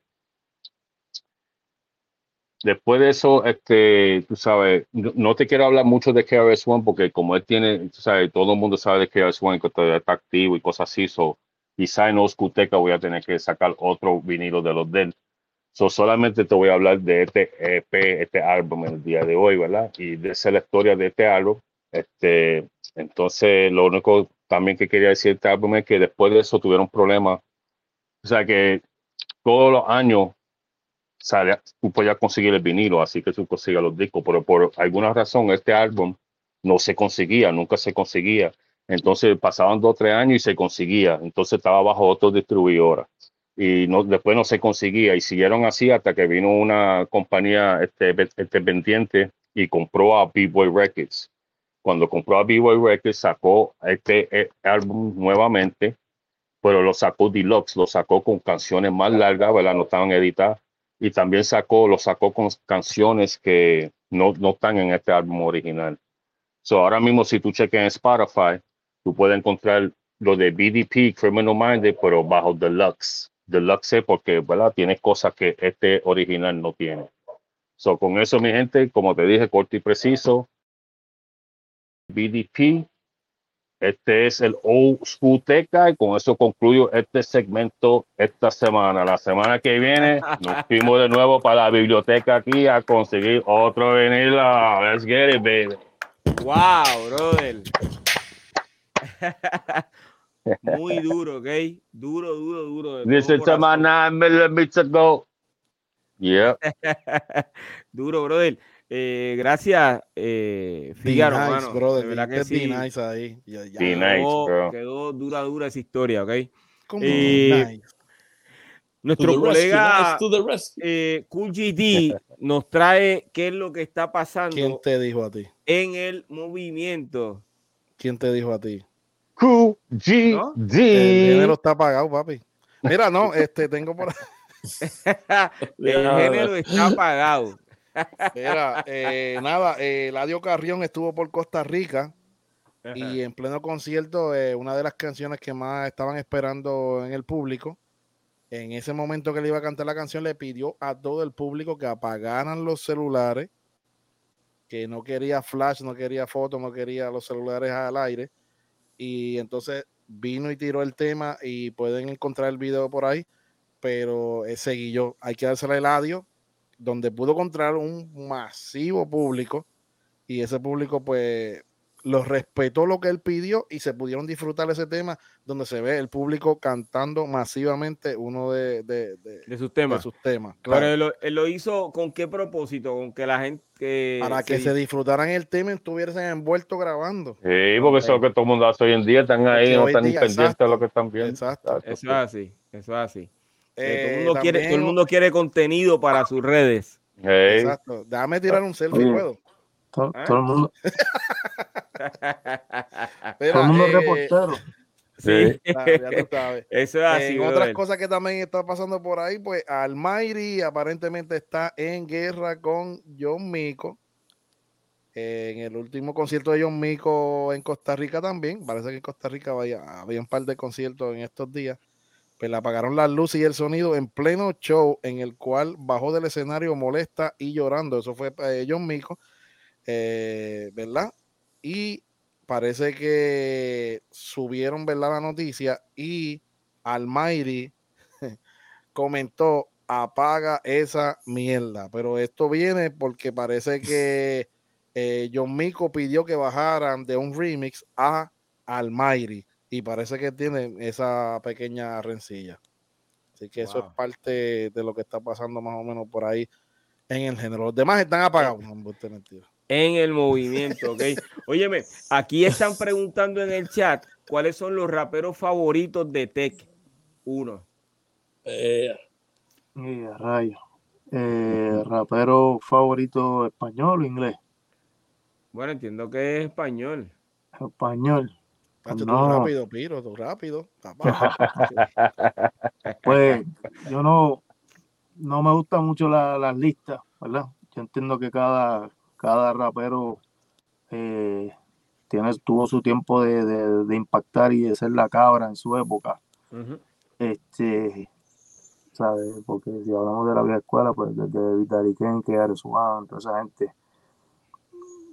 después de eso, este, tú sabes, no, te quiero hablar mucho de KRS-One porque como él tiene, tú sabes, todo el mundo sabe de KRS-One que todavía está activo y cosas así, so, quizá en Oscuteca voy a tener que sacar otro vinilo de los de él. So, solamente te voy a hablar de este EP, este álbum en el día de hoy, ¿verdad? Y de esa es la historia de este álbum. Este, entonces, lo único también que quería decir de este álbum es que después de eso tuvieron problemas. O sea que todos los años sale, tú podías conseguir el vinilo, así que tú consigues los discos, pero por alguna razón este álbum no se conseguía, nunca se conseguía. Entonces pasaban dos o tres años y se conseguía. Entonces estaba bajo otra distribuidora y no, después no se conseguía y siguieron así hasta que vino una compañía este, este pendiente y compró a B-Boy Records. Cuando compró a B-Boy Records sacó este eh, álbum nuevamente, pero lo sacó deluxe, lo sacó con canciones más largas, ¿verdad? No estaban editadas y también sacó, lo sacó con canciones que no, no están en este álbum original. So ahora mismo si tú cheques en Spotify, tú puedes encontrar lo de BDP, Criminal Minded, pero bajo Deluxe. Deluxe porque, ¿verdad? Tiene cosas que este original no tiene. So con eso, mi gente, como te dije, corto y preciso, BDP, este es el Old School Teca y con eso concluyo este segmento esta semana. La semana que viene nos fuimos de nuevo para la biblioteca aquí a conseguir otro vinilo. Let's get it, baby. Wow, brother. Muy duro, ¿ok? Duro, duro, duro. This is my corazón. nine millimeter ago. Yeah. duro, brother. Eh, gracias, eh, Figaro, hermano. brother. de verdad que sí. D-Nice ahí. Ya, ya. D-Nice. Quedó, bro. quedó dura, dura esa historia, ¿ok? Eh. Nuestro To the rescue, colega nice to the rescue. eh, Cool GD nos trae qué es lo que está pasando ¿Quién te dijo a ti? en el movimiento. ¿Quién te dijo a ti? QGD. El género está apagado, papi. Mira, no, este tengo por el género está apagado. Mira, eh, nada, eh, Eladio Carrión estuvo por Costa Rica y en pleno concierto, eh, una de las canciones que más estaban esperando en el público, en ese momento que le iba a cantar la canción, le pidió a todo el público que apagaran los celulares, que no quería flash, no quería fotos, no quería los celulares al aire. Y entonces vino y tiró el tema y pueden encontrar el video por ahí, pero eh, seguí yo. Hay que dársela a Eladio, donde pudo encontrar un masivo público y ese público pues lo respetó lo que él pidió y se pudieron disfrutar ese tema donde se ve el público cantando masivamente uno de, de- de- de sus de temas. sus temas. Pero claro. él lo, él lo hizo con qué propósito? Con que la gente. que para que se disfrutaran el tema y estuviesen envueltos grabando. Sí, porque eso es lo que todo el mundo hace hoy en día. Están ahí, Porque no están pendientes de lo que están viendo. exacto. Eso es así. Eso es así. Eh, todo, el Eh, mundo quiere, todo el también- mundo quiere contenido para sus redes. Hey. Exacto. Déjame tirar un selfie, Oye. ¿puedo? Todo, Ah. todo el mundo, Mira, todo el mundo eh, reportero. Sí, ah, ya tú sabes. eso es así. en otras cosas que también está pasando por ahí, pues Almighty aparentemente está en guerra con John Mico. Eh, en el último concierto de John Mico en Costa Rica también, parece que en Costa Rica vaya, había un par de conciertos en estos días, pues le apagaron las luces y el sonido en pleno show en el cual bajó del escenario molesta y llorando. Eso fue eh, John Mico, eh, ¿verdad? Y parece que subieron, ¿verdad? La noticia y Almighty comentó, apaga esa mierda. Pero esto viene porque parece que eh, John Mico pidió que bajaran de un remix a Almighty y parece que tienen esa pequeña rencilla. Así que eso es parte de lo que está pasando más o menos por ahí en el género. Los demás están apagados. No, embuste, mentira. en el movimiento, ¿ok? Óyeme, aquí están preguntando en el chat cuáles son los raperos favoritos de Tech 1. Eh, Y a rayo. Eh, rapero favorito español o inglés? Bueno, entiendo que es español. Español. Tú No. rápido, Piro, tú rápido. Pues yo no, no me gustan mucho la- las listas, ¿verdad? Yo entiendo que cada, cada rapero eh, tiene, tuvo su tiempo de, de- de impactar y de ser la cabra en su época. Este, ¿sabes? Porque si hablamos de la vieja escuela, pues desde Vitali que Ares toda esa gente,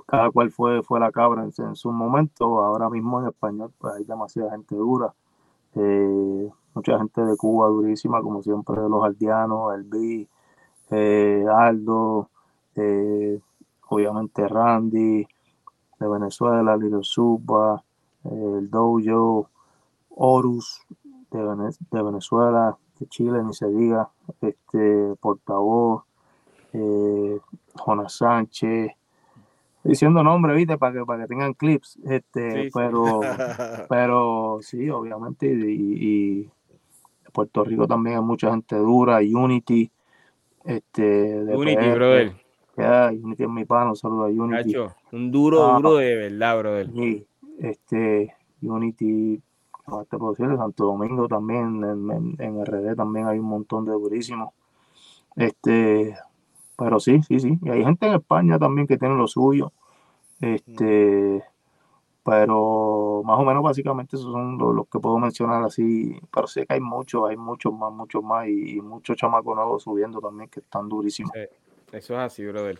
cada cual fue, fue la cabra en, su momento. Ahora mismo en español, pues hay demasiada gente dura. Eh, mucha gente de Cuba durísima, como siempre, los aldeanos, el B, eh, Aldo, eh, obviamente Randy, de Venezuela, Little Suba, eh, el Dojo, Horus, de, de Venezuela, de Chile, ni se diga, este, portavoz, Jonas Sánchez, diciendo nombres, viste, para que, para que tengan clips, este, Sí, pero, pero sí, obviamente, y, y Puerto Rico también hay mucha gente dura, Unity, este, de Unity, PR, brother. ya, Unity es mi pana, un saludo a Unity. Cacho, un duro, Ah. duro de verdad, brother. Sí, este, Unity, puedo decir, Santo Domingo también, en, en, en RD también hay un montón de durísimos. Este, pero sí, sí, sí. Y hay gente en España también que tiene lo suyo. Este, pero más o menos básicamente esos son los, que puedo mencionar así. Pero sé que hay muchos, hay muchos más, muchos más y, y muchos chamacos nuevos subiendo también que están durísimos. Eso es así, brother.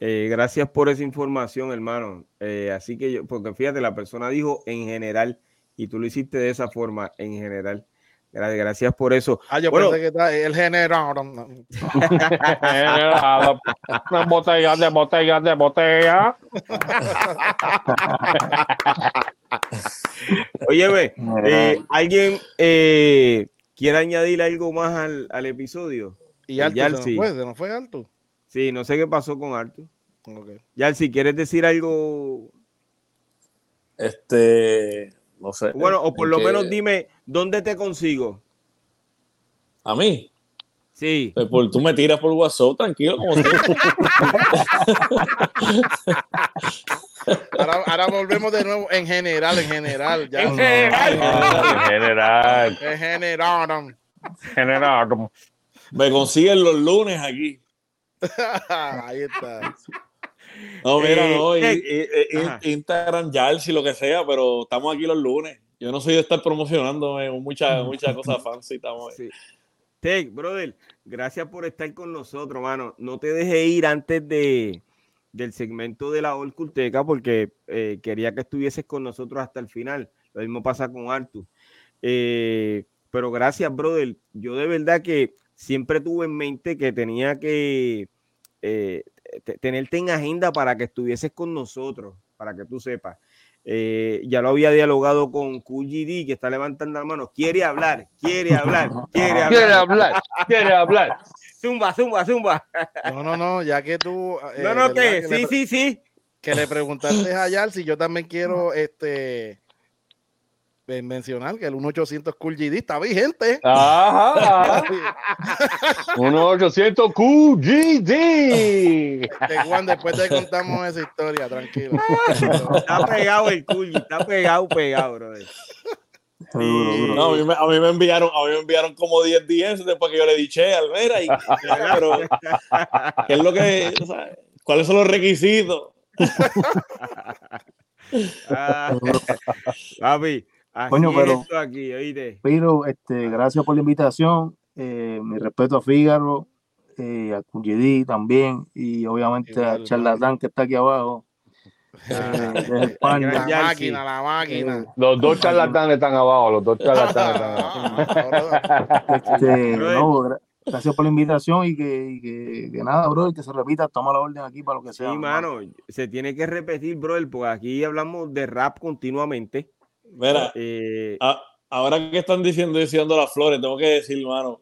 Eh, gracias por esa información, hermano. Eh, así que yo, porque fíjate, la persona dijo en general y tú lo hiciste de esa forma, en general. Gra- Gracias por eso. Ah, yo Bueno. pensé que está el general. botellas de botellas de botella. Óyeme, eh, ¿alguien eh, quiere añadir algo más al, al episodio? Y alto, se nos Yalsi. fue, se nos fue alto. Sí, no sé qué pasó con Arthur. Ok. Ya, si quieres decir algo, este, no sé. bueno, o por lo que- menos dime dónde te consigo. A mí, Sí, pues, por- tú me tiras por WhatsApp, tranquilo, como. Ahora, ahora volvemos de nuevo en general, en general. Ya, En general. En general, En general. general. Me consiguen los lunes aquí. Ahí está. No, mira, Eh, no, eh, ajá. Instagram, Yalsi, lo que sea, pero estamos aquí los lunes. Yo no soy de estar promocionándome muchas muchas cosas fancy. Estamos sí. Tech, brother, gracias por estar con nosotros, mano. No te dejes ir antes de del segmento de la Olculteca porque eh, quería que estuvieses con nosotros hasta el final. Lo mismo pasa con Artu. Eh, pero gracias, brother. Yo de verdad que siempre tuve en mente que tenía que eh, te- tenerte en agenda para que estuvieses con nosotros, para que tú sepas. Eh, ya lo había dialogado con QGD, que está levantando la mano. Quiere hablar, quiere hablar, quiere hablar. Quiere hablar, quiere hablar. Zumba, zumba, zumba. No, no, no, ya que tú. eh, No, no, que sí, sí, sí. que le preguntaste a Yalsi, yo también quiero este mencionar que el 1800 Cool GD está vigente. Ajá. 1800 QGD. Juan, después te contamos esa historia, tranquilo. Está pegado el Cool, está pegado, pegado, brother. No, a mí, me, a mí me enviaron, a mí me enviaron como 10 días después que yo le dije al Mera y pero ¿qué es lo que o sea, cuáles son los requisitos? Ah, papi, así Coño, pero- esto aquí, oíste. Pero este, gracias por la invitación. Eh, mi respeto a Fígaro, eh, a Cuyedí también, y obviamente Igual, a Charlatán que está aquí abajo. eh. La máquina, la máquina. Los dos charlatanes están abajo, los dos charlatanes están abajo. Este, Brother. no, gra- gracias por la invitación y que, y que, que nada, bro, que se repita, toma la orden aquí para lo que Sí, sea. hermano. mano, se tiene que repetir, brother, porque aquí hablamos de rap continuamente. Mira, Eh, a- ahora que están diciendo y diciendo las flores, tengo que decir, mano,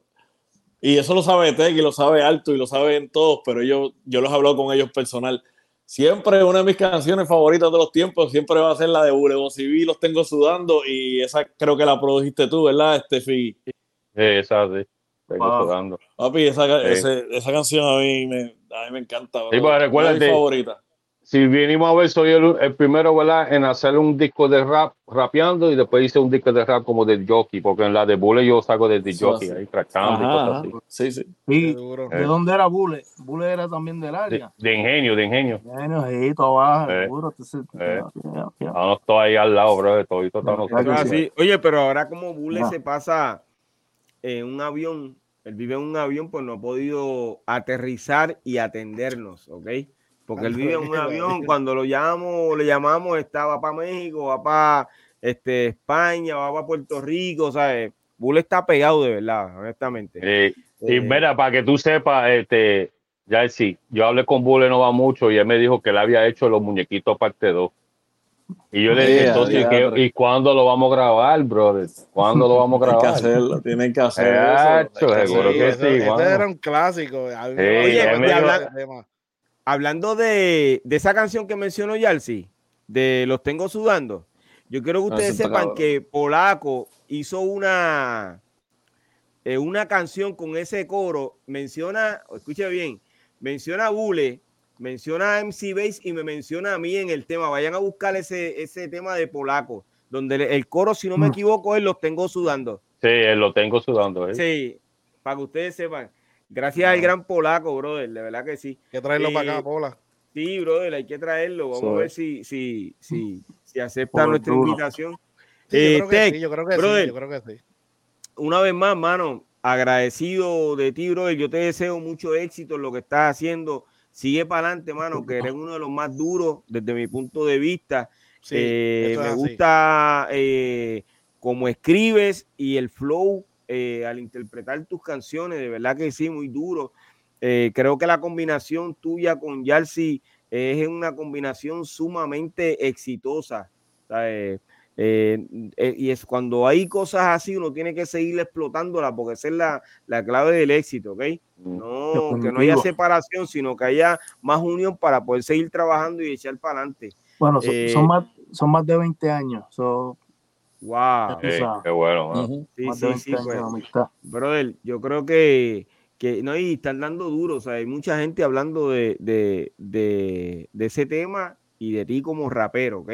y eso lo sabe Tech y lo sabe Alto y lo saben todos, pero yo, yo los he hablado con ellos personal. Siempre una de mis canciones favoritas de los tiempos siempre va a ser la de Bulevo Civil, los tengo sudando, y esa creo que la produjiste tú, ¿verdad, Estefi? Sí, esa sí. Vengo Wow. sudando. Papi, esa, Sí. ese- esa canción a mí me, a mí me encanta. Sí, pues, recuérdate- mis favoritas. Si vinimos a ver, soy el, el primero, ¿verdad? En hacer un disco de rap, rapeando, y después hice un disco de rap como de jockey, porque en la de Bule yo saco Eso jockey, ahí crackando y cosas ajá. así. Sí, sí. Y. ¿De dónde era Bule? Bule era también del De, área. de ingenio, de ingenio. Bueno, ahí, todo abajo, Eh, seguro. eh. todos ahí al lado, bro, de todo. y todo Ya, estamos ya Eso que es sí. así. Oye, pero ahora como Bule No. se pasa en un avión, él vive en un avión, pues no ha podido aterrizar y atendernos, ¿ok? Porque él vive en un avión, cuando lo llamamos, le llamamos, está, va para México, va para este, España, va para Puerto Rico, ¿sabes? Bule está pegado de verdad, honestamente. Eh, y Eh, mira, para que tú sepas, este, ya sí, yo hablé con Bule no va mucho y él me dijo que él había hecho los muñequitos parte 2. Y yo le dije, Yeah, entonces, ¿y qué- diadre. ¿y cuándo lo vamos a grabar, brother? ¿Cuándo lo vamos a Tienen que grabar? hacerlo, tienen que hacer Gacho, eso. hay que seguro hacerlo. que sí, mano. era un clásico. A hablando de, de esa canción que mencionó Yalsi, de Los Tengo Sudando, yo quiero que Ah, ustedes sepan que Polaco hizo una, eh, una canción con ese coro, menciona, escuche bien, menciona a Bule, menciona a MC Bass y me menciona a mí en el tema. Vayan a buscar ese, ese tema de Polaco, donde le- el coro, si no me Mm. equivoco, es Los Tengo Sudando. Sí, él lo tengo sudando. ¿eh? Sí, para que ustedes sepan. Gracias al gran Polaco, brother, de verdad que sí. Hay que traerlo para Eh, acá, Pola. Sí, brother, hay que traerlo. Vamos a ver si, si, si, si acepta Por nuestra duro. invitación. Sí, Eh, yo creo que Tech, sí, yo creo que brother. sí, yo creo que sí. Una vez más, mano, agradecido de ti, brother. Yo te deseo mucho éxito en lo que estás haciendo. Sigue para adelante, mano, que eres uno de los más duros desde mi punto de vista. Sí, Eh, me gusta eh, cómo escribes y el flow eh, al interpretar tus canciones, de verdad que sí, muy duro. Eh, creo que la combinación tuya con Yalsi es una combinación sumamente exitosa. ¿sabes? Eh, eh, y es cuando hay cosas así, uno tiene que seguir explotándolas porque esa es la, la clave del éxito, ¿ok? No, que no haya separación, sino que haya más unión para poder seguir trabajando y echar para adelante. Bueno, son, Eh, son más, son más de 20 años. Son Wow. Sí, qué bueno. Sí, sí, de 20 sí, pues. Brother, yo creo que, que no, y están dando duro, o sea, hay mucha gente hablando de, de, de, de ese tema y de ti como rapero, ¿ok?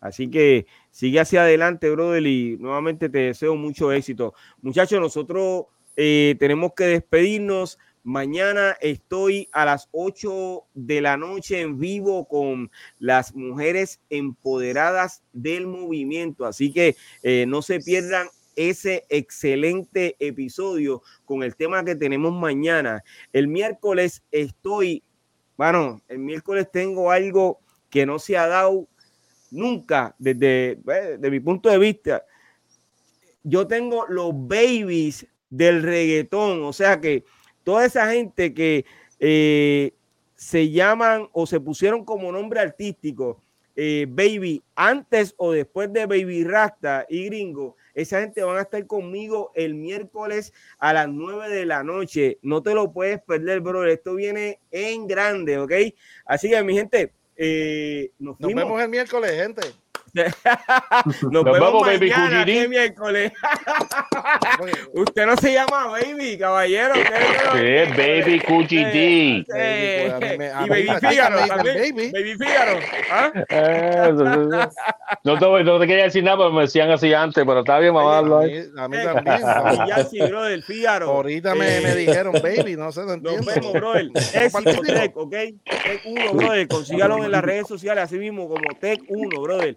Así que sigue hacia adelante, brother, y nuevamente te deseo mucho éxito. Muchachos, nosotros eh, tenemos que despedirnos. Mañana estoy a las 8 de la noche en vivo con las mujeres empoderadas del movimiento. Así que eh, no se pierdan ese excelente episodio con el tema que tenemos mañana. El miércoles estoy, bueno, el miércoles tengo algo que no se ha dado nunca desde, eh, mi punto de vista. Yo tengo los babies del reggaetón, o sea que toda esa gente que eh, se llaman o se pusieron como nombre artístico eh, Baby antes o después de Baby Rasta y Gringo, esa gente van a estar conmigo el miércoles a las 9 de la noche. No te lo puedes perder, bro. Esto viene en grande, ¿ok? Así que, mi gente, eh, nos, Nos vemos el miércoles, gente. Nos, vemos, vemos, baby mañana, este miércoles. Usted no se llama Baby, caballero. no- Sí, Baby Baby, pues, y Baby Fígaro baby. Baby Fígaro. ¿ah? No, te, no te quería decir nada, pero me decían así antes, pero está bien, vamos a mí, a mí también. Y ya sí, bro, del Fígaro. Ahorita me, Eh, me dijeron, baby, no sé, no Nos vemos, brother. Éxito Tech, ¿ok? Tech 1, brother. Consígalo en las redes sociales, así mismo como Tech 1, brother.